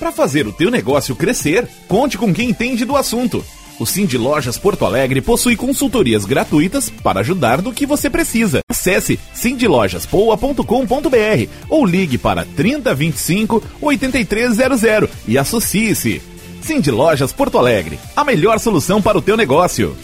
Para fazer o teu negócio crescer, conte com quem entende do assunto. O Cindy Lojas Porto Alegre possui consultorias gratuitas para ajudar no que você precisa. Acesse cindylojaspoa.com.br ou ligue para 3025 8300 e associe-se. Cindy Lojas Porto Alegre, a melhor solução para o teu negócio.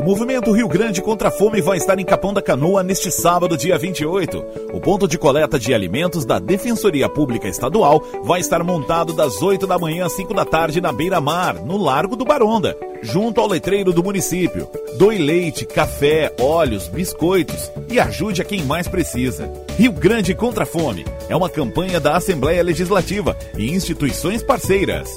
O movimento Rio Grande contra a Fome vai estar em Capão da Canoa neste sábado, dia 28. O ponto de coleta de alimentos da Defensoria Pública Estadual vai estar montado das 8 da manhã às 5 da tarde na beira-mar, no Largo do Baronda, junto ao letreiro do município. Doe leite, café, óleos, biscoitos e ajude a quem mais precisa. Rio Grande contra a Fome é uma campanha da Assembleia Legislativa e instituições parceiras.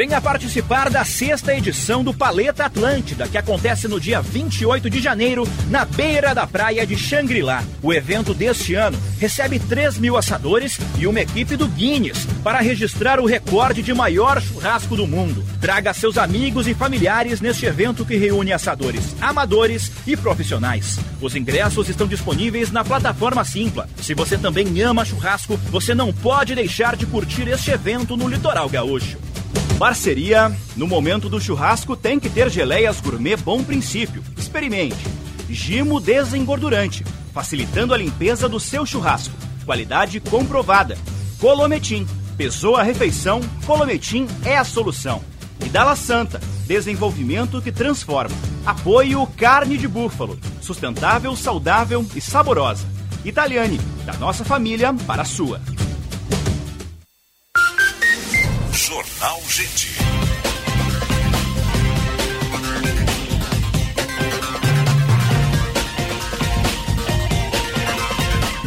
Venha participar da sexta edição do Paleta Atlântida, que acontece no dia 28 de janeiro, na beira da praia de Xangri-Lá. O evento deste ano recebe 3 mil assadores e uma equipe do Guinness para registrar o recorde de maior churrasco do mundo. Traga seus amigos e familiares neste evento que reúne assadores amadores e profissionais. Os ingressos estão disponíveis na plataforma Simpla. Se você também ama churrasco, você não pode deixar de curtir este evento no Litoral Gaúcho. Parceria, no momento do churrasco tem que ter geleias gourmet Bom Princípio. Experimente. Gimo desengordurante, facilitando a limpeza do seu churrasco. Qualidade comprovada. Colometim. Pesou a refeição, Colometim é a solução. E Dala Santa, desenvolvimento que transforma. Apoio Carne de Búfalo, sustentável, saudável e saborosa. Italiane, da nossa família para a sua. Jornal Gente.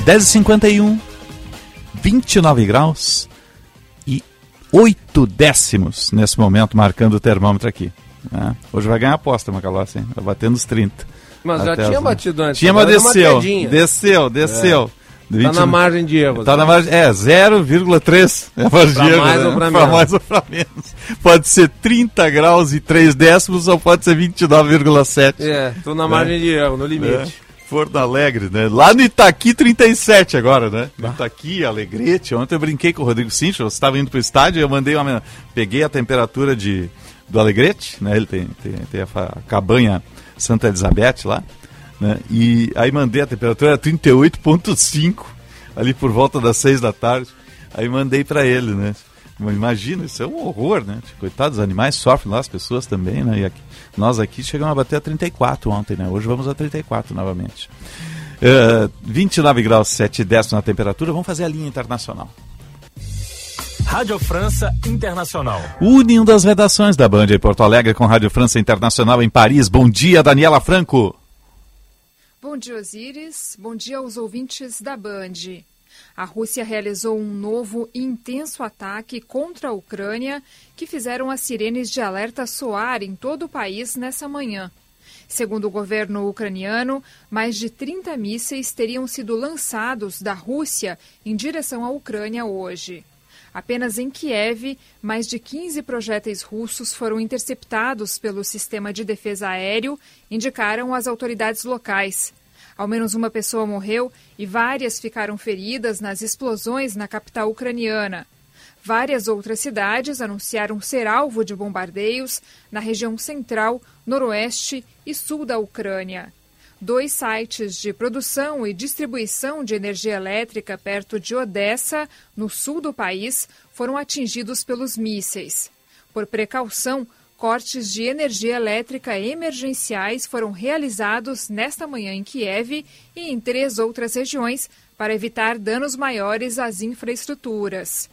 Dez e cinquenta e um, 29 graus e 8 décimos nesse momento, marcando o termômetro aqui. né? Hoje vai ganhar aposta, Macalossi, hein? Vai batendo os 30. Mas já tinha as- batido antes, Tinha, mas desceu. quedinha. Desceu, desceu. É. Tá na margem de erro. Tá na margem, é, 0,3 é a margem Pra de erro, mais né? ou pra Pra mais ou pra menos. Pode ser 30 graus e 3 décimos ou pode ser 29,7. É, tô na Né? margem de erro, no limite. É. Porto Alegre, né? Lá no Itaqui, 37 agora, né? No Itaqui, Alegrete. Ontem eu brinquei com o Rodrigo Sincha, você estava indo pro estádio, eu mandei uma. Peguei a temperatura de, do Alegrete, né? Ele tem, tem, tem a, a cabanha Santa Elizabeth lá, né? E aí mandei a temperatura, era 38,5, ali por volta das 6 da tarde. Aí mandei para ele, né? Imagina, isso é um horror, né? Coitados, os animais sofrem lá, as pessoas também, né? E aqui- nós aqui chegamos a bater a 34 ontem, né? Hoje vamos a 34 novamente. Eh, 29 graus 7 décimos na temperatura, vamos fazer a linha internacional. Rádio França Internacional. Unindo as redações da Band em Porto Alegre com Rádio França Internacional em Paris. Bom dia, Daniela Franco. Bom dia, Osíris. Bom dia aos ouvintes da Band. A Rússia realizou um novo intenso ataque contra a Ucrânia que fizeram as sirenes de alerta soar em todo o país nessa manhã. Segundo o governo ucraniano, mais de 30 mísseis teriam sido lançados da Rússia em direção à Ucrânia hoje. Apenas em Kiev, mais de 15 projéteis russos foram interceptados pelo sistema de defesa aéreo, indicaram as autoridades locais. Ao menos uma pessoa morreu e várias ficaram feridas nas explosões na capital ucraniana. Várias outras cidades anunciaram ser alvo de bombardeios na região central, noroeste e sul da Ucrânia. Dois sites de produção e distribuição de energia elétrica perto de Odessa, no sul do país, foram atingidos pelos mísseis. Por precaução, cortes de energia elétrica emergenciais foram realizados nesta manhã em Kiev e em três outras regiões para evitar danos maiores às infraestruturas.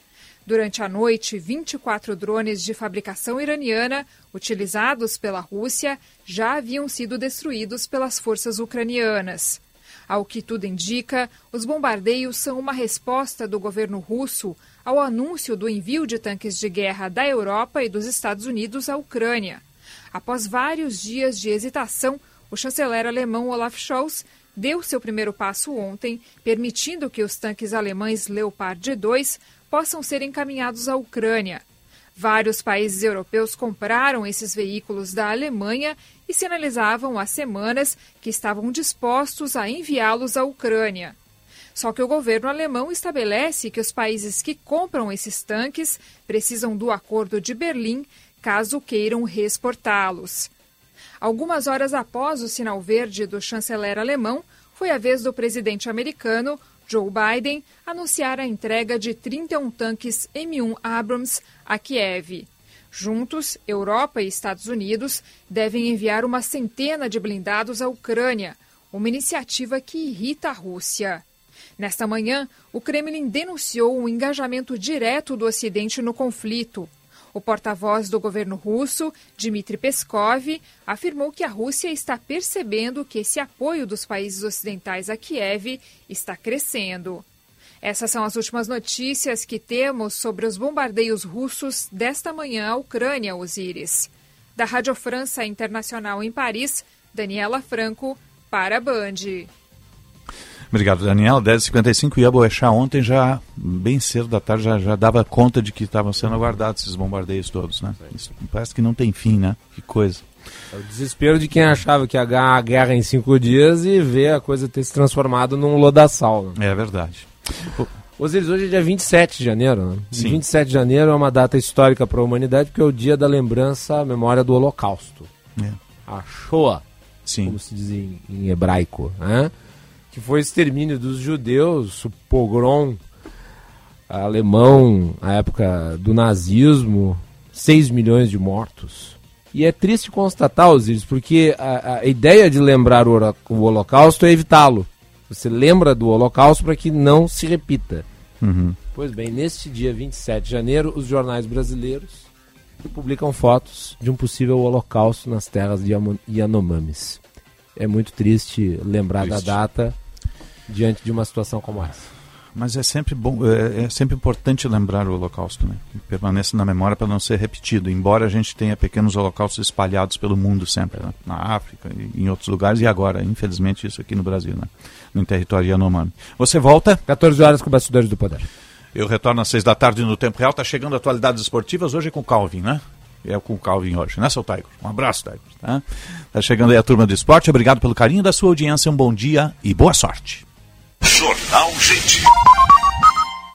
Durante a noite, 24 drones de fabricação iraniana, utilizados pela Rússia, já haviam sido destruídos pelas forças ucranianas. Ao que tudo indica, os bombardeios são uma resposta do governo russo ao anúncio do envio de tanques de guerra da Europa e dos Estados Unidos à Ucrânia. Após vários dias de hesitação, o chanceler alemão Olaf Scholz deu seu primeiro passo ontem, permitindo que os tanques alemães Leopard 2 possam ser encaminhados à Ucrânia. Vários países europeus compraram esses veículos da Alemanha e sinalizavam há semanas que estavam dispostos a enviá-los à Ucrânia. Só que o governo alemão estabelece que os países que compram esses tanques precisam do Acordo de Berlim caso queiram reexportá-los. Algumas horas após o sinal verde do chanceler alemão, foi a vez do presidente americano Joe Biden anunciar a entrega de 31 tanques M1 Abrams a Kiev. Juntos, Europa e Estados Unidos devem enviar uma centena de blindados à Ucrânia, uma iniciativa que irrita a Rússia. Nesta manhã, o Kremlin denunciou o engajamento direto do Ocidente no conflito. O porta-voz do governo russo, Dmitry Peskov, afirmou que a Rússia está percebendo que esse apoio dos países ocidentais a Kiev está crescendo. Essas são as últimas notícias que temos sobre os bombardeios russos desta manhã à Ucrânia, Osíris. Da Rádio França Internacional em Paris, Daniela Franco, para a Band. Obrigado, Daniel. 10h55 e a Boechat ontem já, bem cedo da tarde, já, já dava conta de que estavam sendo aguardados esses bombardeios todos, né? Isso parece que não tem fim, né? Que coisa. É o desespero de quem achava que ia ganhar a guerra em cinco dias e ver a coisa ter se transformado num lodaçal. Né? É verdade. Osiris, hoje é dia 27 de janeiro. Né? Sim. 27 de janeiro é uma data histórica para a humanidade porque é o dia da lembrança, a memória do Holocausto. É. A Shoah, Sim. como se diz em, em hebraico. Né? Que foi o extermínio dos judeus, o pogrom alemão, a época do nazismo, 6 milhões de mortos. E é triste constatar, Osiris, porque a, a ideia de lembrar o, o Holocausto é evitá-lo. Você lembra do Holocausto para que não se repita. Uhum. Pois bem, neste dia 27 de janeiro, os jornais brasileiros publicam fotos de um possível holocausto nas terras de Yanomamis. É muito triste lembrar triste. da data diante de uma situação como essa. Mas é sempre bom, é, é sempre importante lembrar o Holocausto, né? Que permaneça na memória para não ser repetido. Embora a gente tenha pequenos holocaustos espalhados pelo mundo sempre, né? na África e em outros lugares e agora, infelizmente, isso aqui no Brasil, né? No território Yanomami. Você volta? 14 horas com Bastidores do Poder. Eu retorno às 6 da tarde no Tempo Real. Tá chegando atualidades esportivas hoje com o Calvin, né? É com o Calvin hoje, né, seu Tiger? Um abraço, Tiger. Tá? tá chegando aí a turma do esporte. Obrigado pelo carinho da sua audiência. Um bom dia e boa sorte. Jornal Gente.